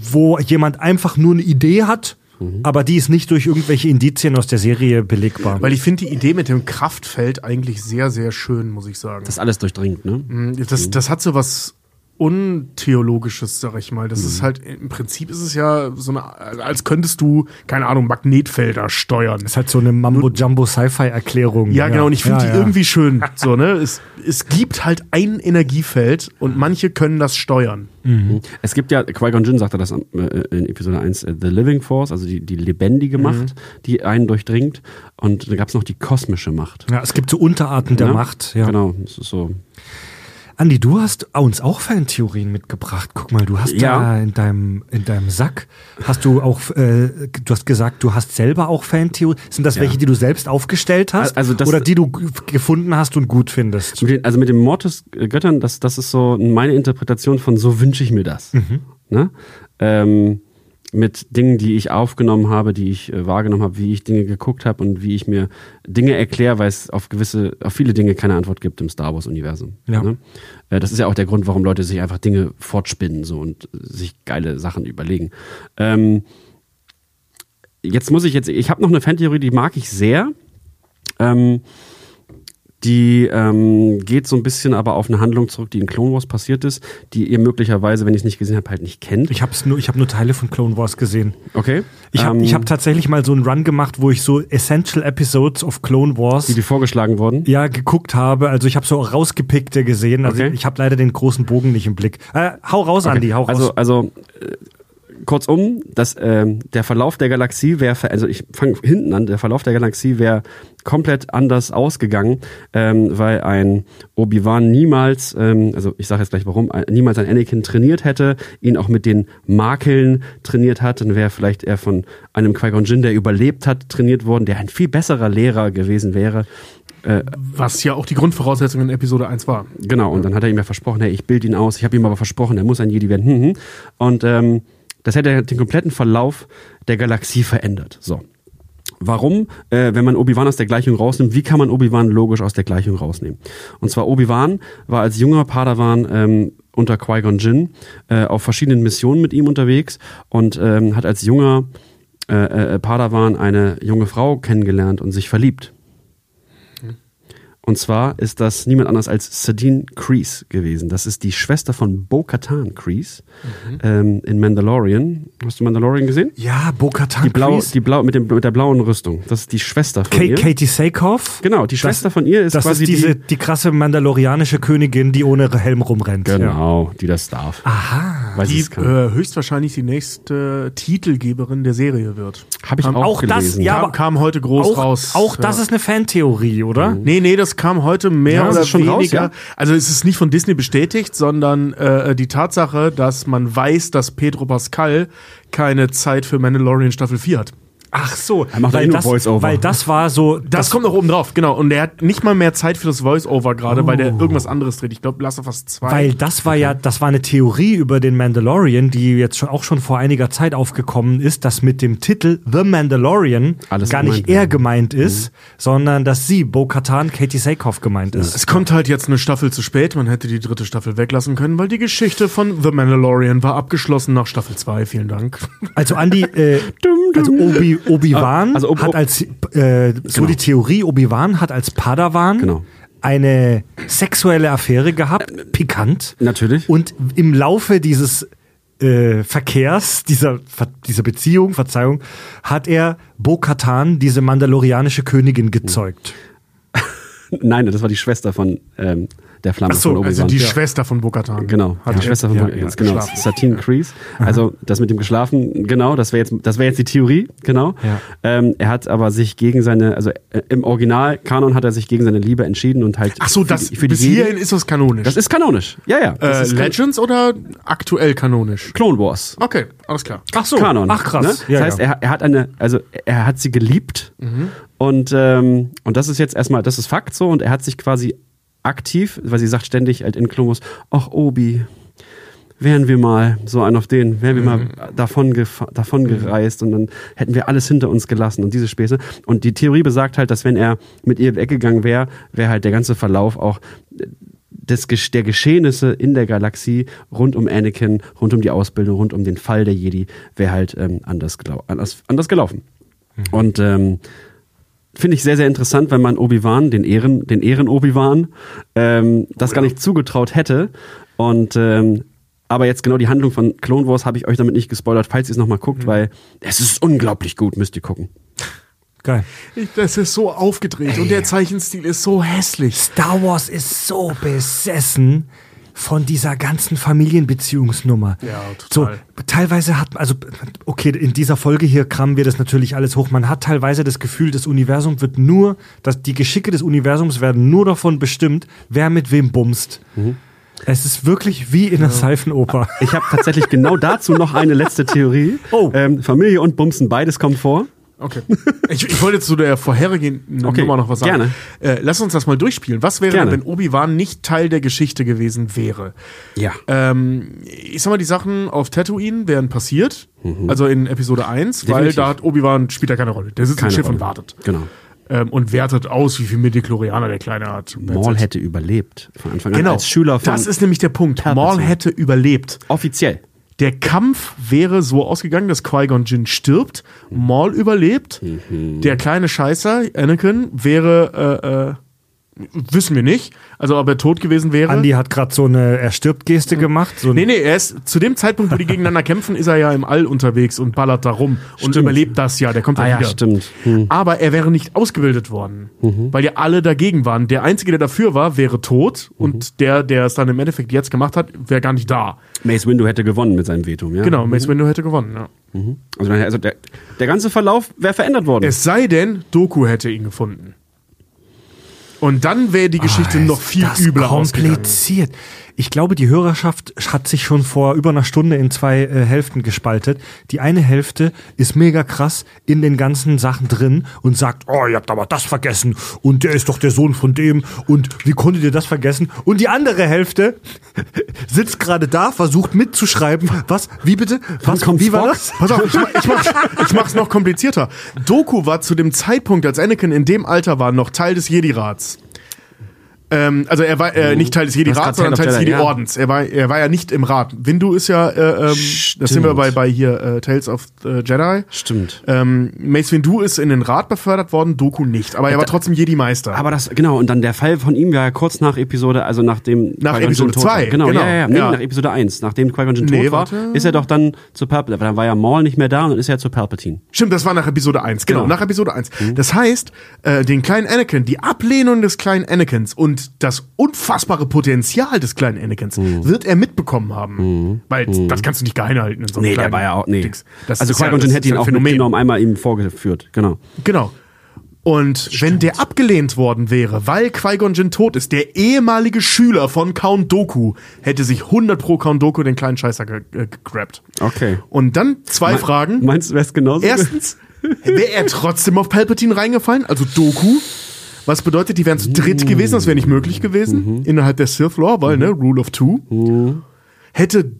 wo jemand einfach nur eine Idee hat, aber die ist nicht durch irgendwelche Indizien aus der Serie belegbar. Weil ich finde die Idee mit dem Kraftfeld eigentlich sehr, sehr schön, muss ich sagen. Das ist alles durchdringt, ne? Mm, Das, das hat so was Untheologisches, sag ich mal. Das ist halt, im Prinzip ist es ja so eine, als könntest du, keine Ahnung, Magnetfelder steuern. ist halt so eine Mambo-Jumbo-Sci-Fi-Erklärung. Ja, genau, und ich finde Ja, die ja. irgendwie schön. So, ne? Es, es gibt halt ein Energiefeld und manche können das steuern. Es gibt ja, Qui-Gon Jinn sagte das äh, in Episode 1, äh, The Living Force, also die, die lebendige Macht, die einen durchdringt. Und da gab es noch die kosmische Macht. Ja, es gibt so Unterarten der Ja? Macht. Ja. Genau, das ist so. Andi, du hast uns auch Fantheorien mitgebracht. Guck mal, du hast Ja. da in deinem, in deinem Sack, hast du auch, äh, du hast gesagt, du hast selber auch Fantheorien. Sind das Ja. welche, die du selbst aufgestellt hast? Also das- oder die du gefunden hast und gut findest? Mit den, also mit dem Mord des Göttern, das, das ist so meine Interpretation von so wünsche ich mir das. Ne? Ähm, mit Dingen, die ich aufgenommen habe, die ich äh, wahrgenommen habe, wie ich Dinge geguckt habe und wie ich mir Dinge erkläre, weil es auf gewisse, auf viele Dinge keine Antwort gibt im Star Wars-Universum. Ja. Ne? Äh, das ist ja auch der Grund, warum Leute sich einfach Dinge fortspinnen so und sich geile Sachen überlegen. Ähm, jetzt muss ich jetzt, ich habe noch eine Fantheorie, die mag ich sehr. Ähm, die ähm, geht so ein bisschen aber auf eine Handlung zurück, die in Clone Wars passiert ist, die ihr möglicherweise, wenn ich es nicht gesehen habe, halt nicht kennt. Ich habe nur, ich habe nur Teile von Clone Wars gesehen. Okay. Ich habe Ähm, ich hab tatsächlich mal so einen Run gemacht, wo ich so Essential Episodes of Clone Wars die, die vorgeschlagen wurden. ja geguckt habe. Also ich habe so rausgepickte gesehen. Also Okay. ich habe leider den großen Bogen nicht im Blick. Äh, hau raus, Andi, hau raus. Also, also äh, kurzum, das, ähm, der Verlauf der Galaxie wäre, also ich fange hinten an, der Verlauf der Galaxie wäre komplett anders ausgegangen, ähm, weil ein Obi-Wan niemals, ähm, also ich sage jetzt gleich warum, niemals ein Anakin trainiert hätte, ihn auch mit den Makeln trainiert hat, dann wäre vielleicht er von einem Qui-Gon Jinn, der überlebt hat, trainiert worden, der ein viel besserer Lehrer gewesen wäre. Was ja auch die Grundvoraussetzung in Episode 1 war. Genau, und dann hat er ihm ja versprochen, hey, ich bild ihn aus. Ich habe ihm aber versprochen, er muss ein Jedi werden. Hm, hm. Und ähm, das hätte den kompletten Verlauf der Galaxie verändert. So. Warum, äh, wenn man Obi-Wan aus der Gleichung rausnimmt, wie kann man Obi-Wan logisch aus der Gleichung rausnehmen? Und zwar Obi-Wan war als junger Padawan ähm, unter Qui-Gon Jinn äh, auf verschiedenen Missionen mit ihm unterwegs und ähm, hat als junger äh, äh, Padawan eine junge Frau kennengelernt und sich verliebt. Und zwar ist das niemand anders als Sadine Kreese gewesen. Das ist die Schwester von Bo-Katan Kreese ähm, in Mandalorian. Hast du Mandalorian gesehen? ja, Bo-Katan Die, blau, Kreese. die blau, mit, dem, mit der blauen Rüstung. Das ist die Schwester von Ka ihr. Katie Sackhoff. Genau, die Schwester von ihr ist Das quasi ist diese, die. die krasse mandalorianische Königin, die ohne Helm rumrennt. Ja. Genau, die das darf. Aha. Weil sie Die äh, höchstwahrscheinlich die nächste Titelgeberin der Serie wird. Habe ich haben auch, auch das- gelesen. ja, kam, aber kam heute groß Auch, raus. auch das ja. ist eine Fantheorie, oder? Mhm. Nee, nee, das kam heute mehr Ja, oder weniger. raus, ja. Also es ist nicht von Disney bestätigt, sondern äh, die Tatsache, dass man weiß, dass Pedro Pascal keine Zeit für Mandalorian Staffel 4 hat. Ach so, Er macht weil, eh nur das, Voice-Over. weil das war so. Das, kommt noch oben drauf, genau. Und er hat nicht mal mehr Zeit für das Voice-Over gerade, weil der irgendwas anderes dreht. Ich glaube, Last of Us 2. Weil das war ja, das war eine Theorie über den Mandalorian, die jetzt schon, auch schon vor einiger Zeit aufgekommen ist, dass mit dem Titel The Mandalorian Alles gar nicht gemeint er gemeint ist, sondern dass sie, Bo-Katan, Katie Sackhoff gemeint ist. es kommt halt jetzt eine Staffel zu spät. Man hätte die dritte Staffel weglassen können, weil die Geschichte von The Mandalorian war abgeschlossen nach Staffel 2. Vielen Dank. Also Andi, äh, also Obi, Obi-Wan also Ob- hat als, äh, so Genau. die Theorie, Obi-Wan hat als Padawan Genau. eine sexuelle Affäre gehabt, pikant. Natürlich. Und im Laufe dieses äh, Verkehrs, dieser, dieser Beziehung, Verzeihung, hat er Bo-Katan, diese mandalorianische Königin, gezeugt. Nein, das war die Schwester von ähm, der Flamme Achso, von also Obi-Wan. die ja. Schwester von Bokatan. Genau, Hat die er- Schwester von ja, ja, genau, geschlafen. Satine Kreese. Also das mit dem geschlafen, genau, das wäre jetzt, das wäre jetzt die Theorie, genau. Ähm, er hat aber sich gegen seine, also äh, im Original Kanon hat er sich gegen seine Liebe entschieden und halt. Ach so, für das, die, für die bis Jedi- hierhin ist das kanonisch. Das ist kanonisch. Ja, ja. Das äh, Legends oder aktuell kanonisch? Clone Wars. Okay, alles klar. Ach so, Kanon. ach krass. Ne? Das heißt. Er, er hat eine, also er hat sie geliebt und ähm, und das ist jetzt erstmal, das ist Fakt so und er hat sich quasi aktiv, weil sie sagt ständig halt in Wars, ach Obi, wären wir mal so ein auf den, wären wir mal davon, gefa- davon gereist und dann hätten wir alles hinter uns gelassen und diese Späße. Und die Theorie besagt halt, dass wenn er mit ihr weggegangen wäre, wäre halt der ganze Verlauf auch des, der Geschehnisse in der Galaxie rund um Anakin, rund um die Ausbildung, rund um den Fall der Jedi, wäre halt ähm, anders, anders, anders gelaufen. Und ähm, finde ich sehr, sehr interessant, wenn man Obi-Wan, den Ehren, den Ehren-Obi-Wan, ähm, das gar nicht zugetraut hätte. Und ähm, aber jetzt genau die Handlung von Clone Wars habe ich euch damit nicht gespoilert, falls ihr es nochmal guckt, weil es ist unglaublich gut, müsst ihr gucken. Geil. Ich, das ist so aufgedreht und der Zeichenstil ist so hässlich. Star Wars ist so besessen von dieser ganzen Familienbeziehungsnummer. Ja, total. So, teilweise hat, also, okay, in dieser Folge hier krammen wir das natürlich alles hoch. Man hat teilweise das Gefühl, das Universum wird nur, dass die Geschicke des Universums werden nur davon bestimmt, wer mit wem bumst. Es ist wirklich wie in einer Seifenoper. Ich habe tatsächlich genau dazu noch eine letzte Theorie. Oh. Ähm, Familie und Bumsen, beides kommt vor. Okay. Ich, ich wollte zu der vorhergehenden Okay, Nummer noch was sagen. gerne. Äh, lass uns das mal durchspielen. Was wäre Gerne. denn, wenn Obi-Wan nicht Teil der Geschichte gewesen wäre? Ja. Ähm, ich sag mal, die Sachen auf Tatooine wären passiert. Also in Episode 1, weil Mhm. Definitiv. da hat Obi-Wan spielt ja keine Rolle. Der sitzt im Keine Schiff Rolle. und wartet. Genau. Ähm, und wertet aus, wie viel Midichlorianer der Kleine hat. Maul hätte überlebt von Anfang an Genau. als Schüler von das ist nämlich der Punkt. Maul hätte überlebt. offiziell. Der Kampf wäre so ausgegangen, dass Qui-Gon Jinn stirbt, Maul überlebt, Mhm. der kleine Scheißer, Anakin, wäre, äh, äh, wissen wir nicht, also ob er tot gewesen wäre. Andy hat gerade so eine Er stirbt Geste gemacht. So Nee, nee, er ist zu dem Zeitpunkt, wo die gegeneinander kämpfen, ist er ja im All unterwegs und ballert da rum und überlebt das ja. Der kommt Ah ja ja, wieder. stimmt. Hm. Aber er wäre nicht ausgebildet worden, Mhm. weil ja alle dagegen waren. Der Einzige, der dafür war, wäre tot Mhm. und der, der es dann im Endeffekt jetzt gemacht hat, wäre gar nicht da. Mace Windu hätte gewonnen mit seinem Veto, ja? Genau, Mace Windu hätte gewonnen. Ja. Also, dann- also der, der ganze Verlauf wäre verändert worden. Es sei denn, Doku hätte ihn gefunden. Und dann wäre die Geschichte Ah, noch viel übler kompliziert. Ich glaube, die Hörerschaft hat sich schon vor über einer Stunde in zwei äh, Hälften gespaltet. Die eine Hälfte ist mega krass in den ganzen Sachen drin und sagt, oh, ihr habt aber das vergessen und der ist doch der Sohn von dem und wie konntet ihr das vergessen? Und die andere Hälfte sitzt gerade da, versucht mitzuschreiben. Was? Wie bitte? Was? kommt Wie war Spock? das? Pass auf, ich, ich, mach's, ich mach's noch komplizierter. Doku war zu dem Zeitpunkt, als Anakin in dem Alter war, noch Teil des Jedi-Rats. Ähm, also er war äh, nicht Teil des Jedi-Rats, sondern Teil des. Jedi-Ordens. Er war, er war ja nicht im Rat. Windu ist ja, äh, ähm, das sind wir bei, bei hier äh, Tales of the Jedi. Stimmt. Ähm, Mace Windu ist in den Rat befördert worden, Doku nicht. Aber er war trotzdem Jedi-Meister. Aber das, genau, und dann der Fall von ihm war ja kurz nach Episode, also nach dem Nach Episode Jinn tot zwei, war. Genau, genau, ja, ja, ja. Nee, ja. nach Episode 1. Nachdem Qui-Gon Jinn Nee, tot war, warte. ist er doch dann zu Palpatine. Dann war ja Maul nicht mehr da und ist er zu Palpatine. Stimmt, das war nach Episode 1. Genau, Genau. nach Episode 1. Das heißt, äh, den kleinen Anakin, die Ablehnung des kleinen Anakins und das unfassbare Potenzial des kleinen Anakins wird er mitbekommen haben. Weil das kannst du nicht geheim halten in so Nee, der war ja auch, nee. Also ja- Qui-Gon ist hätte ihn auch Phänomen. mitgenommen, einmal ihm vorgeführt, genau. Genau. Und wenn der abgelehnt worden wäre, weil Qui-Gon Jinn tot ist, der ehemalige Schüler von Count Doku hätte sich 100 pro Count Doku den kleinen Scheißer ge äh, gegrabt. Okay. Und dann zwei Fragen. Meinst du, wär's genauso? Erstens, wäre er trotzdem auf Palpatine reingefallen, also Doku. Was bedeutet, die wären zu dritt gewesen, das wäre nicht möglich gewesen innerhalb der Sith Law, weil, ne, Rule of Two. Hätte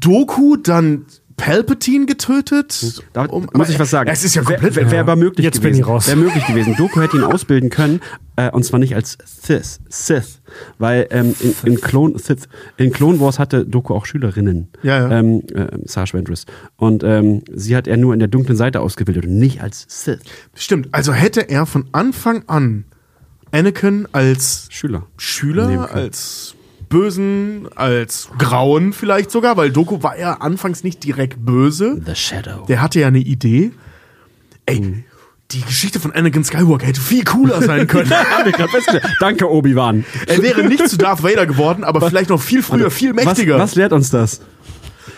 Doku dann Palpatine getötet? Da Um- muss ich was sagen. Es ist ja komplett Wäre wär aber möglich Jetzt bin gewesen. ich raus. Wäre möglich gewesen. Doku hätte ihn ausbilden können, äh, und zwar nicht als Sith, Sith, weil ähm, in, in, Clone, Sith, in Clone Wars hatte Doku auch Schülerinnen, Ja, ja. Ähm, äh, Sarge Ventress. Und ähm, sie hat er nur in der dunklen Seite ausgebildet und nicht als Sith. Stimmt, also hätte er von Anfang an Anakin als Schüler. Schüler, als Bösen, als Grauen vielleicht sogar, weil Doku war ja anfangs nicht direkt böse. The Shadow. Der hatte ja eine Idee. Ey, die Geschichte von Anakin Skywalker hätte viel cooler sein können. Danke, Obi-Wan. er wäre nicht zu Darth Vader geworden, aber vielleicht noch viel früher, viel mächtiger. Was, was lehrt uns das?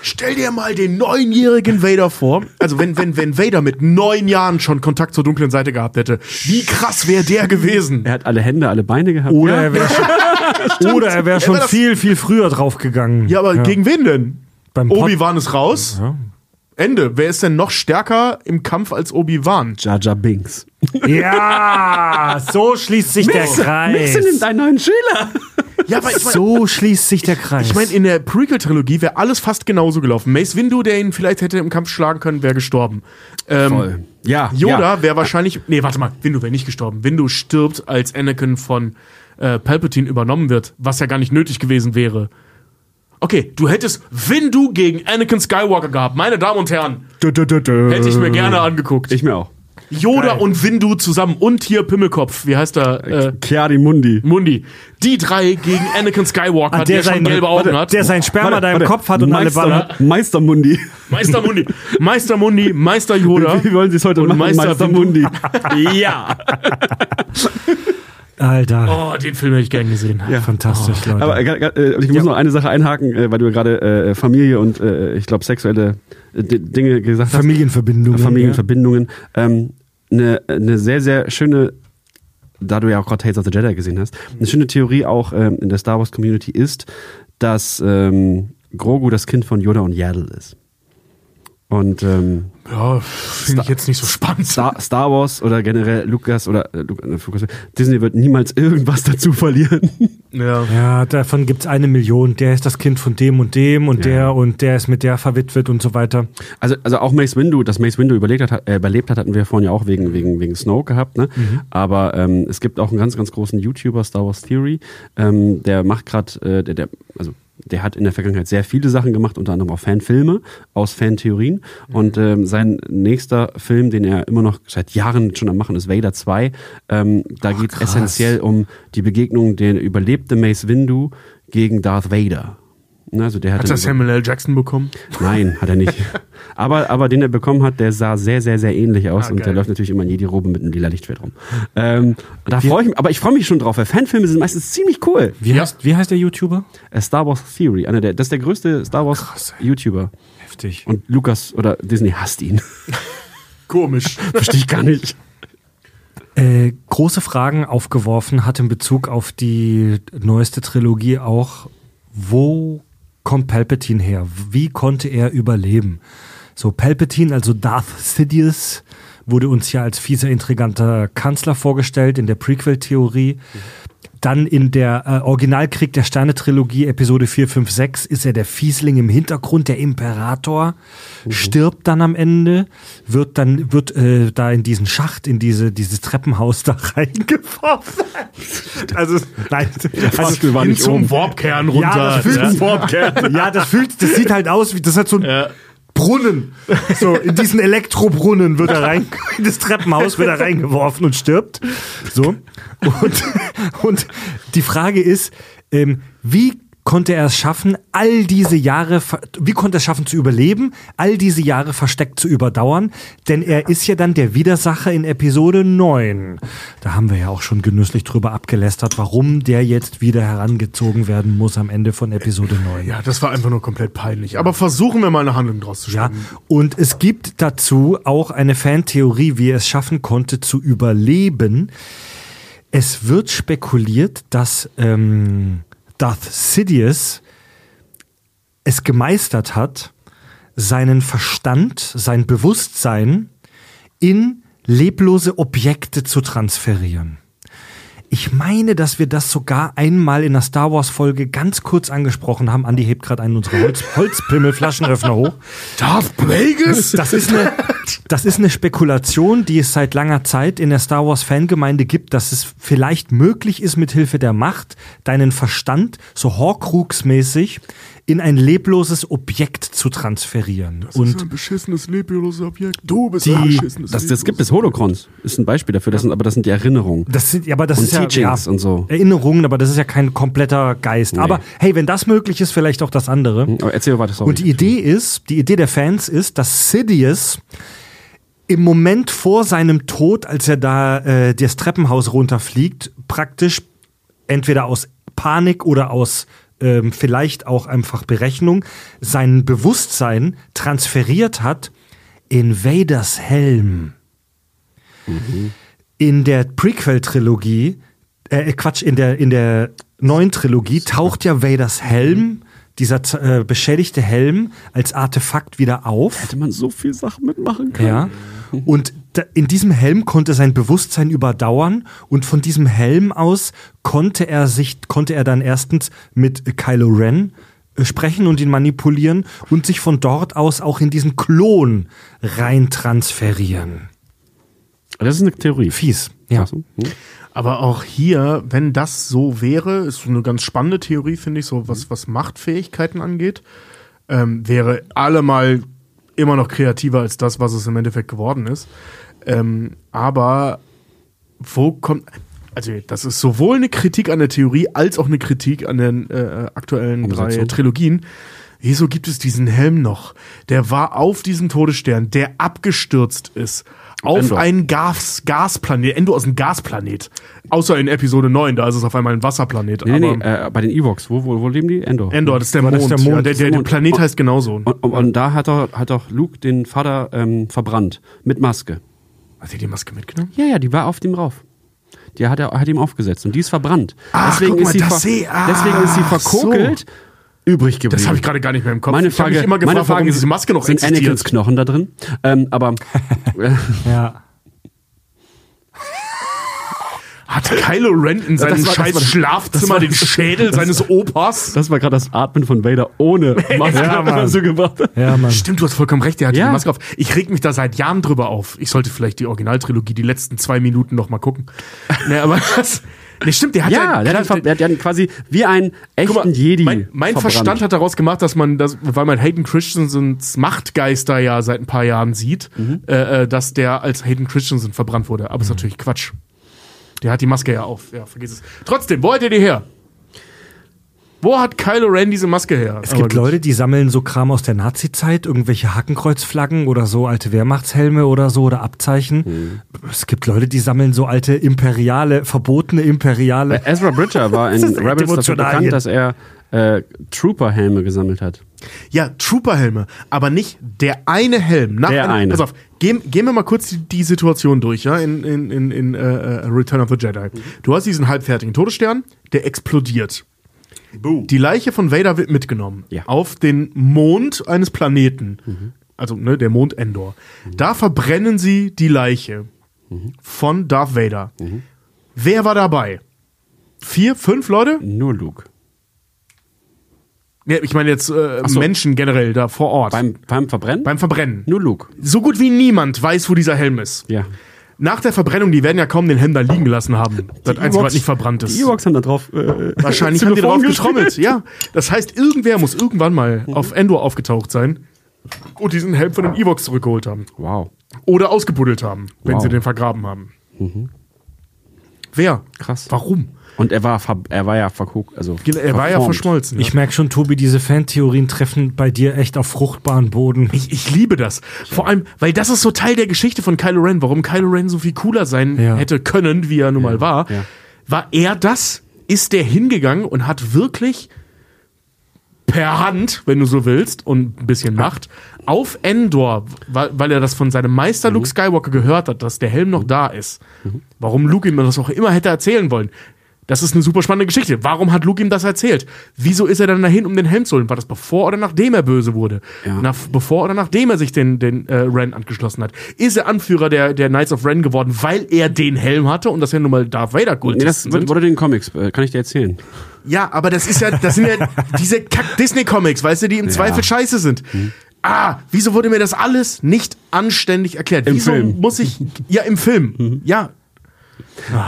Stell dir mal den neunjährigen Vader vor. Also wenn, wenn, wenn Vader mit neun Jahren schon Kontakt zur dunklen Seite gehabt hätte, wie krass wäre der gewesen? Er hat alle Hände, alle Beine gehabt. Oder er wäre schon, oder er wär schon wär das- viel, viel früher draufgegangen. Ja, aber gegen wen denn? Beim Obi-Wan ist raus. Ende. Wer ist denn noch stärker im Kampf als Obi-Wan? Jar Binks. Ja, so schließt sich der Mixen Kreis. nimmt einen neuen Schüler. Ja, aber ich meine, So schließt sich der Kreis. ich mein, in der Prequel-Trilogie wäre alles fast genauso gelaufen. Mace Windu, der ihn vielleicht hätte im Kampf schlagen können, wäre gestorben. Ähm, Voll. Ja. Yoda ja. wäre wahrscheinlich. Nee, warte mal, Windu wäre nicht gestorben. Windu stirbt, als Anakin von äh, Palpatine übernommen wird, was ja gar nicht nötig gewesen wäre. Okay, du hättest Windu gegen Anakin Skywalker gehabt, meine Damen und Herren. Hätte ich mir gerne angeguckt. Ich mir auch. Yoda und Windu zusammen und hier Pimmelkopf, wie heißt er? Äh, Chiari Mundi. Mundi. Die drei gegen Anakin Skywalker, Ah, der, schon gelbe Augen warte, hat. der sein Sperma da im Warte, Kopf hat und alle Meister, ballert. Meister Mundi. Meister Mundi. Meister Mundi, Meister Yoda. Wie wollen Sie es heute Und machen? Meister Windu. Mundi. ja. Alter, Oh, den Film hätte ich gern gesehen. fantastisch, Leute. Aber äh, äh, ich muss noch eine Sache einhaken, äh, weil du gerade äh, Familie und äh, ich glaube sexuelle äh, D- Dinge gesagt hast. Familienverbindungen. Familienverbindungen. Ähm, eine, eine sehr, sehr schöne, da du ja auch gerade Tales of the Jedi gesehen hast, eine schöne Theorie auch ähm, in der Star Wars Community ist, dass ähm, Grogu das Kind von Yoda und Yaddle ist. Und ähm, Ja, finde ich jetzt nicht so spannend. Star, Star Wars oder generell Lucas oder äh, Lucas, Disney wird niemals irgendwas dazu verlieren. Ja. Ja, davon gibt's eine Million. Der ist das Kind von dem und dem und der und der ist mit der verwitwet und so weiter. Also, also auch Mace Windu, dass Mace Windu überlegt hat, äh, überlebt hat, hatten wir vorhin ja auch wegen, wegen, wegen Snoke gehabt. Ne? Aber ähm, es gibt auch einen ganz, ganz großen YouTuber, Star Wars Theory, ähm, der macht gerade, äh, der, der, also der hat in der Vergangenheit sehr viele Sachen gemacht, unter anderem auch Fanfilme aus Fantheorien. Und ähm, sein nächster Film, den er immer noch seit Jahren schon am machen ist, Vader 2. Ähm, da geht krass. essentiell um die Begegnung der überlebte Mace Windu gegen Darth Vader. Also der Hat er Samuel L. Jackson bekommen? Nein, hat er nicht. aber, aber den er bekommen hat, der sah sehr, sehr, sehr ähnlich aus Ah, und geil. der läuft natürlich immer in jedi Robe mit einem lila Lichtschwert rum. Ähm, da freue ich mich, aber ich freue mich schon drauf, weil Fanfilme sind meistens ziemlich cool. Wie, Ja. heißt, wie heißt der YouTuber? Äh, Star Wars Theory, einer der, das ist der größte Star Wars Krass. YouTuber. Heftig. Und Lukas oder Disney hasst ihn. Komisch. Verstehe ich gar nicht. Äh, große Fragen aufgeworfen hat in Bezug auf die neueste Trilogie auch, wo kommt Palpatine her? Wie konnte er überleben? So, Palpatine, also Darth Sidious, wurde uns ja als fieser, intriganter Kanzler vorgestellt in der Prequel-Theorie. Dann in der äh, Originalkrieg der Sterne-Trilogie, Episode 4, 5, 6, ist er der Fiesling im Hintergrund, der Imperator, stirbt dann am Ende, wird dann, wird äh, da in diesen Schacht, in diese, dieses Treppenhaus da reingeworfen. also, nein, also, Hin nicht zum oben. Warpkern runter. ja, das fühlt, ja, das fühlt, das sieht halt aus wie, das hat so ein Ja. Brunnen. So, in diesen Elektrobrunnen wird er rein, in das Treppenhaus wird er reingeworfen und stirbt. So. Und, und die Frage ist, ähm, wie konnte er es schaffen, all diese Jahre, wie konnte er es schaffen zu überleben, all diese Jahre versteckt zu überdauern? Denn er ist ja dann der Widersacher in Episode 9. Da haben wir ja auch schon genüsslich drüber abgelästert, warum der jetzt wieder herangezogen werden muss am Ende von Episode 9. Ja, das war einfach nur komplett peinlich. Aber versuchen wir mal eine Handlung draus zu Ja, spinnen. und es gibt dazu auch eine Fantheorie, wie er es schaffen konnte zu überleben. Es wird spekuliert, dass ähm, Darth Sidious es gemeistert hat, seinen Verstand, sein Bewusstsein in leblose Objekte zu transferieren. Ich meine, dass wir das sogar einmal in der Star Wars Folge ganz kurz angesprochen haben. Andi hebt gerade einen unserer Holz Holzpimmel-Flaschenöffner hoch. Darth Plagueis? Das ist, eine, das ist eine Spekulation, die es seit langer Zeit in der Star Wars Fangemeinde gibt, dass es vielleicht möglich ist, mit Hilfe der Macht deinen Verstand so Horcrux-mäßig in ein lebloses Objekt zu transferieren. Und ein beschissenes, lebloses Objekt. Du bist Die- ein beschissenes, Das, das gibt es Holocrons. Ist ein Beispiel dafür. Das sind, aber das sind die Erinnerungen. das sind, aber das Und ist ja, Teachings ja und so. Erinnerungen, aber das ist ja kein kompletter Geist. Aber hey, wenn das möglich ist, vielleicht auch das andere. Aber erzähl weiter, sorry. Und die Idee ist, die Idee der Fans ist, dass Sidious im Moment vor seinem Tod, als er da äh, das Treppenhaus runterfliegt, praktisch entweder aus Panik oder aus ähm, vielleicht auch einfach Berechnung sein Bewusstsein transferiert hat in Vaders Helm. In der Prequel-Trilogie, äh, Quatsch, in der, in der neuen Trilogie taucht ja Vaders Helm, dieser äh, beschädigte Helm, als Artefakt wieder auf. Hätte man so viel Sachen mitmachen können. Ja. Und in diesem Helm konnte sein Bewusstsein überdauern und von diesem Helm aus konnte er sich, konnte er dann erstens mit Kylo Ren äh, sprechen und ihn manipulieren und sich von dort aus auch in diesen Klon rein transferieren. Das ist eine Theorie. Fies. Ja. So. Hm. Aber auch hier, wenn das so wäre, ist so eine ganz spannende Theorie, finde ich, so was, was Machtfähigkeiten angeht, ähm, wäre allemal immer noch kreativer als das, was es im Endeffekt geworden ist. Ähm, aber wo kommt. Also, das ist sowohl eine Kritik an der Theorie als auch eine Kritik an den äh, aktuellen drei Umsetzung. Trilogien. Wieso gibt es diesen Helm noch? Der war auf diesem Todesstern, der abgestürzt ist. Auf Endor. einen Gas, Gasplanet. Endor ist ein Gasplanet. Außer in Episode 9, da ist es auf einmal ein Wasserplanet. Nee, nee, Aber nee, äh, bei den Evox, wo, wo, wo leben die? Endor. Endor, das ist der Aber Mond. das ist der Mond, ja, der, der, der. Planet heißt genauso. Und, und, und da hat doch, hat doch Luke den Vater ähm, verbrannt. Mit Maske. Hat er die Maske mitgenommen? Ja, ja, die war auf dem rauf. Die hat er hat ihm aufgesetzt und die ist verbrannt. Ach, deswegen, guck ist mal, sie das ver- ah, deswegen ist sie ach verkokelt übrig geblieben. Das habe ich gerade gar nicht mehr im Kopf. Meine ich habe Frage, mich immer gefragt, meine Frage warum ist, diese Maske noch sind existiert. Anakins Knochen da drin? Ähm, aber Ja. Hat Kylo Ren in seinem das das scheiß war- Schlafzimmer den Schädel seines Opas? das war gerade das Atmen von Vader ohne Maske. Ja, Mann. so gemacht. Ja, Mann. Stimmt, du hast vollkommen recht, der hat Ja. die Maske auf. Ich reg mich da seit Jahren drüber auf. Ich sollte vielleicht die Originaltrilogie, die letzten zwei Minuten noch mal gucken. nee, aber das, nee, stimmt, der hat Ja, der hat, der, der hat quasi wie einen echten mal, Jedi mein, mein. Verstand hat daraus gemacht, dass man das, weil man Hayden Christensens Machtgeister ja seit ein paar Jahren sieht, Mhm. äh, äh, dass der als Hayden Christensen verbrannt wurde. Aber ist natürlich Quatsch. Der hat die Maske ja auf. Ja, vergiss es. Trotzdem, wo hat er die her? Wo hat Kylo Ren diese Maske her? Es gibt Leute, die sammeln so Kram aus der Nazi-Zeit, irgendwelche Hakenkreuzflaggen oder so alte Wehrmachtshelme oder so oder Abzeichen. Es gibt Leute, die sammeln so alte imperiale, verbotene imperiale. Ezra Bridger war in Rebels dafür bekannt, dass er äh, Trooper-Helme gesammelt hat. Ja, Trooper-Helme, aber nicht der eine Helm. Nach Der einem- eine. Pass auf, gehen, gehen wir mal kurz die, die Situation durch, ja, in, in, in, in äh, äh, Return of the Jedi. Du hast diesen halbfertigen Todesstern, der explodiert. Die Leiche von Vader wird mitgenommen Ja. auf den Mond eines Planeten. Also, ne, der Mond Endor. Da verbrennen sie die Leiche von Darth Vader. Wer war dabei? Vier, fünf Leute? Nur Luke. Ja, ich meine jetzt äh, so. Menschen generell da vor Ort. Beim, beim Verbrennen? Beim Verbrennen. Nur Luke. So gut wie niemand weiß, wo dieser Helm ist. Ja. Nach der Verbrennung, die werden ja kaum den Helm da liegen gelassen haben. Das Einzige, was nicht verbrannt ist. Die Ewoks haben da drauf. Äh, Wahrscheinlich haben die drauf getrommelt. Ja. Das heißt, irgendwer muss irgendwann mal auf Endor aufgetaucht sein und diesen Helm von den Ewoks zurückgeholt haben. Wow. Oder ausgebuddelt haben, wenn Wow. sie den vergraben haben. Wer? Krass. Warum? Und er war, ver- er war ja verguckt, also Er war ja verformt. verschmolzen. Ich merke schon, Tobi, diese Fantheorien treffen bei dir echt auf fruchtbaren Boden. Ich, ich liebe das. Vor allem, weil das ist so Teil der Geschichte von Kylo Ren. Warum Kylo Ren so viel cooler sein Ja. hätte können, wie er nun mal war. ja. War er das? Ist der hingegangen und hat wirklich per Hand, wenn du so willst, und ein bisschen Macht, auf Endor, weil, weil er das von seinem Meister Luke Skywalker gehört hat, dass der Helm noch da ist. Warum Luke ihm das auch immer hätte erzählen wollen. Das ist eine super spannende Geschichte. Warum hat Luke ihm das erzählt? Wieso ist er dann dahin, um den Helm zu holen? War das bevor oder nachdem er böse wurde? Ja. Nach, bevor oder nachdem er sich den, den äh, Ren angeschlossen hat? Ist er Anführer der, der Knights of Ren geworden, weil er den Helm hatte und das ja nun mal Darth Vader Nee, das sind? wurde den Comics, äh, kann ich dir erzählen. Ja, aber das ist ja, das sind ja diese Kack-Disney-Comics, weißt du, die im Zweifel scheiße sind. Ah, wieso wurde mir das alles nicht anständig erklärt? Im wieso Film. muss ich, ja, im Film, ja,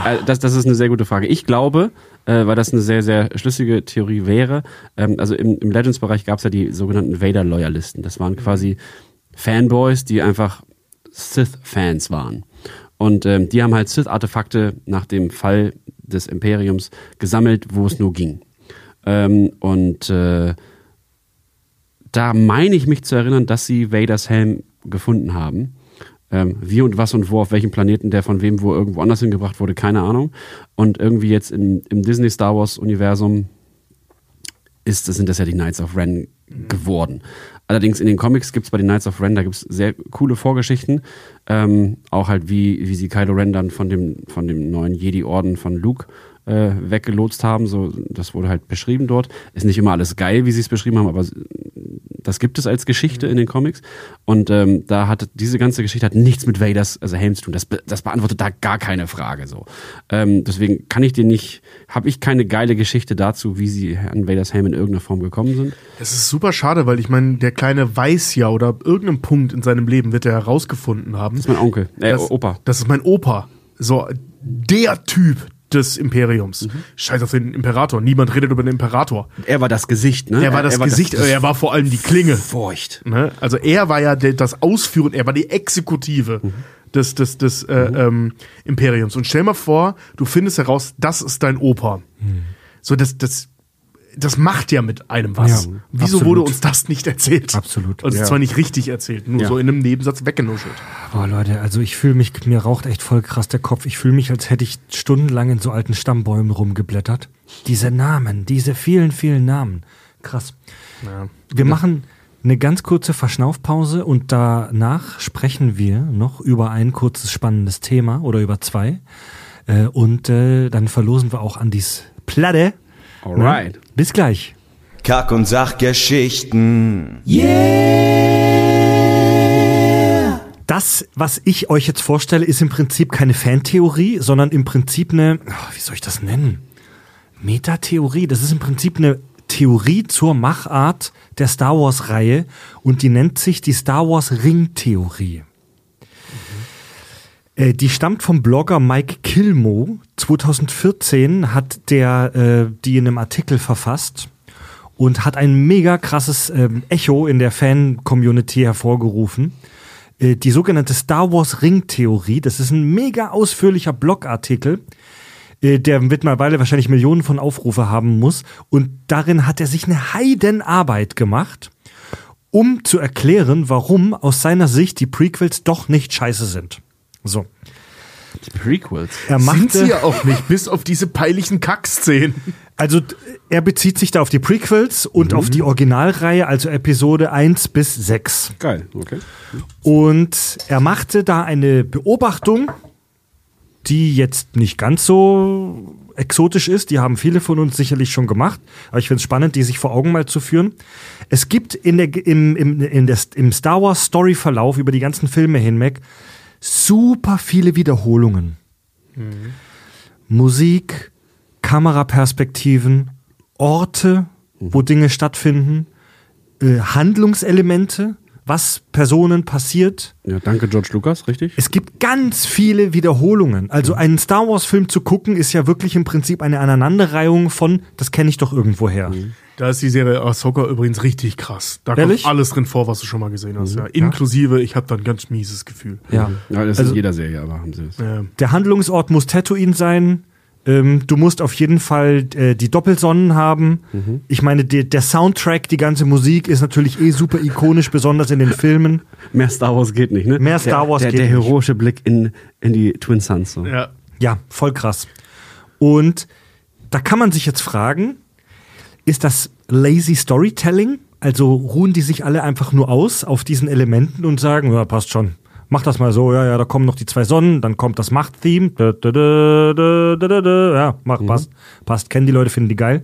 Äh, Das, das ist eine sehr gute Frage. Ich glaube, äh, weil das eine sehr, sehr schlüssige Theorie wäre, ähm, also im, im Legends-Bereich gab es ja die sogenannten Vader-Loyalisten. Das waren quasi Fanboys, die einfach Sith-Fans waren. Und ähm, die haben halt Sith-Artefakte nach dem Fall des Imperiums gesammelt, wo es nur ging. Ähm, und äh, da meine ich mich zu erinnern, dass sie Vaders Helm gefunden haben. Ähm, wie und was und wo, auf welchem Planeten der von wem wo irgendwo anders hingebracht wurde, keine Ahnung. Und irgendwie jetzt im, im Disney Star Wars Universum ist, sind das ja die Knights of Ren geworden. Allerdings in den Comics gibt es bei den Knights of Ren, da gibt es sehr coole Vorgeschichten. Ähm, auch halt, wie, wie sie Kylo Ren dann von dem, von dem neuen Jedi-Orden von Luke äh, weggelotst haben. So, das wurde halt beschrieben dort. Ist nicht immer alles geil, wie sie es beschrieben haben, aber das gibt es als Geschichte in den Comics. Und ähm, da hat diese ganze Geschichte hat nichts mit Vaders, also Helm zu tun. Das, be das beantwortet da gar keine Frage. So. Ähm, deswegen kann ich dir nicht, habe ich keine geile Geschichte dazu, wie sie an Vaders Helm in irgendeiner Form gekommen sind. Es ist super schade, weil ich meine, der Kleine weiß ja oder ab irgendeinem Punkt in seinem Leben wird er herausgefunden haben. Das ist mein Onkel, äh, das, Opa. Das ist mein Opa. So, der Typ des Imperiums. Mhm. Scheiß auf den Imperator. Niemand redet über den Imperator. Er war das Gesicht, ne? Er war das Gesicht, er war vor allem die Klinge. Furcht. Ne? Also er war ja das Ausführen, er war die Exekutive Mhm. des, des, des äh, ähm, Imperiums. Und stell mal vor, du findest heraus, das ist dein Opa. Mhm. So, das, das, das macht ja mit einem was. Ja, Wieso absolut. wurde uns das nicht erzählt? Absolut. Also Ja. zwar nicht richtig erzählt, nur Ja. so in einem Nebensatz weggenuschelt. Boah, Leute, also ich fühle mich, mir raucht echt voll krass der Kopf. Ich fühle mich, als hätte ich stundenlang in so alten Stammbäumen rumgeblättert. Diese Namen, diese vielen, vielen Namen. Krass. Wir machen eine ganz kurze Verschnaufpause und danach sprechen wir noch über ein kurzes spannendes Thema oder über zwei. Äh, und äh, dann verlosen wir auch Andis Platte. Alright. Ne? Bis gleich. Kack- und Sachgeschichten. Das, was ich euch jetzt vorstelle, ist im Prinzip keine Fantheorie, sondern im Prinzip eine, oh, wie soll ich das nennen? Metatheorie. Das ist im Prinzip eine Theorie zur Machart der Star Wars-Reihe und die nennt sich die Star Wars Ring-Theorie. Äh, Die stammt vom Blogger Mike Kilmo. 2014 hat der äh, die in einem Artikel verfasst und hat ein mega krasses ähm, Echo in der Fan-Community hervorgerufen. Äh, die sogenannte Star Wars Ring-Theorie, das ist ein mega ausführlicher Blogartikel, äh, der mittlerweile wahrscheinlich Millionen von Aufrufe haben muss. Und darin hat er sich eine Heidenarbeit gemacht, um zu erklären, warum aus seiner Sicht die Prequels doch nicht scheiße sind. So. Die Prequels. Er Sind machte, sie ja auch nicht, bis auf diese peinlichen Kackszenen. also er bezieht sich da auf die Prequels und auf die Originalreihe, also Episode 1 bis 6. Geil, okay. Und er machte da eine Beobachtung, die jetzt nicht ganz so exotisch ist. Die haben viele von uns sicherlich schon gemacht. Aber ich finde es spannend, die sich vor Augen mal zu führen. Es gibt in der, im, im, in der, im Star Wars Story-Verlauf über die ganzen Filme hinweg super viele Wiederholungen. Musik, Kameraperspektiven, Orte, wo Dinge stattfinden, äh, Handlungselemente, was Personen passiert. Ja, danke George Lucas, richtig? Es gibt ganz viele Wiederholungen. Also einen Star Wars Film zu gucken, ist ja wirklich im Prinzip eine Aneinanderreihung von, das kenne ich doch irgendwoher. Da ist die Serie Ahsoka übrigens richtig krass. Da Ehrlich? kommt alles drin vor, was du schon mal gesehen hast. Ja. Inklusive, ich habe da ein ganz mieses Gefühl. Ja. Ja, das ist Also- in jeder Serie, aber haben sie es. Ja. Der Handlungsort muss Tatooine sein. Ähm, du musst auf jeden Fall äh, die Doppelsonnen haben. Ich meine, die, der Soundtrack, die ganze Musik ist natürlich eh super ikonisch, besonders in den Filmen. Mehr Star Wars geht nicht, ne? Mehr Star Wars der, geht der, nicht. Der heroische Blick in, in die Twin Suns. So. Ja. Ja, voll krass. Und da kann man sich jetzt fragen, ist das lazy Storytelling? Also ruhen die sich alle einfach nur aus auf diesen Elementen und sagen, ja, passt schon. Mach das mal so, ja, ja, da kommen noch die zwei Sonnen, dann kommt das Macht-Theme. Da, da, da, da, da, da, da. Ja, mach, passt. Passt, kennen die Leute, finden die geil.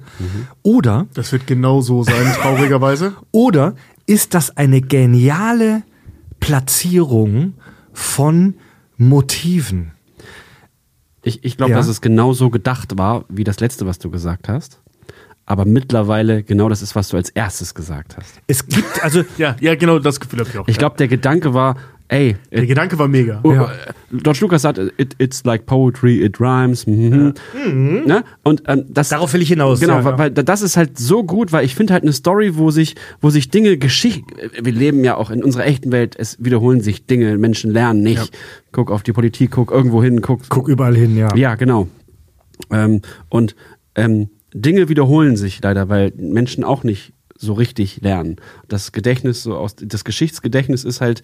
Oder, Das wird genau so sein, traurigerweise. oder ist das eine geniale Platzierung von Motiven? Ich, ich glaube, Ja. dass es genau so gedacht war, wie das letzte, was du gesagt hast. Aber mittlerweile genau das ist, was du als erstes gesagt hast. Es gibt, also, Ja, ja, genau, das Gefühl habe ich auch. Ich glaube, der Gedanke war, ey, der Gedanke war mega. Oh, Ja. äh, George Lucas sagt, it, it's like poetry, it rhymes. Mhm. Ne? Und ähm, das, Darauf will ich hinaus, Genau, ja, weil, ja. weil das ist halt so gut, weil ich finde halt eine Story, wo sich, wo sich Dinge Geschichte, wir leben ja auch in unserer echten Welt, es wiederholen sich Dinge, Menschen lernen nicht. Guck auf die Politik, guck irgendwo hin, guck. guck überall hin, ja. Ja, genau. Ähm, und ähm, Dinge wiederholen sich leider, weil Menschen auch nicht so richtig lernen. Das Gedächtnis, so aus das Geschichtsgedächtnis ist halt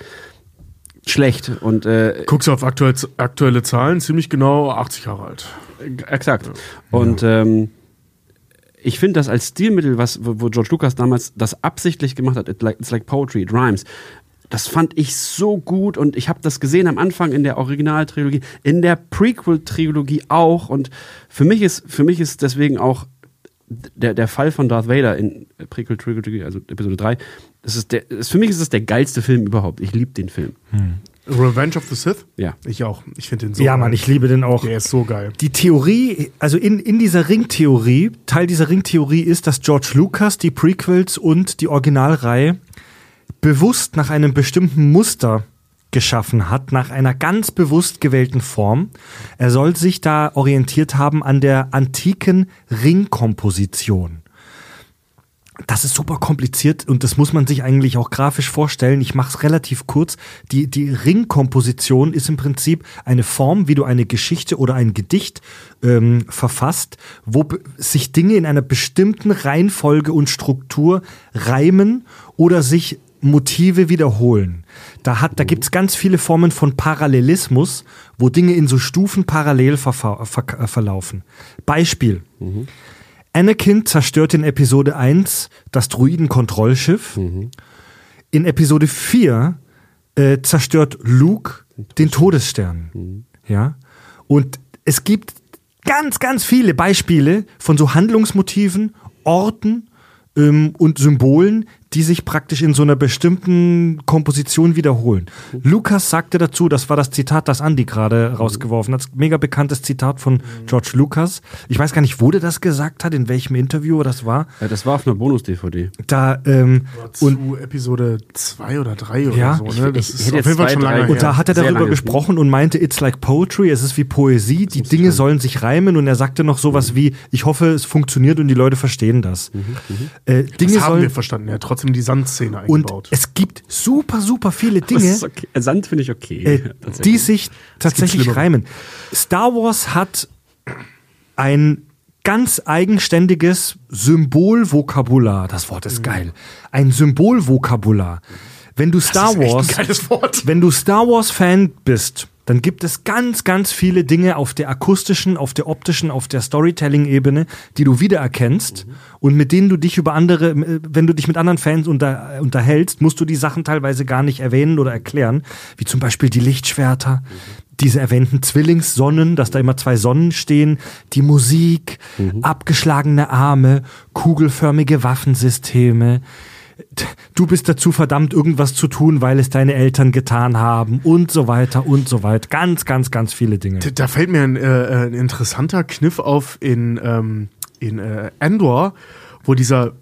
schlecht und äh, Guckst du auf aktuell, aktuelle Zahlen, ziemlich genau 80 Jahre alt. Exakt. Und ähm, ich finde das als Stilmittel, was, wo George Lucas damals das absichtlich gemacht hat, it like, it's like poetry, it rhymes. Das fand ich so gut und ich habe das gesehen am Anfang in der Originaltrilogie, in der Prequel-Trilogie auch. Und für mich ist, für mich ist deswegen auch der, der Fall von Darth Vader in Prequel-Trilogie, also Episode 3, das ist der, das, für mich ist es der geilste Film überhaupt. Ich liebe den Film. Revenge of the Sith? Ja. Ich auch. Ich finde den so Ja, geil. Mann, ich liebe den auch. Der ist so geil. Die Theorie, also in, in dieser Ringtheorie, Teil dieser Ringtheorie ist, dass George Lucas die Prequels und die Originalreihe bewusst nach einem bestimmten Muster geschaffen hat, nach einer ganz bewusst gewählten Form. Er soll sich da orientiert haben an der antiken Ringkomposition. Das ist super kompliziert und das muss man sich eigentlich auch grafisch vorstellen. Ich mache es relativ kurz. Die, die Ringkomposition ist im Prinzip eine Form, wie du eine Geschichte oder ein Gedicht ähm, verfasst, wo sich Dinge in einer bestimmten Reihenfolge und Struktur reimen oder sich Motive wiederholen. Da, hat, da gibt's ganz viele Formen von Parallelismus, wo Dinge in so Stufen parallel verfa- ver äh, verlaufen. Beispiel. Anakin zerstört in Episode 1 das Druidenkontrollschiff. In Episode 4 äh, zerstört Luke den Todesstern. Ja. Und es gibt ganz, ganz viele Beispiele von so Handlungsmotiven, Orten ähm, und Symbolen, die sich praktisch in so einer bestimmten Komposition wiederholen. Lukas sagte dazu, das war das Zitat, das Andy gerade rausgeworfen hat, mega bekanntes Zitat von George Lucas. Ich weiß gar nicht, wo der das gesagt hat, in welchem Interview das war. Ja, das war auf einer Bonus-DVD. Da ähm, und Zu Episode 2 oder 3 oder Ja, so. ich- Ne? ich- Das ich ist hätte auf jeden Fall schon lange her. Und da hat er darüber gesprochen und meinte, it's like poetry, es ist wie Poesie, die Dinge sollen sich reimen und er sagte noch sowas wie, ich hoffe, es funktioniert und die Leute verstehen das. Äh, Dinge das haben wir sollen, verstanden. Er hat trotzdem die Sandszene und eingebaut. es gibt super, super viele Dinge, okay. Sand finde ich okay. äh, die sich tatsächlich reimen. Star Wars hat ein ganz eigenständiges Symbolvokabular. Das Wort Mhm. ist geil. Ein Symbolvokabular. Wenn du Star das ist echt Wars ein geiles Wort. wenn du Star Wars Fan bist, dann gibt es ganz, ganz viele Dinge auf der akustischen, auf der optischen, auf der Storytelling-Ebene, die du wiedererkennst. Und mit denen du dich über andere, äh, wenn du dich mit anderen Fans unter, äh, unterhältst, musst du die Sachen teilweise gar nicht erwähnen oder erklären, wie zum Beispiel die Lichtschwerter, diese erwähnten Zwillingssonnen, dass da immer zwei Sonnen stehen, die Musik, abgeschlagene Arme, kugelförmige Waffensysteme, du bist dazu verdammt, irgendwas zu tun, weil es deine Eltern getan haben und so weiter und so weiter. Ganz, ganz, ganz viele Dinge. Da fällt mir ein, äh, ein interessanter Kniff auf in, ähm, in äh, Endor, wo dieser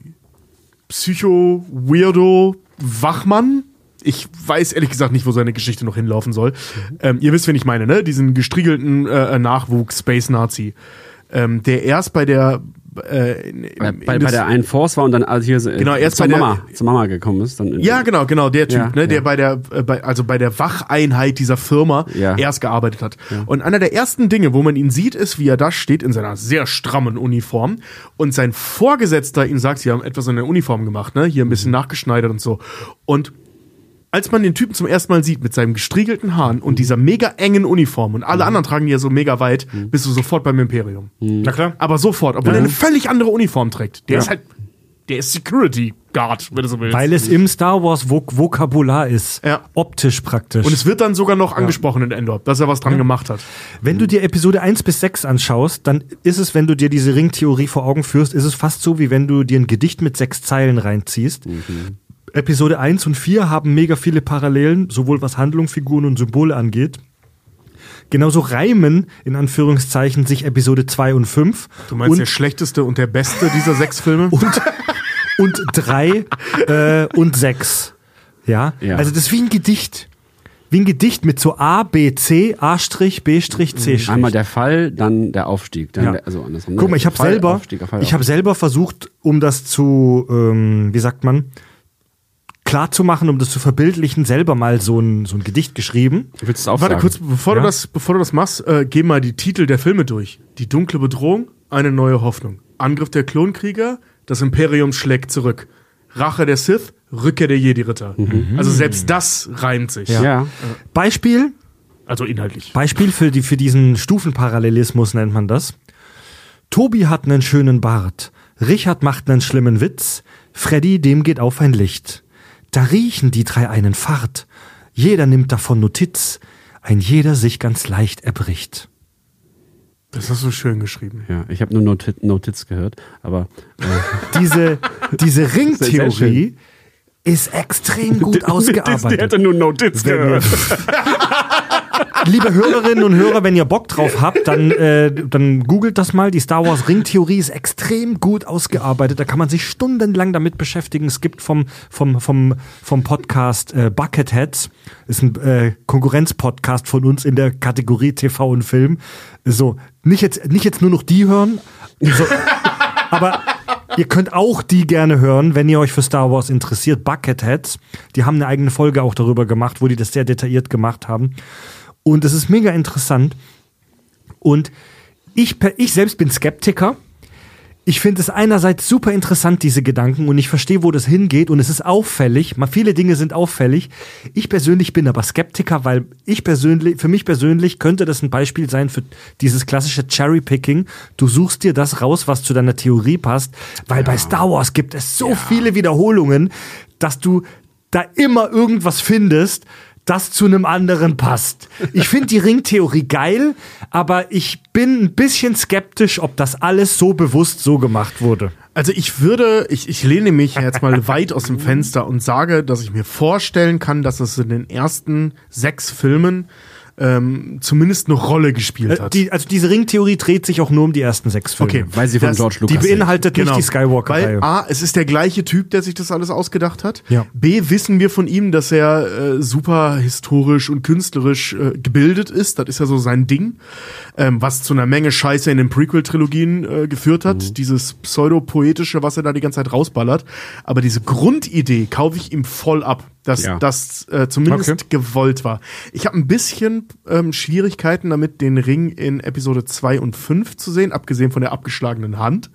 Psycho-Weirdo-Wachmann, ich weiß ehrlich gesagt nicht, wo seine Geschichte noch hinlaufen soll. Ähm, ihr wisst, wen ich meine, ne? Diesen gestriegelten äh, Nachwuchs Space Nazi, ähm, der erst bei der äh, in, in, Bei, in bei, bei der einen Force war und dann also hier äh, Genau, erst zur bei der- Mama, zur Mama gekommen ist. Dann in- Ja, genau, genau, der Typ, Ja, ne, der ja. bei der, äh, bei, also bei der Wacheinheit dieser Firma Ja. erst gearbeitet hat. Und einer der ersten Dinge, wo man ihn sieht, ist, wie er da steht in seiner sehr strammen Uniform und sein Vorgesetzter ihm sagt, sie haben etwas an der Uniform gemacht, ne, hier ein bisschen nachgeschneidert und so. Und als man den Typen zum ersten Mal sieht mit seinem gestriegelten Haaren und dieser mega engen Uniform und alle anderen tragen die ja so mega weit, bist du sofort beim Imperium. Na klar. Aber sofort, obwohl er eine völlig andere Uniform trägt. Der ist halt, der ist Security Guard, wenn du so willst. Weil es im Star Wars Vok Vokabular ist. Ja. Optisch praktisch. Und es wird dann sogar noch angesprochen in Endor, dass er was dran gemacht hat. Wenn du dir Episode 1 bis 6 anschaust, dann ist es, wenn du dir diese Ringtheorie vor Augen führst, ist es fast so, wie wenn du dir ein Gedicht mit sechs Zeilen reinziehst. Episode 1 und 4 haben mega viele Parallelen, sowohl was Handlung, Figuren und Symbole angeht. Genauso reimen, in Anführungszeichen, sich Episode 2 und 5. Du meinst und, der schlechteste und der beste dieser sechs Filme? und, und 3 äh, und 6. Ja? Ja. Also das ist wie ein Gedicht. Wie ein Gedicht mit so A, B, C, A', B', C'. Einmal der Fall, dann der Aufstieg. Dann Ja. der, also andersrum. Guck mal, ich habe selber, Aufstieg, Fall, ich habe Aufstieg. selber versucht, um das zu, ähm, wie sagt man, klar zu machen, um das zu verbildlichen, selber mal so ein, so ein Gedicht geschrieben. Willst du es auch Warte sagen? kurz, bevor, Ja. du das, bevor du das machst, äh, geh mal die Titel der Filme durch. Die dunkle Bedrohung, eine neue Hoffnung. Angriff der Klonkrieger, das Imperium schlägt zurück. Rache der Sith, Rückkehr der Jedi-Ritter. Also selbst das reimt sich. Ja. Beispiel, Also inhaltlich. Beispiel für, die, für diesen Stufenparallelismus nennt man das. Tobi hat einen schönen Bart. Richard macht einen schlimmen Witz. Freddy, dem geht auf ein Licht. Da riechen die drei einen Fahrt. Jeder nimmt davon Notiz. Ein jeder sich ganz leicht erbricht. Das hast du schön geschrieben. Ja, ich habe nur Noti- Notiz gehört, aber äh, Diese, diese Ringtheorie ist extrem gut ausgearbeitet. nur Notiz ihr, liebe Hörerinnen und Hörer, wenn ihr Bock drauf habt, dann, äh, dann googelt das mal. Die Star Wars Ringtheorie ist extrem gut ausgearbeitet. Da kann man sich stundenlang damit beschäftigen. Es gibt vom, vom, vom, vom Podcast äh, Bucketheads, ist ein äh, Konkurrenzpodcast von uns in der Kategorie TV und Film. So, nicht jetzt, nicht jetzt nur noch die hören, so, aber ihr könnt auch die gerne hören, wenn ihr euch für Star Wars interessiert. Bucketheads, die haben eine eigene Folge auch darüber gemacht, wo die das sehr detailliert gemacht haben. Und es ist mega interessant. Und ich, ich selbst bin Skeptiker. Ich finde es einerseits super interessant, diese Gedanken, und ich verstehe, wo das hingeht, und es ist auffällig. Mal viele Dinge sind auffällig. Ich persönlich bin aber Skeptiker, weil ich persönlich, für mich persönlich könnte das ein Beispiel sein für dieses klassische Cherry-Picking. Du suchst dir das raus, was zu deiner Theorie passt, weil bei Star Wars gibt es so viele Wiederholungen, dass du da immer irgendwas findest, das zu einem anderen passt. Ich finde die Ringtheorie geil, aber ich bin ein bisschen skeptisch, ob das alles so bewusst so gemacht wurde. Also ich würde, ich, ich lehne mich jetzt mal weit aus dem Fenster und sage, dass ich mir vorstellen kann, dass es in den ersten sechs Filmen ähm, zumindest eine Rolle gespielt Äh, hat. Die, also diese Ringtheorie dreht sich auch nur um die ersten sechs Filme. Okay, weil sie von Das- George Die Lucas sind. beinhaltet Genau. nicht die Skywalker-Reihe. Weil A, es ist der gleiche Typ, der sich das alles ausgedacht hat. Ja. B, wissen wir von ihm, dass er äh, super historisch und künstlerisch äh, gebildet ist. Das ist ja so sein Ding. Ähm, was zu einer Menge Scheiße in den Prequel-Trilogien äh, geführt hat. Mhm. Dieses pseudo-poetische, was er da die ganze Zeit rausballert. Aber diese Grundidee kaufe ich ihm voll ab, dass Ja. das äh, zumindest Okay. gewollt war. Ich habe ein bisschen ähm, Schwierigkeiten damit, den Ring in Episode 2 und 5 zu sehen, abgesehen von der abgeschlagenen Hand.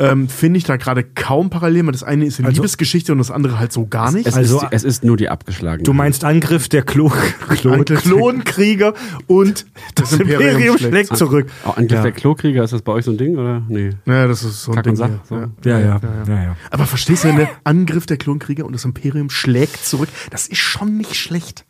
Ähm, Finde ich da gerade kaum Parallelen. Das eine ist eine Also- Liebesgeschichte und das andere halt so gar nicht. es, Also- ist, es ist nur die abgeschlagene. Du meinst Angriff der Klo Klon Angriff- Klonkrieger und das, Imperium Imperium, schlägt zurück. Oh, Angriff Ja. der Klokrieger, ist das bei euch so ein Ding oder? Nee. ja, das ist so ein Kack Ding. hier. so. Ja. Ja, ja, ja, ja. Aber verstehst du, ne? Angriff der Klonkrieger und das Imperium schlägt zurück. Das ist schon nicht schlecht.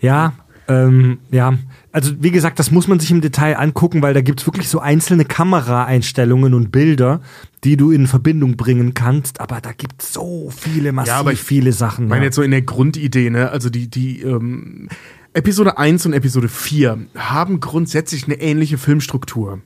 Ja, ähm, ja. Also wie gesagt, das muss man sich im Detail angucken, weil da gibt's wirklich so einzelne Kameraeinstellungen und Bilder, die du in Verbindung bringen kannst. Aber da gibt's so viele, massiv aber ich viele Sachen. Ich meine ja. jetzt so in der Grundidee, ne? Also die, die ähm, Episode 1 und Episode 4 haben grundsätzlich eine ähnliche Filmstruktur.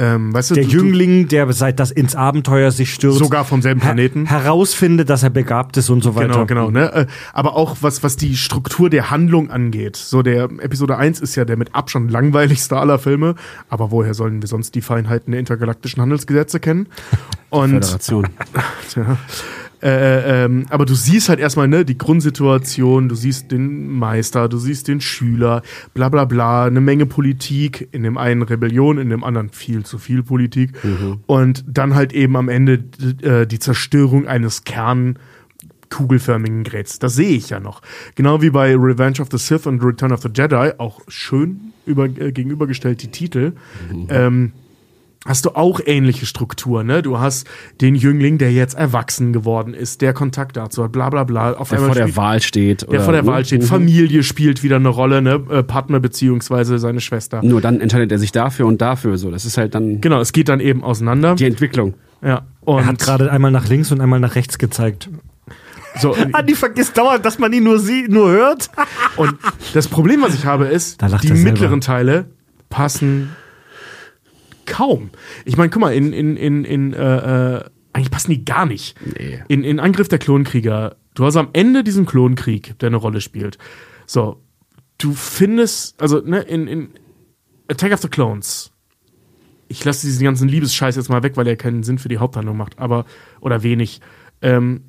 Ähm, weißt du, Der du, Jüngling, der seit das ins Abenteuer sich stürzt, sogar vom selben Planeten. her herausfindet, dass er begabt ist und so weiter. Genau, genau. Ne? Äh, Aber auch was, was die Struktur der Handlung angeht. So der Episode 1 ist ja der mit Abstand langweiligste aller Filme. Aber woher sollen wir sonst die Feinheiten der intergalaktischen Handelsgesetze kennen? Und Föderation. ja. Äh, ähm, aber du siehst halt erstmal ne, die Grundsituation, du siehst den Meister, du siehst den Schüler, bla bla bla, eine Menge Politik, in dem einen Rebellion, in dem anderen viel zu viel Politik und dann halt eben am Ende äh, die Zerstörung eines Kern kugelförmigen Geräts. Das sehe ich ja noch. Genau wie bei Revenge of the Sith und Return of the Jedi, auch schön über, äh, gegenübergestellt die Titel. Ähm, hast du auch ähnliche Strukturen. Ne? Du hast den Jüngling, der jetzt erwachsen geworden ist, der Kontakt dazu hat, bla bla bla. Auf Der einmal vor der spielt- Wahl steht. der vor der Wahl steht. Mhm. Familie spielt wieder eine Rolle, ne? Äh, Partner beziehungsweise seine Schwester. Nur dann entscheidet er sich dafür und dafür. So, das ist halt dann Genau, es geht dann eben auseinander. die Entwicklung. Ja. Und Er hat gerade einmal nach links und einmal nach rechts gezeigt. so, Andi vergisst dauernd, dass man ihn nur sieht, nur hört. und das Problem, was ich habe, ist, die er mittleren Teile passen kaum. Ich meine, guck mal, in, in, in, in äh, äh, eigentlich passen die gar nicht. Nee. In, in Angriff der Klonkrieger, du hast am Ende diesen Klonkrieg, der eine Rolle spielt. So, du findest, also, ne, in, in Attack of the Clones, ich lasse diesen ganzen Liebesscheiß jetzt mal weg, weil er keinen Sinn für die Haupthandlung macht, aber, oder wenig. Ähm,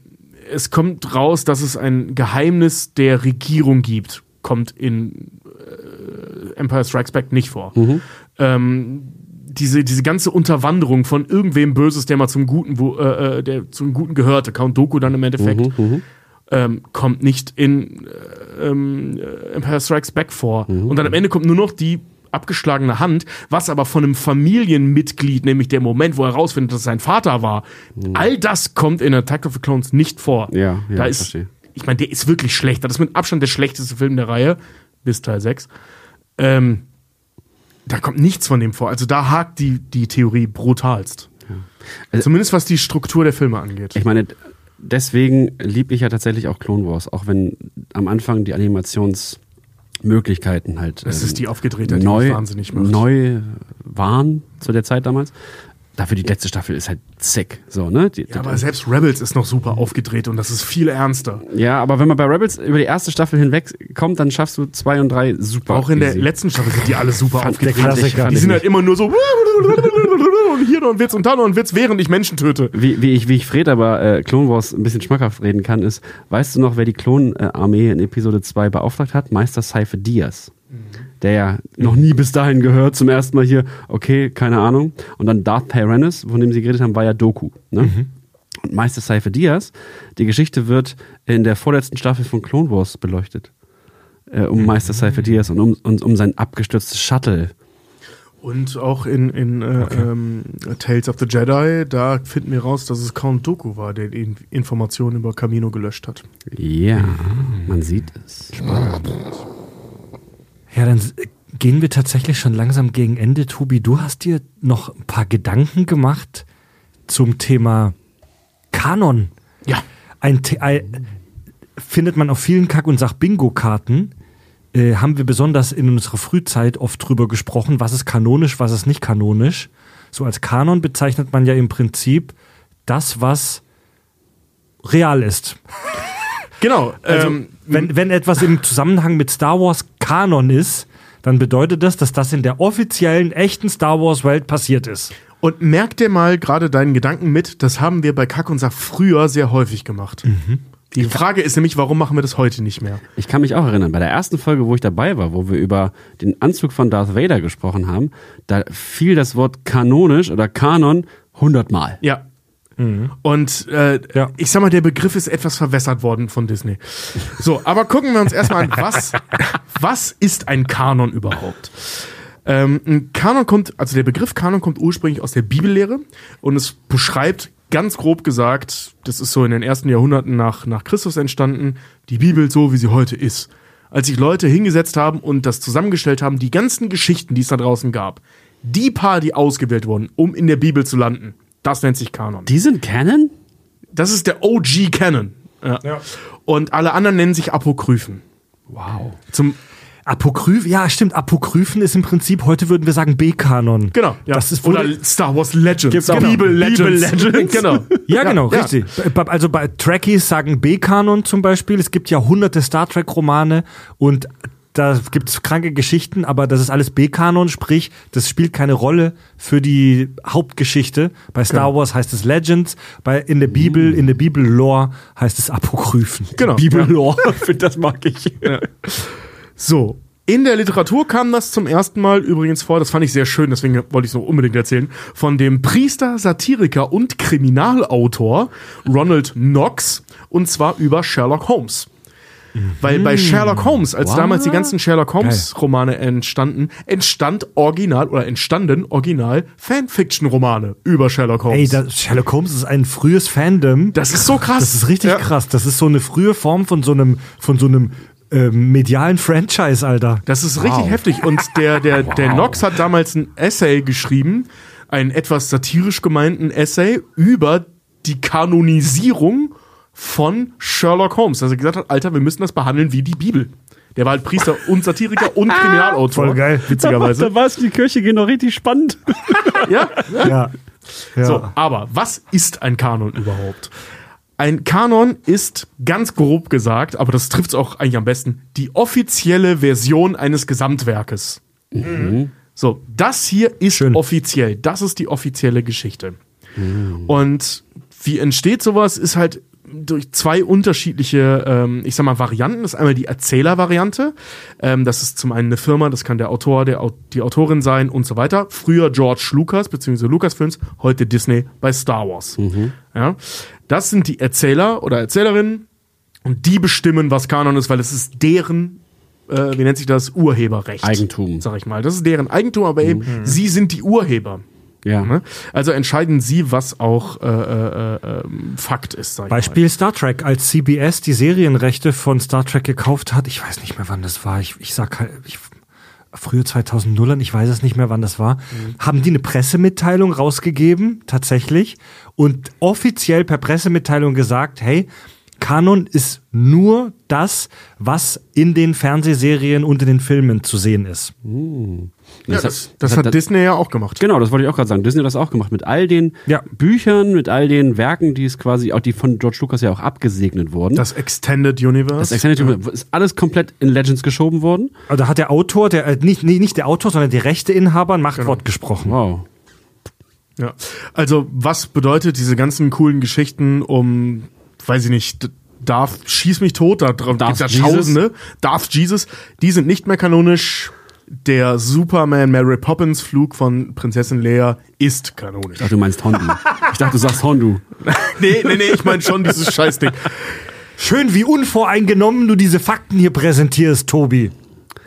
es kommt raus, dass es ein Geheimnis der Regierung gibt. Kommt in äh, Empire Strikes Back nicht vor. Ähm, diese, diese ganze Unterwanderung von irgendwem Böses, der mal zum Guten, wo, äh, äh, der zum Guten gehörte, Count Doku dann im Endeffekt, ähm, kommt nicht in äh, ähm, äh, Empire Strikes Back vor. Und dann am Ende kommt nur noch die abgeschlagene Hand, was aber von einem Familienmitglied, nämlich der Moment, wo er herausfindet, dass es sein Vater war. All das kommt in Attack of the Clones nicht vor. Ja, ja, da ich ist, verstehe. ich meine, der ist wirklich schlecht. Das ist mit Abstand der schlechteste Film der Reihe, bis Teil 6. Ähm, da kommt nichts von dem vor. Also da hakt die, die Theorie brutalst. Also- Zumindest was die Struktur der Filme angeht. Ich meine, deswegen liebe ich ja tatsächlich auch Clone Wars, auch wenn am Anfang die Animationsmöglichkeiten halt Das ähm, ist die aufgedrehte, die neu, macht. neu waren zu der Zeit damals. Dafür die letzte Staffel ist halt sick, so ne? Die, Ja, aber selbst Rebels ist noch super aufgedreht und das ist viel ernster. ja, aber wenn man bei Rebels über die erste Staffel hinweg kommt, dann schaffst du zwei und drei super. Auch in der easy. letzten Staffel sind die alle super Fand- aufgedreht. ich- fand die sind nicht. halt immer nur so und hier noch ein Witz und da noch ein Witz, während ich Menschen töte. Wie, wie ich, wie ich Fred aber äh, Clone Wars ein bisschen schmackhaft reden kann, ist, weißt du noch, wer die Klonarmee in Episode 2 beauftragt hat? Meister Seife Diaz. Der ja noch nie bis dahin gehört, zum ersten Mal hier, okay, keine Ahnung. Und dann Darth Tyrannus, von dem sie geredet haben, war ja Doku. Ne? Und Meister Seife Diaz, die Geschichte wird in der vorletzten Staffel von Clone Wars beleuchtet. Äh, um Meister Seife Diaz und um, und um sein abgestürztes Shuttle. Und auch in, in äh, ähm, Tales of the Jedi, da finden wir raus, dass es Count Dooku war, der die Informationen über Camino gelöscht hat. Ja, man sieht es. Ja, dann gehen wir tatsächlich schon langsam gegen Ende. Tobi, du hast dir noch ein paar Gedanken gemacht zum Thema Kanon. Ja. Ein, ein findet man auf vielen Kack- und Sach-Bingo-Karten. Äh, haben wir besonders in unserer Frühzeit oft drüber gesprochen, was ist kanonisch, was ist nicht kanonisch. So als Kanon bezeichnet man ja im Prinzip das, was real ist. Genau. Also, ähm, wenn, wenn etwas im Zusammenhang mit Star Wars Kanon ist, dann bedeutet das, dass das in der offiziellen, echten Star Wars Welt passiert ist. und merk dir mal gerade deinen Gedanken mit, das haben wir bei Kack und Sach früher sehr häufig gemacht. Die Frage ist nämlich, warum machen wir das heute nicht mehr? Ich kann mich auch erinnern, bei der ersten Folge, wo ich dabei war, wo wir über den Anzug von Darth Vader gesprochen haben, da fiel das Wort kanonisch oder Kanon hundertmal. Ja. Und äh, Ja. ich sag mal, der Begriff ist etwas verwässert worden von Disney. So, aber gucken wir uns erstmal an, was, was ist ein Kanon überhaupt? Ähm, ein Kanon kommt, also der Begriff Kanon kommt ursprünglich aus der Bibellehre und es beschreibt ganz grob gesagt, das ist so in den ersten Jahrhunderten nach, nach Christus entstanden, die Bibel so, wie sie heute ist. Als sich Leute hingesetzt haben und das zusammengestellt haben, die ganzen Geschichten, die es da draußen gab, die paar, die ausgewählt wurden, um in der Bibel zu landen, das nennt sich Kanon. Die sind Canon? Das ist der OG Canon. Ja. Und alle anderen nennen sich Apokryphen. Wow. Zum, Apokryph, ja, stimmt. Apokryphen ist im Prinzip, heute würden wir sagen B-Kanon. Genau. Ja. Das ist Oder Star Wars Legends. Gibt's auch Bibel noch. Legends. Bibel Legends. genau. Ja, genau, ja. richtig. Also bei Trekkies sagen B-Kanon zum Beispiel. Es gibt ja hunderte Star Trek-Romane und da gibt's kranke Geschichten, aber das ist alles B-Kanon, sprich, das spielt keine Rolle für die Hauptgeschichte. Bei Star Genau. Wars heißt es Legends, bei in der Bibel, in der Bibel-Lore heißt es Apokryphen. Genau. Bibellore, das mag ich. So. In der Literatur kam das zum ersten Mal übrigens vor, das fand ich sehr schön, deswegen wollte ich es noch unbedingt erzählen, von dem Priester, Satiriker und Kriminalautor Ronald Knox und zwar über Sherlock Holmes. Weil bei Sherlock Holmes, als What? damals die ganzen Sherlock Holmes Romane entstanden, entstand original oder entstanden original Fanfiction Romane über Sherlock Holmes. Ey, das, Sherlock Holmes ist ein frühes Fandom. das ist so krass. Das ist richtig Ja. krass. Das ist so eine frühe Form von so einem, von so einem ähm, medialen Franchise, Alter. Das ist richtig heftig. Und der, der, der Knox hat damals ein Essay geschrieben, einen etwas satirisch gemeinten Essay über die Kanonisierung von Sherlock Holmes. Dass er gesagt hat, Alter, wir müssen das behandeln wie die Bibel. Der war halt Priester und Satiriker und Kriminalautor. Voll geil. Witzigerweise. Da war es, die Kirche noch richtig spannend. ja, ja. Ja. ja. So, aber was ist ein Kanon überhaupt? Ein Kanon ist ganz grob gesagt, aber das trifft es auch eigentlich am besten, die offizielle Version eines Gesamtwerkes. So, das hier ist Schön. offiziell. Das ist die offizielle Geschichte. Und wie entsteht sowas, ist halt durch zwei unterschiedliche, ähm, ich sag mal, Varianten. Das ist einmal die Erzählervariante. Ähm, das ist zum einen eine Firma, das kann der Autor, der, die Autorin sein und so weiter. Früher George Lucas bzw. Lucasfilms, heute Disney bei Star Wars. Ja, das sind die Erzähler oder Erzählerinnen und die bestimmen, was Kanon ist, weil es ist deren, äh, wie nennt sich das, Urheberrecht. Eigentum. Sag ich mal. Das ist deren Eigentum, aber eben, sie sind die Urheber. Ja. Ne? Also entscheiden sie, was auch äh, äh, äh, Fakt ist. Beispiel Star Trek, als CBS die Serienrechte von Star Trek gekauft hat, ich weiß nicht mehr, wann das war, ich, ich sag halt, ich, früher 2000ern, ich weiß es nicht mehr, wann das war, haben die eine Pressemitteilung rausgegeben, tatsächlich, und offiziell per Pressemitteilung gesagt, hey, Kanon ist nur das, was in den Fernsehserien und in den Filmen zu sehen ist. mal. Ja, das, das, hat Disney ja auch gemacht. Genau, das wollte ich auch gerade sagen. Disney hat das auch gemacht. Mit all den Ja. Büchern, mit all den Werken, die es quasi, auch die von George Lucas ja auch abgesegnet wurden. Das Extended Universe. das Extended Universe ist alles komplett in Legends geschoben worden. Also da hat der Autor, der äh, nicht, nicht, nicht der Autor, sondern der Rechteinhaber ein Machtwort gesprochen. Wow. Ja. Also, was bedeutet diese ganzen coolen Geschichten um, weiß ich nicht, D- Darth schieß mich tot, da drauf Darth gibt's ja Jesus. Tausende, Darth Jesus, die sind nicht mehr kanonisch. Der Superman Mary Poppins Flug von Prinzessin Leia ist kanonisch. Ich dachte, du meinst Hondu. Ich dachte, du sagst Hondu. nee, nee, nee, ich meine schon dieses Scheißding. Schön, wie unvoreingenommen du diese Fakten hier präsentierst, Tobi.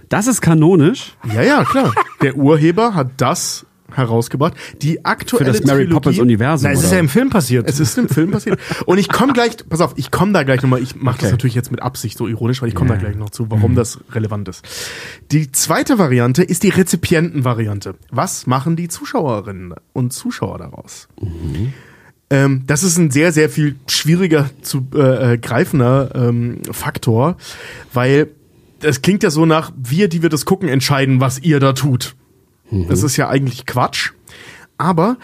Das ist kanonisch. Ja, ja, klar. Der Urheber hat das herausgebracht. Die Für aktuelle das Mary Trilogie, Poppins Universum. Na, es ist ja im Film passiert. Es ist im Film passiert. Und ich komme gleich, pass auf, ich komme da gleich nochmal, ich mache das Okay. natürlich jetzt mit Absicht so ironisch, weil ich komme da gleich noch zu, warum das relevant ist. Die zweite Variante ist die Rezipientenvariante. Was machen die Zuschauerinnen und Zuschauer daraus? Ähm, das ist ein sehr, sehr viel schwieriger zu äh, äh, greifender ähm, Faktor, weil das klingt ja so nach, wir, die wir das gucken, entscheiden, was ihr da tut. Das ist ja eigentlich Quatsch. Aber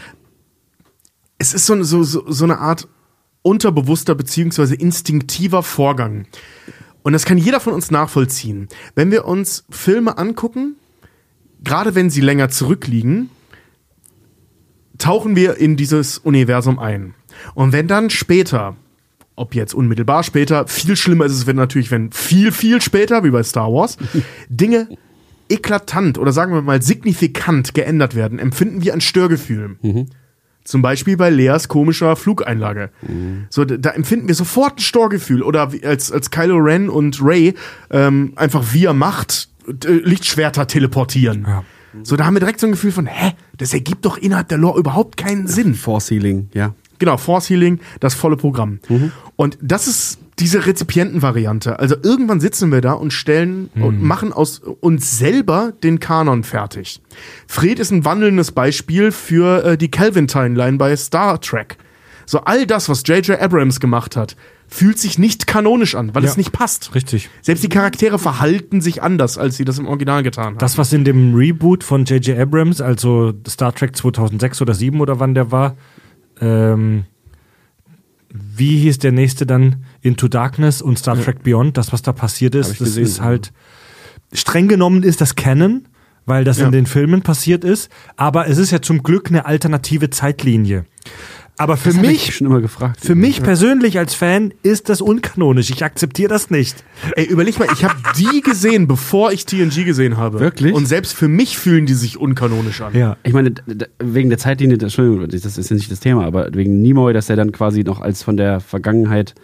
es ist so, eine- so, so, so eine Art unterbewusster beziehungsweise instinktiver Vorgang. Und das kann jeder von uns nachvollziehen. Wenn wir uns Filme angucken, gerade wenn sie länger zurückliegen, tauchen wir in dieses Universum ein. Und wenn dann später, ob jetzt unmittelbar später, viel schlimmer ist es, wenn natürlich, wenn viel, viel später, wie bei Star Wars, Dinge eklatant oder sagen wir mal signifikant geändert werden, empfinden wir ein Störgefühl. Zum Beispiel bei Leas komischer Flugeinlage. So, da, da empfinden wir sofort ein Störgefühl. Oder als, als Kylo Ren und Ray ähm, einfach via Macht äh, Lichtschwerter teleportieren. Ja. So, da haben wir direkt so ein Gefühl von, hä, das ergibt doch innerhalb der Lore überhaupt keinen Sinn. Force Healing, ja. Genau, Force Healing, das volle Programm. Und das ist diese Rezipientenvariante. Also irgendwann sitzen wir da und stellen und machen aus uns selber den Kanon fertig. Fred ist ein wandelndes Beispiel für äh, die Calvin-Timeline bei Star Trek. So all das, was J.J. Abrams gemacht hat, fühlt sich nicht kanonisch an, weil Ja. es nicht passt. Richtig. Selbst die Charaktere verhalten sich anders, als sie das im Original getan haben. Das, was in dem Reboot von J.J. Abrams, also Star Trek 2006 oder 2007 oder wann der war, ähm, wie hieß der nächste dann? Into Darkness und Star Trek Beyond, das, was da passiert ist, das gesehen, ist halt, streng genommen ist das Canon, weil das Ja. in den Filmen passiert ist, aber es ist ja zum Glück eine alternative Zeitlinie. Aber für Das mich, ich schon immer gefragt. für mich persönlich als Fan ist das unkanonisch. Ich akzeptiere das nicht. Ey, überleg mal, ich habe die gesehen, bevor ich TNG gesehen habe. Wirklich? Und selbst für mich fühlen die sich unkanonisch an. Ja. Ich meine, wegen der Zeitlinie, das- Entschuldigung, das ist ja nicht das Thema, aber wegen Nimoy, dass er dann quasi noch als von der Vergangenheit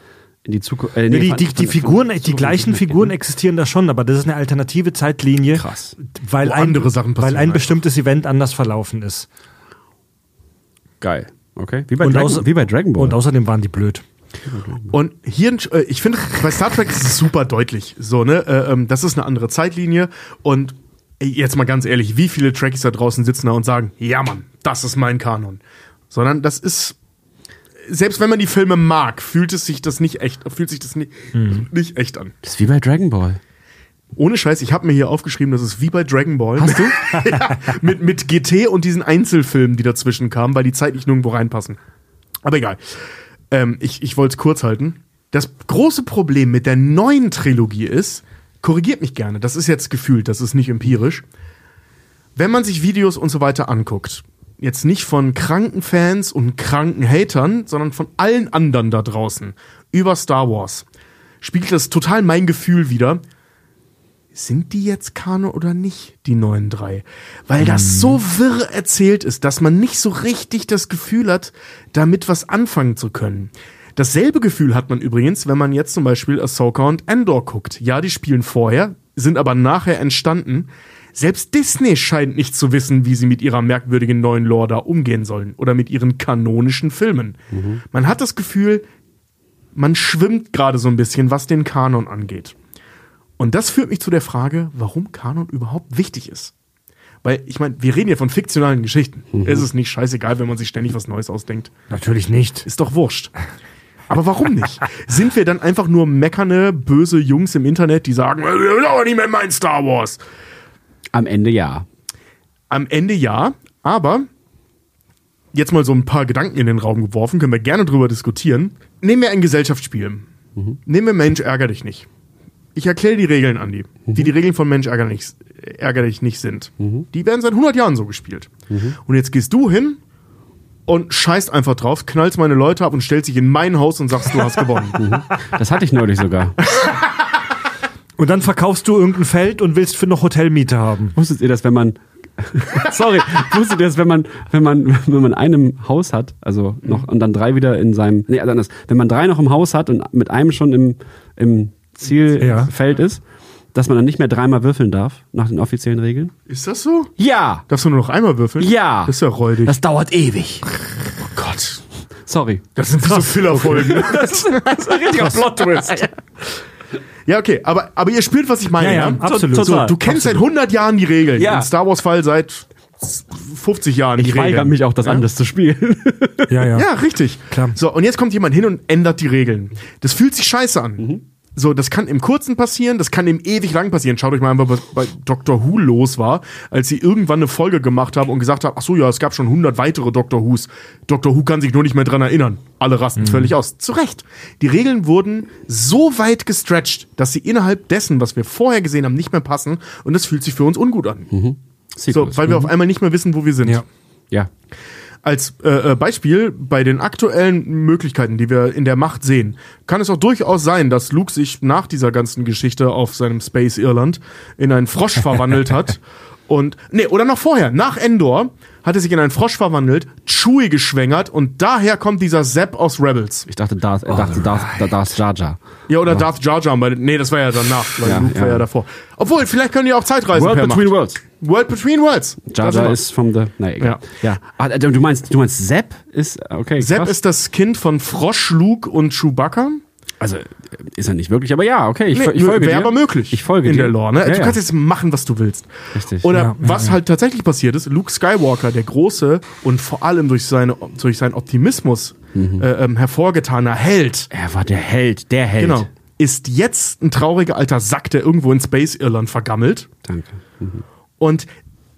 in die Zukunft. Äh, nee, die, die, die Figuren, die gleichen Figuren existieren da schon, aber das ist eine alternative Zeitlinie. Krass. Weil Wo ein, andere Sachen weil passieren ein einfach. bestimmtes Event anders verlaufen ist. Geil. Okay. Wie bei, Und Dragon, außer- wie bei Dragon Ball. Und außerdem waren die blöd. Und hier, äh, ich finde, bei Star Trek ist es super deutlich. So, ne? Äh, ähm, das ist eine andere Zeitlinie. Und jetzt mal ganz ehrlich, wie viele Trekkies da draußen sitzen da und sagen, ja Mann, das ist mein Kanon. Sondern das ist, selbst wenn man die Filme mag, fühlt es sich das nicht echt, fühlt sich das nicht, nicht echt an. das ist wie bei Dragon Ball. Ohne Scheiß, ich habe mir hier aufgeschrieben, das ist wie bei Dragon Ball. Hast du? ja, mit, mit GT und diesen Einzelfilmen, die dazwischen kamen, weil die zeitlich nirgendwo reinpassen. Aber egal. Ähm, ich ich wollte es kurz halten. Das große Problem mit der neuen Trilogie ist, korrigiert mich gerne, das ist jetzt gefühlt, das ist nicht empirisch. Wenn man sich Videos und so weiter anguckt, jetzt nicht von kranken Fans und kranken Hatern, sondern von allen anderen da draußen über Star Wars, spiegelt das total mein Gefühl wieder, sind die jetzt Kanon oder nicht, die neuen drei? Weil das so wirr erzählt ist, dass man nicht so richtig das Gefühl hat, damit was anfangen zu können. Dasselbe Gefühl hat man übrigens, wenn man jetzt zum Beispiel Ahsoka und Endor guckt. Ja, die spielen vorher, sind aber nachher entstanden. Selbst Disney scheint nicht zu wissen, wie sie mit ihrer merkwürdigen neuen Lore da umgehen sollen oder mit ihren kanonischen Filmen. Man hat das Gefühl, man schwimmt gerade so ein bisschen, was den Kanon angeht. Und das führt mich zu der Frage, warum Kanon überhaupt wichtig ist. Weil, ich meine, wir reden ja von fiktionalen Geschichten. Es ist nicht scheißegal, wenn man sich ständig was Neues ausdenkt. Natürlich nicht. Ist doch wurscht. Aber warum nicht? Sind wir dann einfach nur meckernde, böse Jungs im Internet, die sagen, "Das ist aber nicht mehr mein Star Wars? Am Ende ja. Am Ende ja, aber jetzt mal so ein paar Gedanken in den Raum geworfen, können wir gerne drüber diskutieren. Nehmen wir ein Gesellschaftsspiel. Nehmen wir Mensch, ärger dich nicht. Ich erkläre die Regeln, Andi, wie die Regeln von Mensch, ärger, nicht, ärger dich nicht sind. Die werden seit 100 Jahren so gespielt. Und jetzt gehst du hin und scheißt einfach drauf, knallst meine Leute ab und stellst dich in mein Haus und sagst, du hast gewonnen. Das hatte ich neulich sogar. Und dann verkaufst du irgendein Feld und willst für noch Hotelmiete haben. Wusstet ihr das, wenn man Sorry, wusstet ihr das, wenn man, wenn man, wenn man einem Haus hat, also noch und dann drei wieder in seinem, nee, anders, wenn man drei noch im Haus hat und mit einem schon im, im Zielfeld ist, dass man dann nicht mehr dreimal würfeln darf, nach den offiziellen Regeln? Ist das so? Ja! Darfst du nur noch einmal würfeln? Ja! Das ist ja räudig. Das dauert ewig. oh Gott. Sorry. Das sind so Fillerfolgen. Das ist ein richtiger Plot-Twist. Ja, okay, aber, aber ihr spürt, was ich meine. Ja, ja, absolut. So, du kennst seit 100 Jahren die Regeln. Ja. Im Star Wars-Fall seit 50 Jahren die Ich weigere Regeln. mich auch, das anders zu spielen. Ja, ja. Ja, richtig. Klar. So, und jetzt kommt jemand hin und ändert die Regeln. Das fühlt sich scheiße an. Mhm. So, das kann im Kurzen passieren, das kann im ewig lang passieren. Schaut euch mal an, was bei Dr. Who los war, als sie irgendwann eine Folge gemacht haben und gesagt haben, ach so, ja, es gab schon 100 weitere Dr. Whos. Dr. Who kann sich nur nicht mehr dran erinnern. Alle rasten Mhm. völlig aus. Zu Recht. Die Regeln wurden so weit gestretched, dass sie innerhalb dessen, was wir vorher gesehen haben, nicht mehr passen und das fühlt sich für uns ungut an. So, Sequels. weil wir auf einmal nicht mehr wissen, wo wir sind Ja. ja. Als äh, äh, Beispiel bei den aktuellen Möglichkeiten, die wir in der Macht sehen, kann es auch durchaus sein, dass Luke sich nach dieser ganzen Geschichte auf seinem Space Irland in einen Frosch verwandelt hat. Und, nee, oder noch vorher, nach Endor hat er sich in einen Frosch verwandelt, Chewie geschwängert und daher kommt dieser Zapp aus Rebels. Ich dachte, Darth, er dachte Darth, Darth Jar Jar. Ja, oder Darth Jar Jar, nee, das war ja danach, weil Ja, Luke war ja. ja davor. Obwohl, vielleicht können die auch Zeitreisen World per Between Macht. Worlds. World Between Worlds. Jar Jar ist from the. Nee, egal. Ja. Ah, du meinst, du meinst Sepp ist. Okay. Zapp krass. ist das Kind von Frosch, Luke und Chewbacca. Also, äh, ist er nicht wirklich, aber ja, okay. Ich, Nee, ich folge Wäre aber möglich. Ich folge in dir. der Lore. Ne? Ja, du ja. kannst jetzt machen, was du willst. Richtig. Oder Ja, was halt tatsächlich passiert ist, Luke Skywalker, der Große und vor allem durch, seine, durch seinen Optimismus äh, ähm, hervorgetaner Held, Er war der Held, der Held. genau, ist jetzt ein trauriger alter Sack, der irgendwo in Space Irland vergammelt. Danke. Und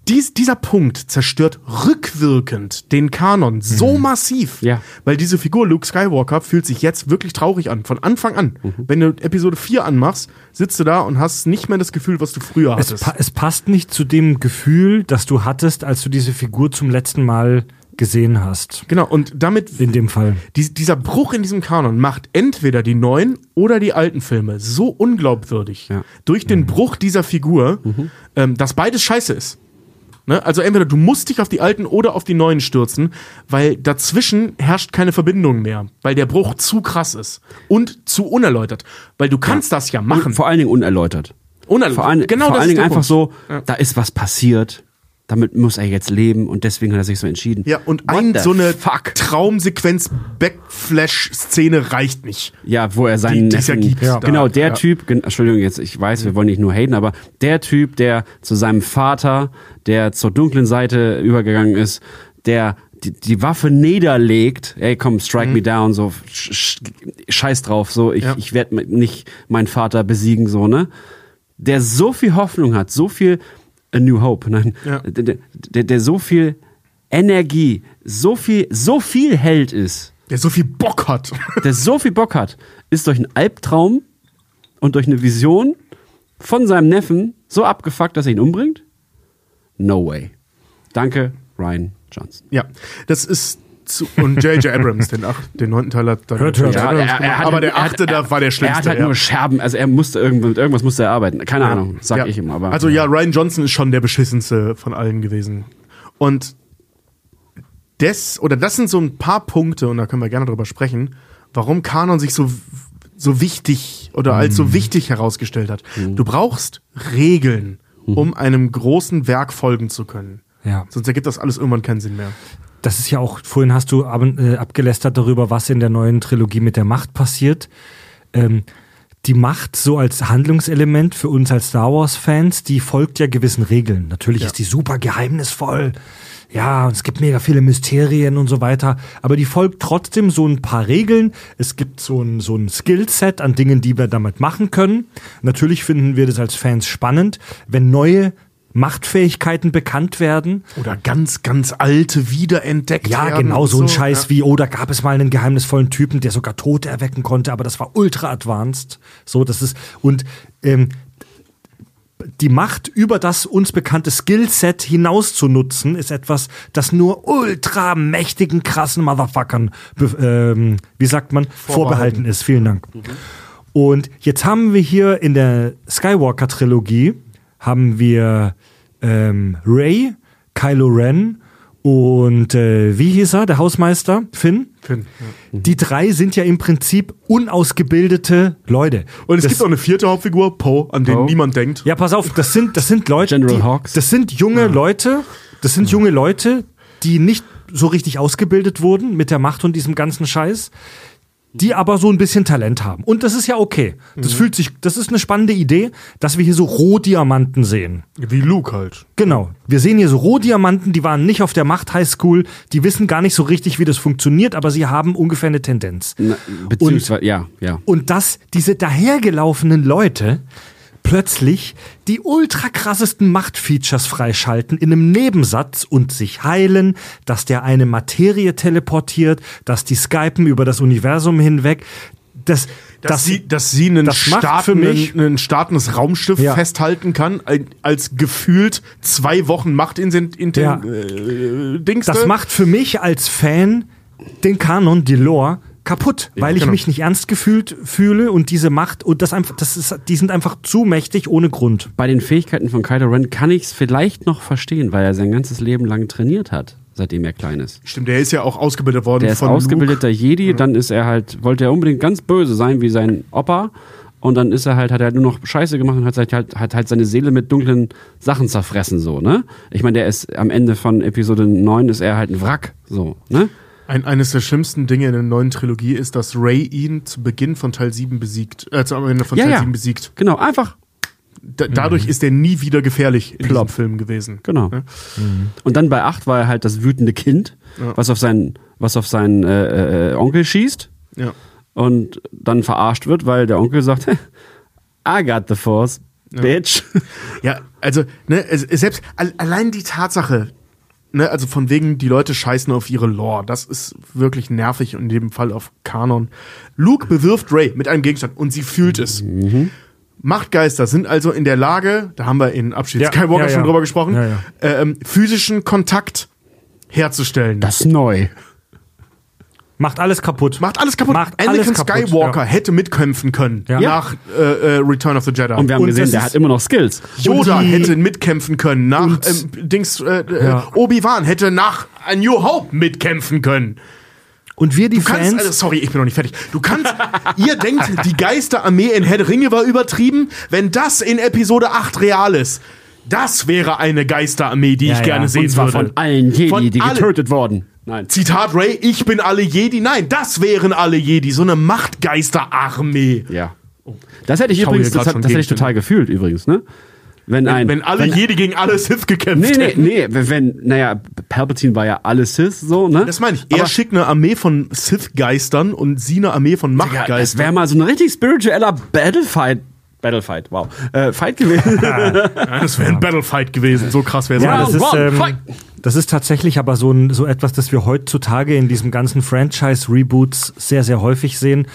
dies, dieser Punkt zerstört rückwirkend den Kanon so massiv, Ja. weil diese Figur Luke Skywalker fühlt sich jetzt wirklich traurig an, von Anfang an. Wenn du Episode 4 anmachst, sitzt du da und hast nicht mehr das Gefühl, was du früher Es, hattest. pa es passt nicht zu dem Gefühl, das du hattest, als du diese Figur zum letzten Mal gesehen hast. Genau, und damit In dem Fall. dies, dieser Bruch in diesem Kanon macht entweder die neuen oder die alten Filme so unglaubwürdig Ja. durch den Bruch dieser Figur, ähm, dass beides scheiße ist. Ne? Also entweder du musst dich auf die alten oder auf die neuen stürzen, weil dazwischen herrscht keine Verbindung mehr, weil der Bruch zu krass ist und zu unerläutert. Weil du kannst das ja machen. Und vor allen Dingen unerläutert. Unerläutert. Vor allen, Genau vor das allen ist Dingen einfach Punkt. so, da ist was passiert, damit muss er jetzt leben und deswegen hat er sich so entschieden. Ja, und What ein so eine Fuck. Traumsequenz Backflash-Szene reicht nicht. Ja, wo er seinen Die- ja Neffen, gibt da. genau, der Ja. Typ, Entschuldigung, jetzt, ich weiß, wir wollen nicht nur haten, aber der Typ, der zu seinem Vater, der zur dunklen Seite übergegangen ist, der die, die Waffe niederlegt, ey, komm, strike me down, so, sch, sch, scheiß drauf, so, ich, Ja. ich werde nicht meinen Vater besiegen, so, ne? Der so viel Hoffnung hat, so viel A New Hope, nein, Ja. der, der, der so viel Energie, so viel, so viel Held ist, Der so viel Bock hat. der so viel Bock hat, ist durch einen Albtraum und durch eine Vision von seinem Neffen so abgefuckt, dass er ihn umbringt? No way. Danke, Ryan Johnson. Ja, das ist zu, und J.J. Abrams, den, ach, den neunten Teil hat dann Hört, J.J. hört. Abrams er- er gemacht, hat- aber der er achte, da war der Er schlimmste. hat halt ja. nur Scherben, also er musste irgendwo, mit irgendwas musste er arbeiten. Keine Ahnung, sag Ja. ich ihm, aber. Also ja, Ryan Johnson ist schon der beschissenste von allen gewesen. Und das, oder das sind so ein paar Punkte, und da können wir gerne drüber sprechen, warum Kanon sich so, so wichtig oder als Mhm. so wichtig herausgestellt hat. Du brauchst Regeln, Mhm. um einem großen Werk folgen zu können. Ja. Sonst ergibt das alles irgendwann keinen Sinn mehr. Das ist ja auch, vorhin hast du ab, äh, abgelästert darüber, was in der neuen Trilogie mit der Macht passiert. Ähm, die Macht so als Handlungselement für uns als Star Wars-Fans, die folgt ja gewissen Regeln. Natürlich ist die super geheimnisvoll. Ja, und es gibt mega viele Mysterien und so weiter. Aber die folgt trotzdem so ein paar Regeln. Es gibt so ein, so ein Skillset an Dingen, die wir damit machen können. Natürlich finden wir das als Fans spannend, wenn neue Machtfähigkeiten bekannt werden. Oder ganz, ganz alte wiederentdeckt Ja, werden. genau, und so ein Scheiß ja. wie, oh, da gab es mal einen geheimnisvollen Typen, der sogar Tote erwecken konnte, aber das war ultra advanced. So, das ist, und ähm, die Macht über das uns bekannte Skillset hinaus zu nutzen, ist etwas, das nur ultra mächtigen, krassen Motherfuckern, ähm, wie sagt man, vorbehalten ist. Vielen Dank. Und jetzt haben wir hier in der Skywalker-Trilogie haben wir ähm, Ray, Kylo Ren und äh, wie hieß er, der Hausmeister? Finn? Finn, ja. Die drei sind ja im Prinzip unausgebildete Leute. Und es Das- gibt auch eine vierte Hauptfigur, Poe, an den Poe. niemand denkt. ja, pass auf, das sind, das sind Leute, General die, Hawks. das sind junge Leute, das sind junge Leute, die nicht so richtig ausgebildet wurden mit der Macht und diesem ganzen Scheiß, die aber so ein bisschen Talent haben. Und das ist ja okay. Das fühlt sich, das ist eine spannende Idee, dass wir hier so Rohdiamanten sehen. Wie Luke halt. Genau. Wir sehen hier so Rohdiamanten, die waren nicht auf der Macht Highschool, die wissen gar nicht so richtig, wie das funktioniert, aber sie haben ungefähr eine Tendenz. Na, beziehungsweise, ja, ja. Und dass diese dahergelaufenen Leute plötzlich die ultra krassesten Machtfeatures freischalten in einem Nebensatz und sich heilen, dass der eine Materie teleportiert, dass die skypen über das Universum hinweg. Das, Dass, das, sie, dass sie einen, das macht für mich- ein startendes Raumschiff Ja. festhalten kann, als gefühlt zwei Wochen Macht in, in den Ja. äh, Dings. das macht für mich als Fan den Kanon, die Lore, kaputt, weil ich genau. mich nicht ernst gefühlt fühle und diese Macht und das einfach, das ist, die sind einfach zu mächtig ohne Grund. Bei den Fähigkeiten von Kylo Ren kann ich es vielleicht noch verstehen, weil er sein ganzes Leben lang trainiert hat, seitdem er klein ist. Stimmt, der ist ja auch ausgebildet worden Der ist von ausgebildeter Luke. Jedi, dann ist er halt, wollte er unbedingt ganz böse sein wie sein Opa. Und dann ist er halt, hat er halt nur noch Scheiße gemacht und hat halt, halt, hat halt seine Seele mit dunklen Sachen zerfressen, so, ne? Ich meine, der ist am Ende von Episode 9 ist er halt ein Wrack, so, ne? Ein, eines der schlimmsten Dinge in der neuen Trilogie ist, dass Ray ihn zu Beginn von Teil 7 besiegt, äh, zu Ende von Ja, Teil ja. 7 besiegt. Genau, einfach, Da, dadurch ist er nie wieder gefährlich in Plopp. diesem Film gewesen. genau. Ja. Und dann bei 8 war er halt das wütende Kind, was auf seinen was auf seinen äh, äh, Onkel schießt Ja. und dann verarscht wird, weil der Onkel sagt, I got the force, bitch. Ja, also, ne, selbst al- allein die Tatsache, ne, also von wegen, die Leute scheißen auf ihre Lore, das ist wirklich nervig und in dem Fall auf Kanon. Luke bewirft Ray mit einem Gegenstand und sie fühlt es. Machtgeister sind also in der Lage, da haben wir in Abschied Ja, Skywalker ja, schon ja. drüber gesprochen, äh, ähm, physischen Kontakt herzustellen. Das ist neu. Macht alles kaputt. Macht alles kaputt. Macht Anakin alles kaputt, Skywalker ja. hätte mitkämpfen können Ja. nach äh, äh, Return of the Jedi. Und wir haben gesehen, das der hat immer noch Skills. Yoda Und hätte mitkämpfen können nach Und- ähm, Dings äh, äh, Ja. Obi-Wan hätte nach A New Hope mitkämpfen können. Und wir die Du kannst, Fans. also, sorry, ich bin noch nicht fertig. Du kannst, ihr denkt, die Geisterarmee in Herr der Ringe war übertrieben, wenn das in Episode 8 real ist. Das wäre eine Geisterarmee, die Ja, ich ja. gerne sehen Und zwar würde. von allen Jedi, Von die allen. getötet wurden. Nein. Zitat Ray, ich bin alle Jedi. Nein, das wären alle Jedi. So eine Machtgeisterarmee. Ja. Das hätte ich Ich übrigens, das, hat, das hätte ich total gefühlt übrigens, ne? Wenn ein, Wenn alle Jedi gegen alle Sith gekämpft Nee, nee, hätten. nee, wenn- wenn, naja, Palpatine war ja alles Sith, so, ne? Das meine ich. Er Aber schickt eine Armee von Sith-Geistern und sie eine Armee von ja, das Machtgeistern. wäre mal so ein richtig spiritueller Battlefight, Battlefight, wow, äh, Fight gewesen. Das wäre ein Battlefight gewesen. So krass wäre es. Ja, das ist, ähm, fight! das ist tatsächlich aber so, ein, so etwas, das wir heutzutage in diesem ganzen Franchise-Reboots sehr, sehr häufig sehen,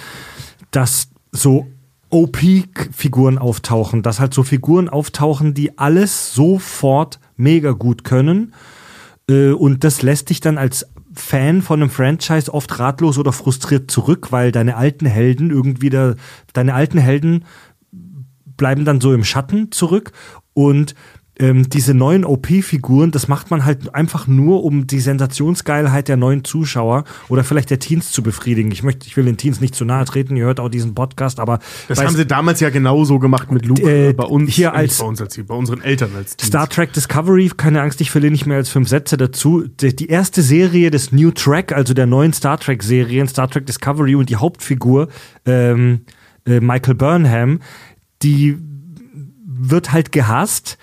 dass so OP-Figuren auftauchen, dass halt so Figuren auftauchen, die alles sofort mega gut können. Äh, Und das lässt dich dann als Fan von einem Franchise oft ratlos oder frustriert zurück, weil deine alten Helden irgendwie da, deine alten Helden bleiben dann so im Schatten zurück und ähm, diese neuen OP-Figuren, das macht man halt einfach nur, um die Sensationsgeilheit der neuen Zuschauer oder vielleicht der Teens zu befriedigen. Ich möchte, ich will den Teens nicht zu nahe treten, ihr hört auch diesen Podcast, aber Das haben sie damals ja genauso gemacht mit Luke Äh, äh, bei uns. hier nicht als- bei uns als bei unseren Eltern als Teens. Star Trek Discovery, keine Angst, ich verliere nicht mehr als fünf Sätze dazu. Die, die erste Serie des New Track, also der neuen Star Trek Serien, Star Trek Discovery und die Hauptfigur ähm, äh, Michael Burnham, die wird halt gehasst,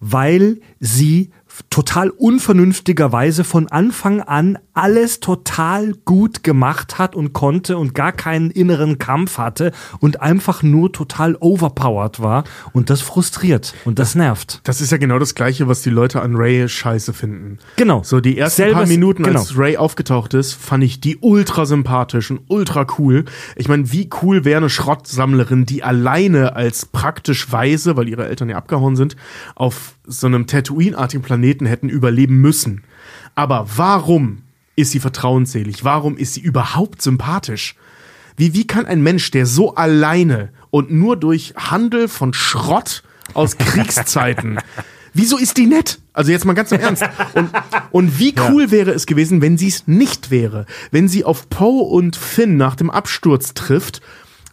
weil sie total unvernünftigerweise von Anfang an alles total gut gemacht hat und konnte und gar keinen inneren Kampf hatte und einfach nur total overpowered war und das frustriert und das nervt. Das ist ja genau das Gleiche, was die Leute an Ray scheiße finden. Genau. So, die ersten Selbes- paar Minuten, genau. als Ray aufgetaucht ist, fand ich die ultra sympathisch und ultra cool. Ich meine, wie cool wäre eine Schrottsammlerin, die alleine als praktisch Weise, weil ihre Eltern ja abgehauen sind, auf so einem Tatooine-artigen Planeten hätten überleben müssen. Aber warum ist sie vertrauensselig? Warum ist sie überhaupt sympathisch? Wie, wie kann ein Mensch, der so alleine und nur durch Handel von Schrott aus Kriegszeiten, wieso ist die nett? Also jetzt mal ganz im Ernst. Und, und wie cool wäre es gewesen, wenn sie es nicht wäre? Wenn sie auf Poe und Finn nach dem Absturz trifft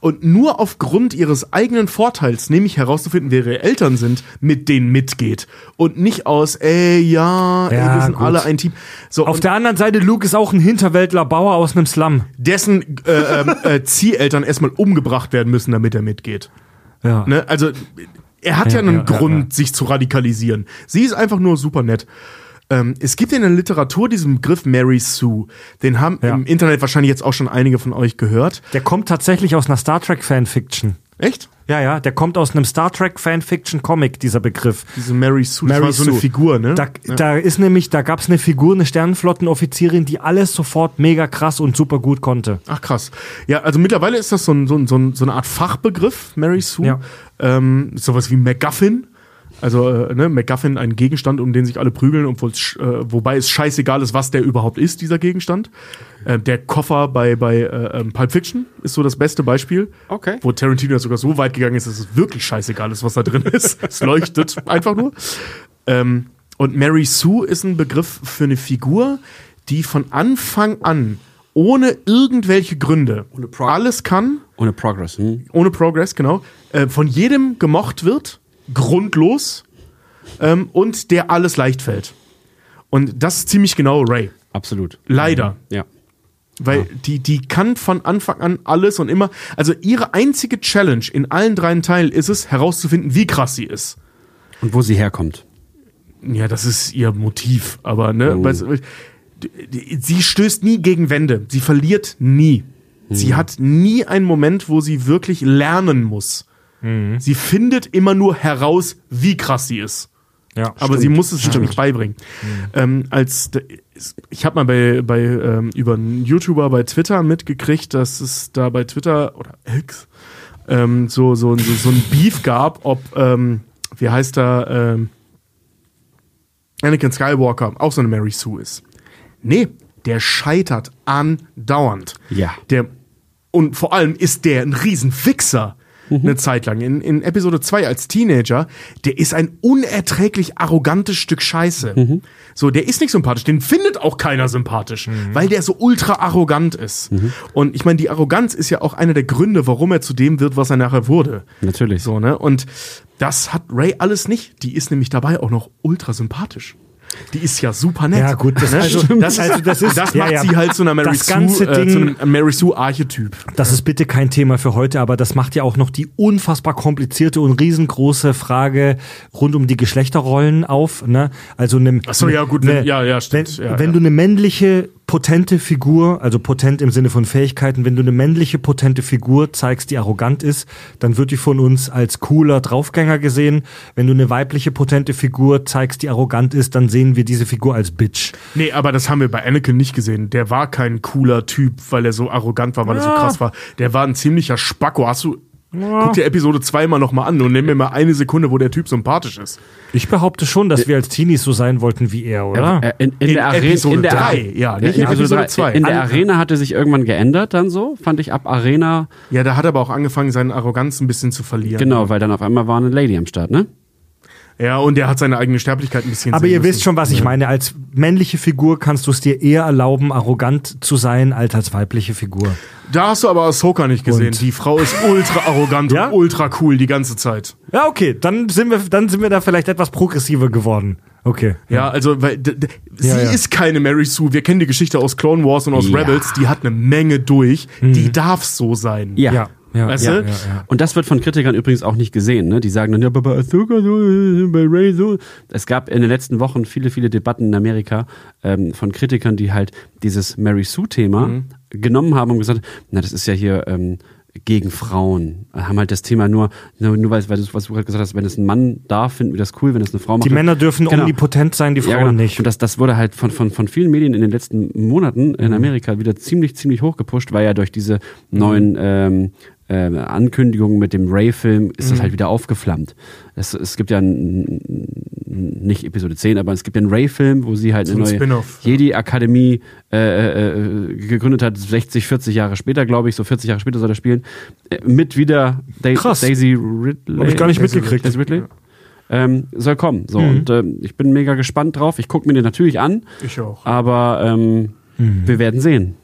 und nur aufgrund ihres eigenen Vorteils, nämlich herauszufinden, wer ihre Eltern sind, mit denen mitgeht. Und nicht aus, ey, ja, ey, Ja, wir sind gut. alle ein Team. So, Auf der anderen Seite, Luke ist auch ein Hinterwäldler Bauer aus einem Slum. dessen äh, ähm, äh, Zieheltern erstmal umgebracht werden müssen, damit er mitgeht. Ja. Ne? Also er hat ja, Ja, einen Grund, sich zu radikalisieren. Sie ist einfach nur super nett. Ähm, es gibt in der Literatur diesen Begriff Mary Sue. Den haben Ja. im Internet wahrscheinlich jetzt auch schon einige von euch gehört. Der kommt tatsächlich aus einer Star Trek Fanfiction. Echt? Ja, ja, der kommt aus einem Star Trek Fanfiction Comic, dieser Begriff. Diese Mary Sue, das Mary war so eine Sue. Figur, ne? Da, ja. da ist nämlich, da gab es eine Figur, eine Sternenflottenoffizierin, die alles sofort mega krass und super gut konnte. Ach krass. Ja, also mittlerweile ist das so, ein, so, ein, so eine Art Fachbegriff, Mary Sue. Ja. Ähm, sowas wie MacGuffin. Also, äh, ne, MacGuffin, ein Gegenstand, um den sich alle prügeln, obwohl äh, wobei es scheißegal ist, was der überhaupt ist, dieser Gegenstand. Äh, der Koffer bei, bei äh, ähm, Pulp Fiction ist so das beste Beispiel. Okay. Wo Tarantino sogar so weit gegangen ist, dass es wirklich scheißegal ist, was da drin ist. es leuchtet einfach nur. Ähm, und Mary Sue ist ein Begriff für eine Figur, die von Anfang an ohne irgendwelche Gründe Pro- alles kann, Ohne Progress. Hm? ohne Progress, genau, äh, von jedem gemocht wird, grundlos ähm, und der alles leicht fällt. Und das ist ziemlich genau Ray. Absolut. Leider. Ja. Weil die, die kann von Anfang an alles und immer. Also ihre einzige Challenge in allen drei Teilen ist es, herauszufinden, wie krass sie ist. Und wo sie herkommt. Ja, das ist ihr Motiv, aber ne, Oh. weißt sie stößt nie gegen Wände. Sie verliert nie. Mhm. Sie hat nie einen Moment, wo sie wirklich lernen muss. Mhm. Sie findet immer nur heraus, wie krass sie ist. Ja, Aber sie muss es sich nicht beibringen. Ähm, als ich habe mal bei, bei ähm, über einen YouTuber bei Twitter mitgekriegt, dass es da bei Twitter oder X ähm, so, so, so, so ein Beef gab, ob ähm, wie heißt er ähm, Anakin Skywalker auch so eine Mary Sue ist. Nee, der scheitert andauernd. Ja. Der, und vor allem ist der ein Riesenfixer eine Zeit lang. In, in Episode 2 als Teenager, der ist ein unerträglich arrogantes Stück Scheiße. So, der ist nicht sympathisch, den findet auch keiner sympathisch, weil der so ultra arrogant ist. Und ich meine, die Arroganz ist ja auch einer der Gründe, warum er zu dem wird, was er nachher wurde. Natürlich. So, ne? Und das hat Ray alles nicht. Die ist nämlich dabei auch noch ultra sympathisch. Die ist ja super nett. Ja, gut, das- Ne? also- das, also das ist- das ja, macht ja. sie halt zu einer Mary Das Sue, äh, Ding- zu einem Mary Sue Archetyp. Das ist bitte kein Thema für heute, aber das macht ja auch noch die unfassbar komplizierte und riesengroße Frage rund um die Geschlechterrollen auf. Ne? Also eine, Ach so, ja, gut, eine, wenn- ja, ja, stimmt, Wenn, ja, wenn ja. du eine männliche potente Figur, also potent im Sinne von Fähigkeiten, wenn du eine männliche potente Figur zeigst, die arrogant ist, dann wird die von uns als cooler Draufgänger gesehen. Wenn du eine weibliche potente Figur zeigst, die arrogant ist, dann sehen wir diese Figur als Bitch. Nee, aber das haben wir bei Anakin nicht gesehen. Der war kein cooler Typ, weil er so arrogant war, weil er so krass war. Der war ein ziemlicher Spacko. Hast du. Guck dir Episode 2 mal nochmal an und nimm mir mal eine Sekunde, wo der Typ sympathisch ist. Ich behaupte schon, dass wir als Teenies so sein wollten wie er, oder? Äh, in, in, In der Arena, Episode in der drei, ja, nicht in in Episode Episode drei. zwei. In der Arena hatte sich irgendwann geändert dann so, fand ich ab Arena, Ja, da hat er aber auch angefangen, seine Arroganz ein bisschen zu verlieren. genau, weil dann auf einmal war eine Lady am Start, ne? Ja, und der hat seine eigene Sterblichkeit ein bisschen Aber sehen ihr müssen. wisst schon, was ich meine. Als männliche Figur kannst du es dir eher erlauben, arrogant zu sein, als als weibliche Figur. Da hast du aber Ahsoka nicht gesehen. Und- Die Frau ist ultra arrogant Ja? und ultra cool die ganze Zeit. Ja, okay, dann sind wir, dann sind wir da vielleicht etwas progressiver geworden. Okay. Ja, also, weil d- d- sie Ja, ja. ist keine Mary Sue. Wir kennen die Geschichte aus Clone Wars und aus Ja. Rebels. Die hat eine Menge durch. Die darf so sein. Ja. Ja, Weißt ja, du? ja. Und das wird von Kritikern übrigens auch nicht gesehen. Ne? Die sagen dann, ja, aber bei Ahsoka so, bei Ray so. Es gab in den letzten Wochen viele, viele Debatten in Amerika ähm, von Kritikern, die halt dieses Mary Sue-Thema genommen haben und gesagt, na, das ist ja hier ähm, gegen Frauen. Haben halt das Thema nur, nur, nur weil, weil du, was du gerade gesagt hast, wenn es ein Mann darf, finden wir das cool, wenn es eine Frau macht. Die Männer dürfen Genau. omnipotent sein, die Frauen Ja, genau. nicht. Und das, das wurde halt von, von, von vielen Medien in den letzten Monaten Mhm. in Amerika wieder ziemlich, ziemlich hochgepusht, weil ja durch diese Mhm. neuen ähm, äh, Ankündigungen mit dem Ray-Film ist Mhm. das halt wieder aufgeflammt. Es, es gibt ja ein, nicht Episode 10, aber es gibt ja einen Ray-Film, wo sie halt So eine ein neue ja. Jedi-Akademie äh, äh, gegründet hat, 60, 40 Jahre später, glaube ich, so 40 Jahre später soll er spielen, äh, mit wieder Da Krass. Daisy Ridley. Hab ich gar nicht Daisy- mitgekriegt. Daisy Ridley. Ähm, soll kommen. So, Mhm. und ähm, ich bin mega gespannt drauf. Ich gucke mir den natürlich an, Ich auch. aber ähm, Mhm. wir werden sehen.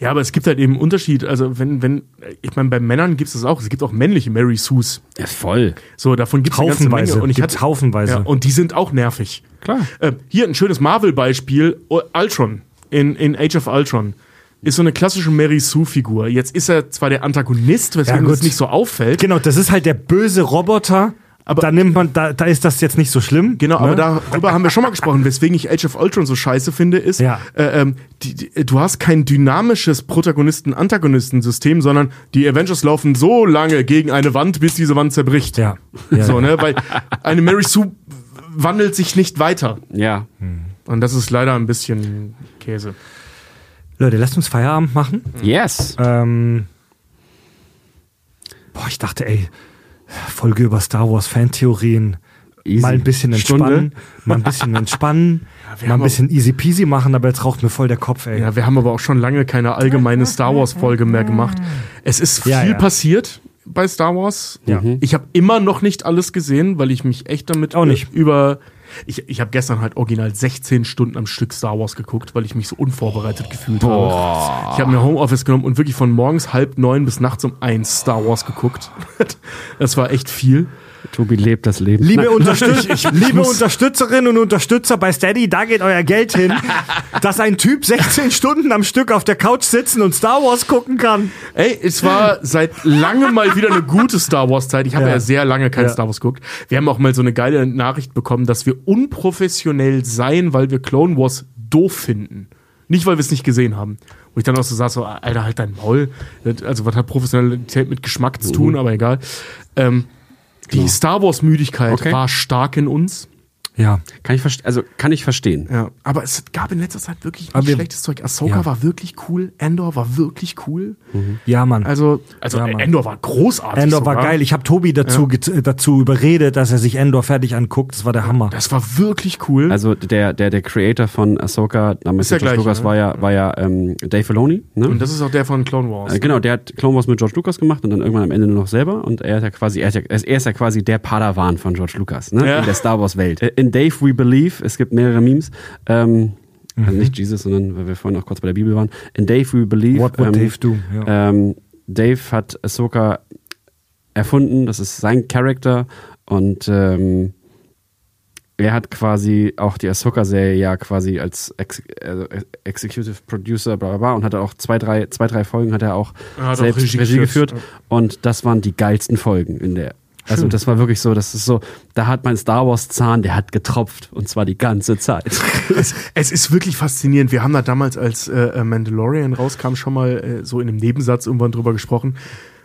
Ja, aber es gibt halt eben einen Unterschied. Also, wenn, wenn, ich meine, bei Männern gibt es das auch. Es gibt auch männliche Mary Sues. Ja, voll. So, davon gibt es Haufenweise. Menge. Und ich Gibt's hatte, haufenweise. Ja, und die sind auch nervig. Klar. Äh, hier ein schönes Marvel-Beispiel. O- Ultron in, in Age of Ultron. Ist so eine klassische Mary Sue-Figur. Jetzt ist er zwar der Antagonist, weswegen Ja, es gut. nicht so auffällt. Genau, das ist halt der böse Roboter. Aber- da nimmt man, da, da ist das jetzt nicht so schlimm. Genau, ne? aber darüber haben wir schon mal gesprochen. Weswegen ich Age of Ultron so scheiße finde, ist, Ja. äh, ähm, die, die, du hast kein dynamisches Protagonisten-Antagonisten-System, sondern die Avengers laufen so lange gegen eine Wand, bis diese Wand zerbricht. Ja. ja. So, ne? Weil eine Mary Sue wandelt sich nicht weiter. Ja. Und das ist leider ein bisschen Käse. Leute, lasst uns Feierabend machen. Yes. Ähm, boah, ich dachte, ey, Folge über Star Wars Fantheorien. Easy. Mal ein bisschen entspannen, Stunde. mal ein bisschen entspannen, wir mal ein bisschen easy peasy machen, aber jetzt raucht mir voll der Kopf, ey. Ja, wir haben aber auch schon lange keine allgemeine Star Wars-Folge mehr gemacht. Es ist viel Ja, ja. passiert bei Star Wars. Ja. Ich habe immer noch nicht alles gesehen, weil ich mich echt damit Auch nicht. über. Ich, ich habe gestern halt original 16 Stunden am Stück Star Wars geguckt, weil ich mich so unvorbereitet gefühlt habe. Ich habe mir Homeoffice genommen und wirklich von morgens halb neun bis nachts um eins Star Wars geguckt. das war echt viel. Tobi lebt das Leben. Liebe. Unterstütz liebe muss- Unterstützerinnen und Unterstützer bei Steady, da geht euer Geld hin, dass ein Typ 16 Stunden am Stück auf der Couch sitzen und Star Wars gucken kann. Ey, es war seit langem mal wieder eine gute Star Wars Zeit. Ich habe ja. Ja. sehr lange kein Ja. Star Wars geguckt. Wir haben auch mal so eine geile Nachricht bekommen, dass wir unprofessionell seien, weil wir Clone Wars doof finden. Nicht, weil wir es nicht gesehen haben. Wo ich dann auch so saß, so, Alter, halt dein Maul. Also, was hat Professionalität mit Geschmack zu tun, aber egal. Ähm, die Star Wars-Müdigkeit Okay. war stark in uns. Ja. Kann ich, verste- also, kann ich verstehen. Ja, aber es gab in letzter Zeit wirklich Aber nicht wir- schlechtes Zeug. Ahsoka Ja. war wirklich cool, Endor war wirklich cool. Ja, Mann. Also, also Ja, Mann. Endor war großartig. Endor war sogar. geil. Ich habe Tobi dazu, ge- dazu überredet, dass er sich Endor fertig anguckt. Das war der Hammer. Das war wirklich cool. Also der, der, der Creator von Ahsoka, damals Ist der mit George gleiche, Lucas, ne? war ja, war ja ähm, Dave Filoni. Ne? Und das ist auch der von Clone Wars. Äh, genau, der hat Clone Wars mit George Lucas gemacht und dann irgendwann am Ende nur noch selber. Und er, hat ja quasi, er, hat ja, er ist ja quasi der Padawan von George Lucas, ne? Ja. in der Star Wars Welt. In Dave We Believe, es gibt mehrere Memes, ähm, also nicht Jesus, sondern weil wir vorhin auch kurz bei der Bibel waren. In Dave We Believe. What would ähm, Dave do? Ja. ähm, Dave hat Ahsoka erfunden, das ist sein Charakter und ähm, er hat quasi auch die Ahsoka-Serie ja quasi als Ex also Executive Producer bla bla bla und hatte auch zwei, drei, zwei, drei Folgen hat er auch Er hat auch selbst Regie Regie, geführt, geführt und das waren die geilsten Folgen in der also das war wirklich so, das ist so, da hat mein Star Wars Zahn, der hat getropft und zwar die ganze Zeit. es, es ist wirklich faszinierend. Wir haben da damals, als äh, Mandalorian rauskam, schon mal äh, so in einem Nebensatz irgendwann drüber gesprochen.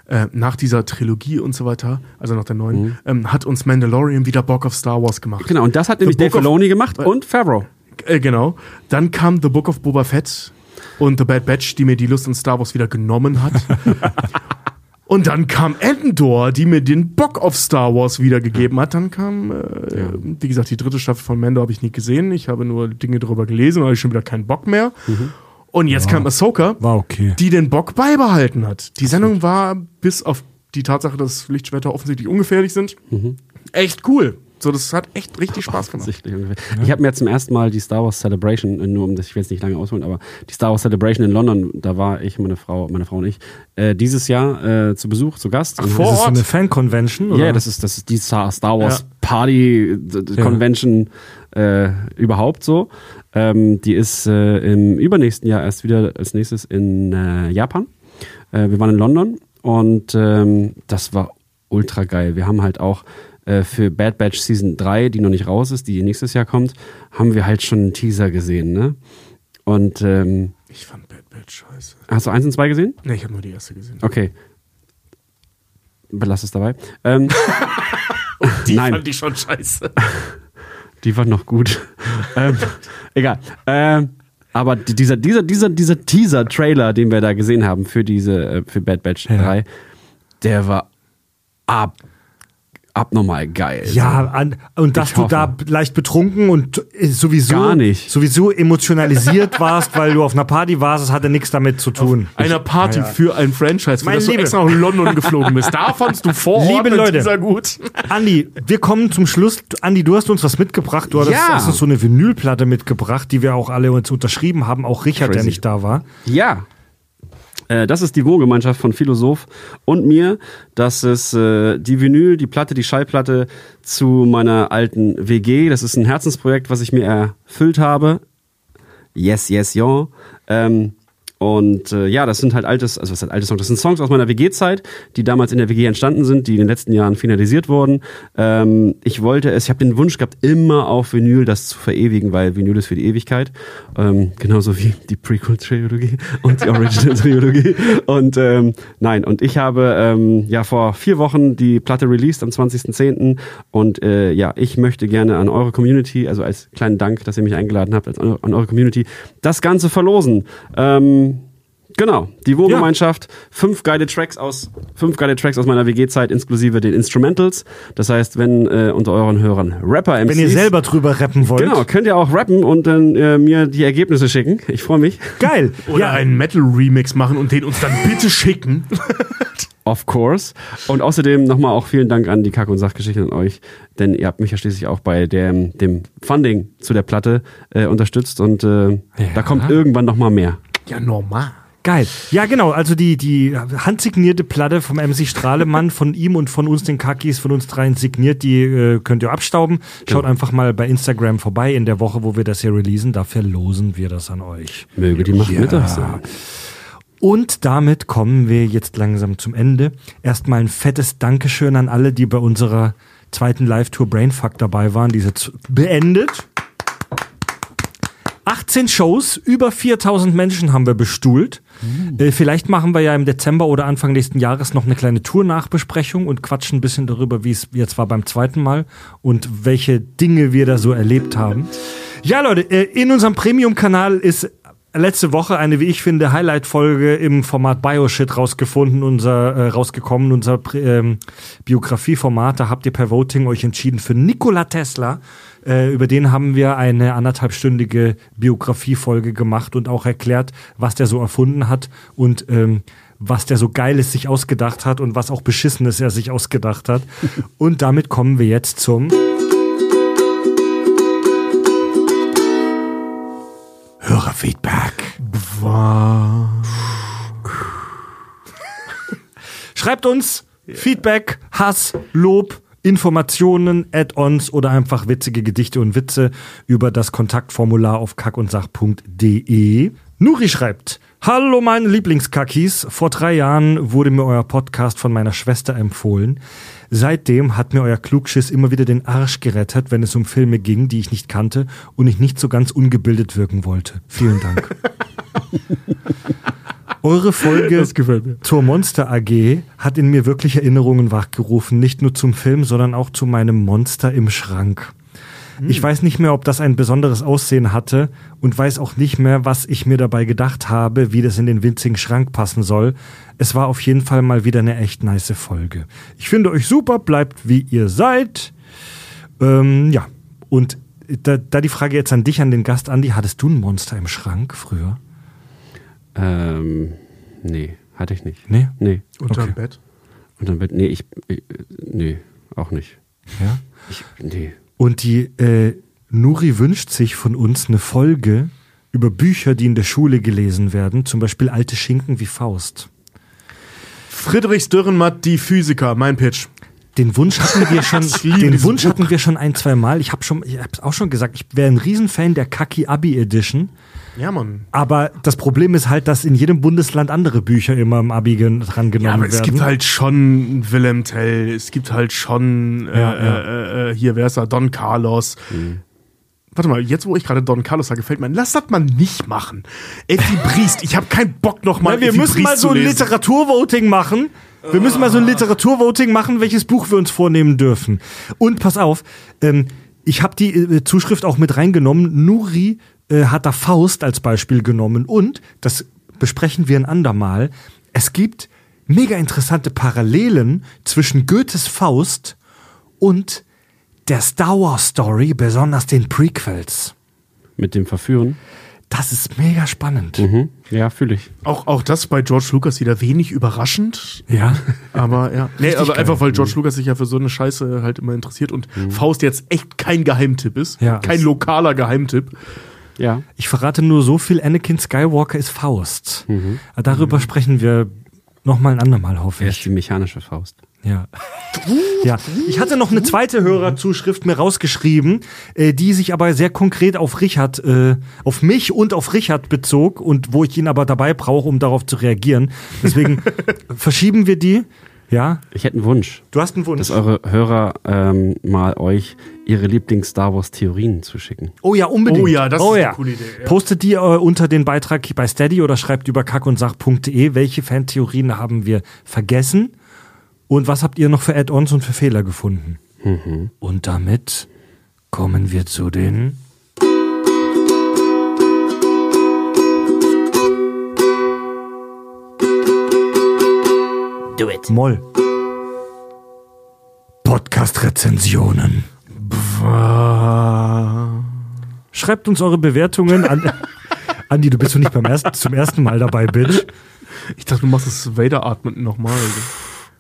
Äh, nach dieser Trilogie und so weiter, also nach der neuen, ähm, hat uns Mandalorian wieder Bock auf Star Wars gemacht. genau, und das hat nämlich The Dave Book Filoni gemacht und Favreau. Äh, genau. Dann kam The Book of Boba Fett und The Bad Batch, die mir die Lust an Star Wars wieder genommen hat. und dann kam Endor, die mir den Bock auf Star Wars wiedergegeben hat. Dann kam, äh, wie gesagt, die dritte Staffel von Mando habe ich nie gesehen. Ich habe nur Dinge darüber gelesen und habe schon wieder keinen Bock mehr. Und jetzt kam Ahsoka, War okay. die den Bock beibehalten hat. Die Sendung war bis auf die Tatsache, dass Lichtschwerter offensichtlich ungefährlich sind, echt cool. So, das hat echt richtig Spaß gemacht. Ich habe mir zum ersten Mal die Star Wars Celebration, nur um das, ich will jetzt nicht lange ausholen, aber die Star Wars Celebration in London, da war ich, meine Frau, meine Frau und ich, äh, dieses Jahr äh, zu Besuch, zu Gast. Und vor Das ist Ort? eine Fan-Convention? Ja, oder? das ist, das ist die Star, Star Wars Ja. Party d- Ja. Convention äh, überhaupt so. Ähm, die ist äh, im übernächsten Jahr erst wieder als nächstes in äh, Japan. Äh, wir waren in London und ähm, das war ultra geil. Wir haben halt auch äh, für Bad Batch Season 3, die noch nicht raus ist, die nächstes Jahr kommt, haben wir halt schon einen Teaser gesehen, ne? Und ähm, Ich fand Bad Batch scheiße. hast du eins und zwei gesehen? Ne, ich habe nur die erste gesehen. Okay. Belass es dabei. Ähm, Die Nein. fand ich schon scheiße. Die war noch gut. ähm, egal. Ähm, aber die- dieser, dieser, dieser, dieser Teaser-Trailer, den wir da gesehen haben für diese, äh, für Bad Batch Ja. 3, der war ab, abnormal geil. Ja, an, und dass Ich du hoffe. da leicht betrunken und äh, sowieso Gar nicht. sowieso emotionalisiert warst, weil du auf einer Party warst, das hatte nichts damit zu tun. Einer Party für ein Franchise, für das du extra nach London geflogen bist. Da fandst du vor Liebe Leute. Teaser gut. Andi, wir kommen zum Schluss. Andi, du hast uns was mitgebracht. Du hattest, Ja. hast uns so eine Vinylplatte mitgebracht, die wir auch alle uns unterschrieben haben. Auch Richard, der Crazy. nicht da war. Ja. Äh, Das ist die Wohngemeinschaft von Philosoph und mir. Das ist äh, die Vinyl, die Platte, die Schallplatte zu meiner alten WG. Das ist ein Herzensprojekt, was ich mir erfüllt habe. Yes, yes, ja. Ähm, und äh, ja, das sind halt altes, also was heißt alte Songs? Das sind Songs aus meiner WG-Zeit, die damals in der WG entstanden sind, die in den letzten Jahren finalisiert wurden. Ähm, ich wollte es, ich habe den Wunsch gehabt, immer auf Vinyl das zu verewigen, weil Vinyl ist für die Ewigkeit. Ähm, genauso wie die Prequel-Trilogie und die Original-Trilogie. Und ähm, nein, und ich habe ähm, ja vor vier Wochen die Platte released am 20.10. Und äh, ja, ich möchte gerne an eure Community, also als kleinen Dank, dass ihr mich eingeladen habt, als an an eure Community, das Ganze verlosen. Ähm, Genau, die Wohngemeinschaft, fünf geile Tracks aus, fünf geile Tracks aus meiner WG-Zeit, inklusive den Instrumentals. Das heißt, wenn äh, unter euren Hörern Rapper MCs, Wenn ihr selber drüber rappen wollt. genau, könnt ihr auch rappen und dann äh, mir die Ergebnisse schicken. Ich freue mich. Geil. Oder ja, einen Metal-Remix machen und den uns dann bitte schicken. Of course. Und außerdem nochmal auch vielen Dank an die Kack- und Sachgeschichte und euch, denn ihr habt mich ja schließlich auch bei dem, dem Funding zu der Platte äh, unterstützt und äh, da kommt irgendwann nochmal mehr. Ja, normal. Geil. Ja, genau. Also die, die handsignierte Platte vom MC Strahlemann, von ihm und von uns den Kakis, von uns dreien signiert, die äh, könnt ihr abstauben. Schaut einfach mal bei Instagram vorbei in der Woche, wo wir das hier releasen. Da verlosen wir das an euch. Möge die Macht mit euch sein. Und damit kommen wir jetzt langsam zum Ende. Erstmal ein fettes Dankeschön an alle, die bei unserer zweiten Live-Tour Brainfuck dabei waren. Diese beendet. 18 Shows, über 4000 Menschen haben wir bestuhlt. Äh, vielleicht machen wir ja im Dezember oder Anfang nächsten Jahres noch eine kleine Tour-Nachbesprechung und quatschen ein bisschen darüber, wie es jetzt war beim zweiten Mal und welche Dinge wir da so erlebt haben. Ja, Leute, äh, in unserem Premium-Kanal ist letzte Woche eine, wie ich finde, Highlight-Folge im Format Bioshit rausgefunden, unser äh, rausgekommen, unser ähm, Biografieformat. Da habt ihr per Voting euch entschieden für Nikola Tesla. Äh, über den haben wir eine anderthalbstündige Biografiefolge gemacht und auch erklärt, was der so erfunden hat und ähm, was der so Geiles sich ausgedacht hat und was auch Beschissenes er sich ausgedacht hat. und damit kommen wir jetzt zum Hörerfeedback. Schreibt uns Feedback, Hass, Lob, Informationen, Add-ons oder einfach witzige Gedichte und Witze über das Kontaktformular auf kackundsach.de. Nuri schreibt, Hallo meine Lieblingskackis, vor drei Jahren wurde mir euer Podcast von meiner Schwester empfohlen. Seitdem hat mir euer Klugschiss immer wieder den Arsch gerettet, wenn es um Filme ging, die ich nicht kannte und ich nicht so ganz ungebildet wirken wollte. Vielen Dank. Eure Folge zur Monster AG hat in mir wirklich Erinnerungen wachgerufen, nicht nur zum Film, sondern auch zu meinem Monster im Schrank. Ich weiß nicht mehr, ob das ein besonderes Aussehen hatte und weiß auch nicht mehr, was ich mir dabei gedacht habe, wie das in den winzigen Schrank passen soll. Es war auf jeden Fall mal wieder eine echt nice Folge. Ich finde euch super, bleibt wie ihr seid. Ähm, ja, und da, da die Frage jetzt an dich, an den Gast, Andi, hattest du ein Monster im Schrank früher? Ähm, nee, hatte ich nicht. Nee? Nee. Unterm Okay. Bett. Dann wird, nee, ich, ich, nee, auch nicht. Ja. Ich, nee. Und die äh, Nuri wünscht sich von uns eine Folge über Bücher, die in der Schule gelesen werden, zum Beispiel alte Schinken wie Faust. Friedrich Dürrenmatt, die Physiker, mein Pitch. Den Wunsch hatten wir schon, den Wunsch hatten wir schon ein, zwei Mal. Ich habe schon, ich hab's auch schon gesagt, ich wäre ein Riesenfan der Kaki Abi Edition. Ja, Mann. Aber das Problem ist halt, dass in jedem Bundesland andere Bücher immer im Abi gen- drangenommen Ja, aber werden. es gibt halt schon Willem Tell, es gibt halt schon äh, Ja, ja. Äh, äh, hier, wer ist da? Don Carlos. Warte mal, jetzt wo ich gerade Don Carlos sage, gefällt mir. Lass das mal nicht machen. Effi Briest, ich habe keinen Bock noch mal Ja, wir Effi müssen Briest mal so ein. Literaturvoting machen. Wir müssen mal so ein Literaturvoting machen, welches Buch wir uns vornehmen dürfen. Und pass auf, ähm, ich habe die äh, Zuschrift auch mit reingenommen. Nuri äh, hat da Faust als Beispiel genommen. Und, das besprechen wir ein andermal, es gibt mega interessante Parallelen zwischen Goethes Faust und der Star Wars Story, besonders den Prequels. Mit dem Verführen. Das ist mega spannend. Mhm. Ja, fühle ich. Auch, auch das bei George Lucas wieder wenig überraschend. Ja. Aber ja. Nee, aber geil. einfach, weil George Lucas sich ja für so eine Scheiße halt immer interessiert und Faust jetzt echt kein Geheimtipp ist. Ja. Kein lokaler Geheimtipp. Ja. Ich verrate nur so viel, Anakin Skywalker ist Faust. Mhm. Darüber sprechen wir noch mal ein andermal, hoffe Er ist ich. die mechanische Faust. Ja. ja. Ich hatte noch eine zweite Hörerzuschrift mir rausgeschrieben, äh, die sich aber sehr konkret auf Richard, äh, auf mich und auf Richard bezog und wo ich ihn aber dabei brauche, um darauf zu reagieren. Deswegen verschieben wir die. Ja. Ich hätte einen Wunsch, Du hast einen Wunsch. dass eure Hörer ähm, mal euch ihre Lieblings-Star Wars-Theorien zuschicken. Oh ja, unbedingt. Oh ja, das oh ist ja. eine coole Idee, ja. Postet die äh, unter den Beitrag bei Steady oder schreibt über kackundsach.de, welche Fantheorien haben wir vergessen und was habt ihr noch für Add-ons und für Fehler gefunden. Und damit kommen wir zu den Do it. Moll. Podcast-Rezensionen. Schreibt uns eure Bewertungen an. Andi, du bist doch nicht beim ersten, zum ersten Mal dabei, Bitch. Ich dachte, du machst das Vader-Atmen nochmal.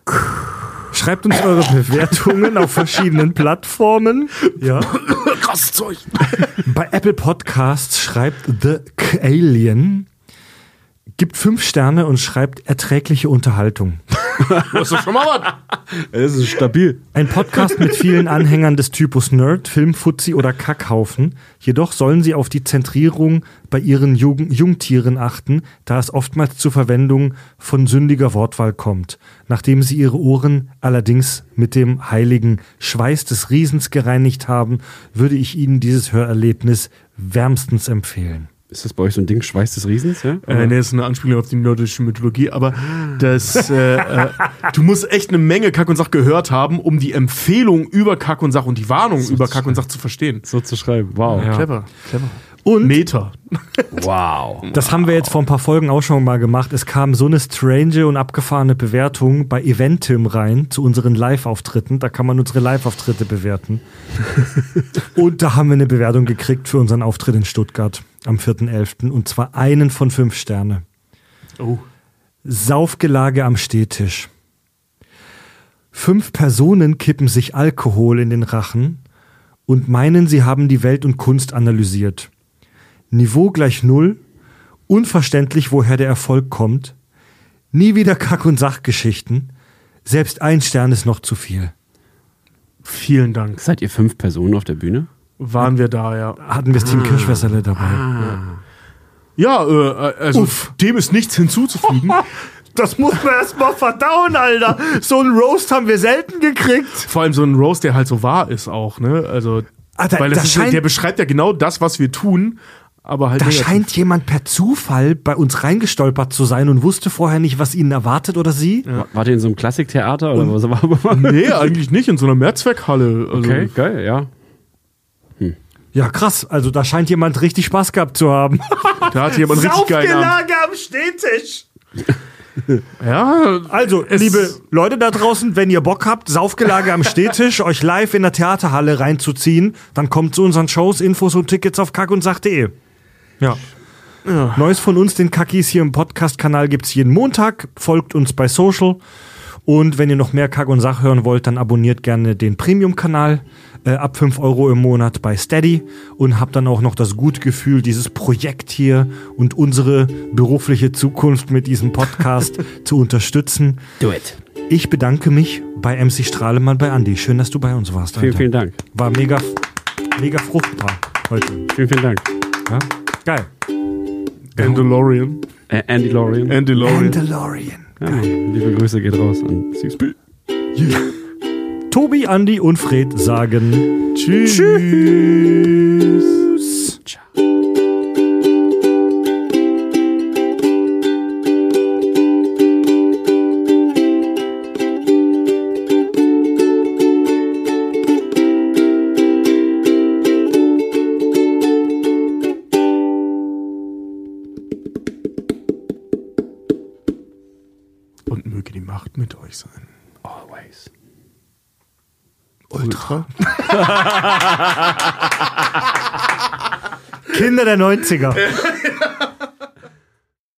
Schreibt uns eure Bewertungen auf verschiedenen Plattformen. Ja. Krasses Zeug. Bei Apple Podcasts schreibt The Alien, gibt fünf Sterne und schreibt erträgliche Unterhaltung. Das ist schon mal was. Es ist stabil. Ein Podcast mit vielen Anhängern des Typus Nerd, Filmfuzzi oder Kackhaufen. Jedoch sollen sie auf die Zentrierung bei ihren Jugend Jungtieren achten, da es oftmals zur Verwendung von sündiger Wortwahl kommt. Nachdem sie ihre Ohren allerdings mit dem heiligen Schweiß des Riesens gereinigt haben, würde ich ihnen dieses Hörerlebnis wärmstens empfehlen. Ist das bei euch so ein Ding, Schweiß des Riesens? Ja? Äh, nee, ist eine Anspielung auf die nordische Mythologie, aber das, äh, äh, du musst echt eine Menge Kack und Sach gehört haben, um die Empfehlung über Kack und Sach und die Warnung über Kack und Sach zu verstehen. So zu schreiben. Wow. Clever, clever. Und Meter. Wow. Das haben wir jetzt vor ein paar Folgen auch schon mal gemacht. Es kam so eine strange und abgefahrene Bewertung bei Eventim rein zu unseren Live-Auftritten. Da kann man unsere Live-Auftritte bewerten. und da haben wir eine Bewertung gekriegt für unseren Auftritt in Stuttgart am 4.11. Und zwar einen von fünf Sterne. Oh. Saufgelage am Stehtisch. Fünf Personen kippen sich Alkohol in den Rachen und meinen, sie haben die Welt und Kunst analysiert. Niveau gleich Null, unverständlich, woher der Erfolg kommt, nie wieder Kack- und Sachgeschichten, selbst ein Stern ist noch zu viel. Vielen Dank. Seid ihr fünf Personen auf der Bühne? Waren wir da, ja. Hatten wir das Team Kirschwässerle dabei. Ja, äh, also dem ist nichts hinzuzufügen. Das muss man erst mal verdauen, Alter. So einen Roast haben wir selten gekriegt. Vor allem so ein Roast, der halt so wahr ist auch, ne? Also, Ah, da- weil das da ist, scheint- der beschreibt ja genau das, was wir tun, aber halt Da negativ. scheint jemand per Zufall bei uns reingestolpert zu sein und wusste vorher nicht, was ihn erwartet oder sie. War- Wart ihr in so einem Klassiktheater oder was war Nee, eigentlich nicht, in so einer Mehrzweckhalle. Also, Okay, geil, ja. Ja, krass. Also da scheint jemand richtig Spaß gehabt zu haben. Da hat jemand richtig geil am Stehtisch. Ja, Also, liebe Leute da draußen, wenn ihr Bock habt, Saufgelage am Stehtisch, euch live in der Theaterhalle reinzuziehen, dann kommt zu unseren Shows, Infos und Tickets auf kackundsach.de. Ja. Neues von uns, den Kackis hier im Podcast-Kanal gibt's jeden Montag. Folgt uns bei Social. Und wenn ihr noch mehr Kack und Sach hören wollt, dann abonniert gerne den Premium-Kanal äh, ab 5 Euro im Monat bei Steady und habt dann auch noch das gute Gefühl, dieses Projekt hier und unsere berufliche Zukunft mit diesem Podcast zu unterstützen. Do it. Ich bedanke mich bei MC Strahlemann, bei Andy. Schön, dass du bei uns warst. Vielen, Alter. vielen Dank. War mega, mega fruchtbar heute. Vielen, vielen Dank. Ja? Geil. Äh, Andy Lorian. Mandalorian. Mandalorian. Ja, liebe Grüße geht raus an CXP. Tobi, Andy und Fred sagen Tschüss. Und Kinder der 90er.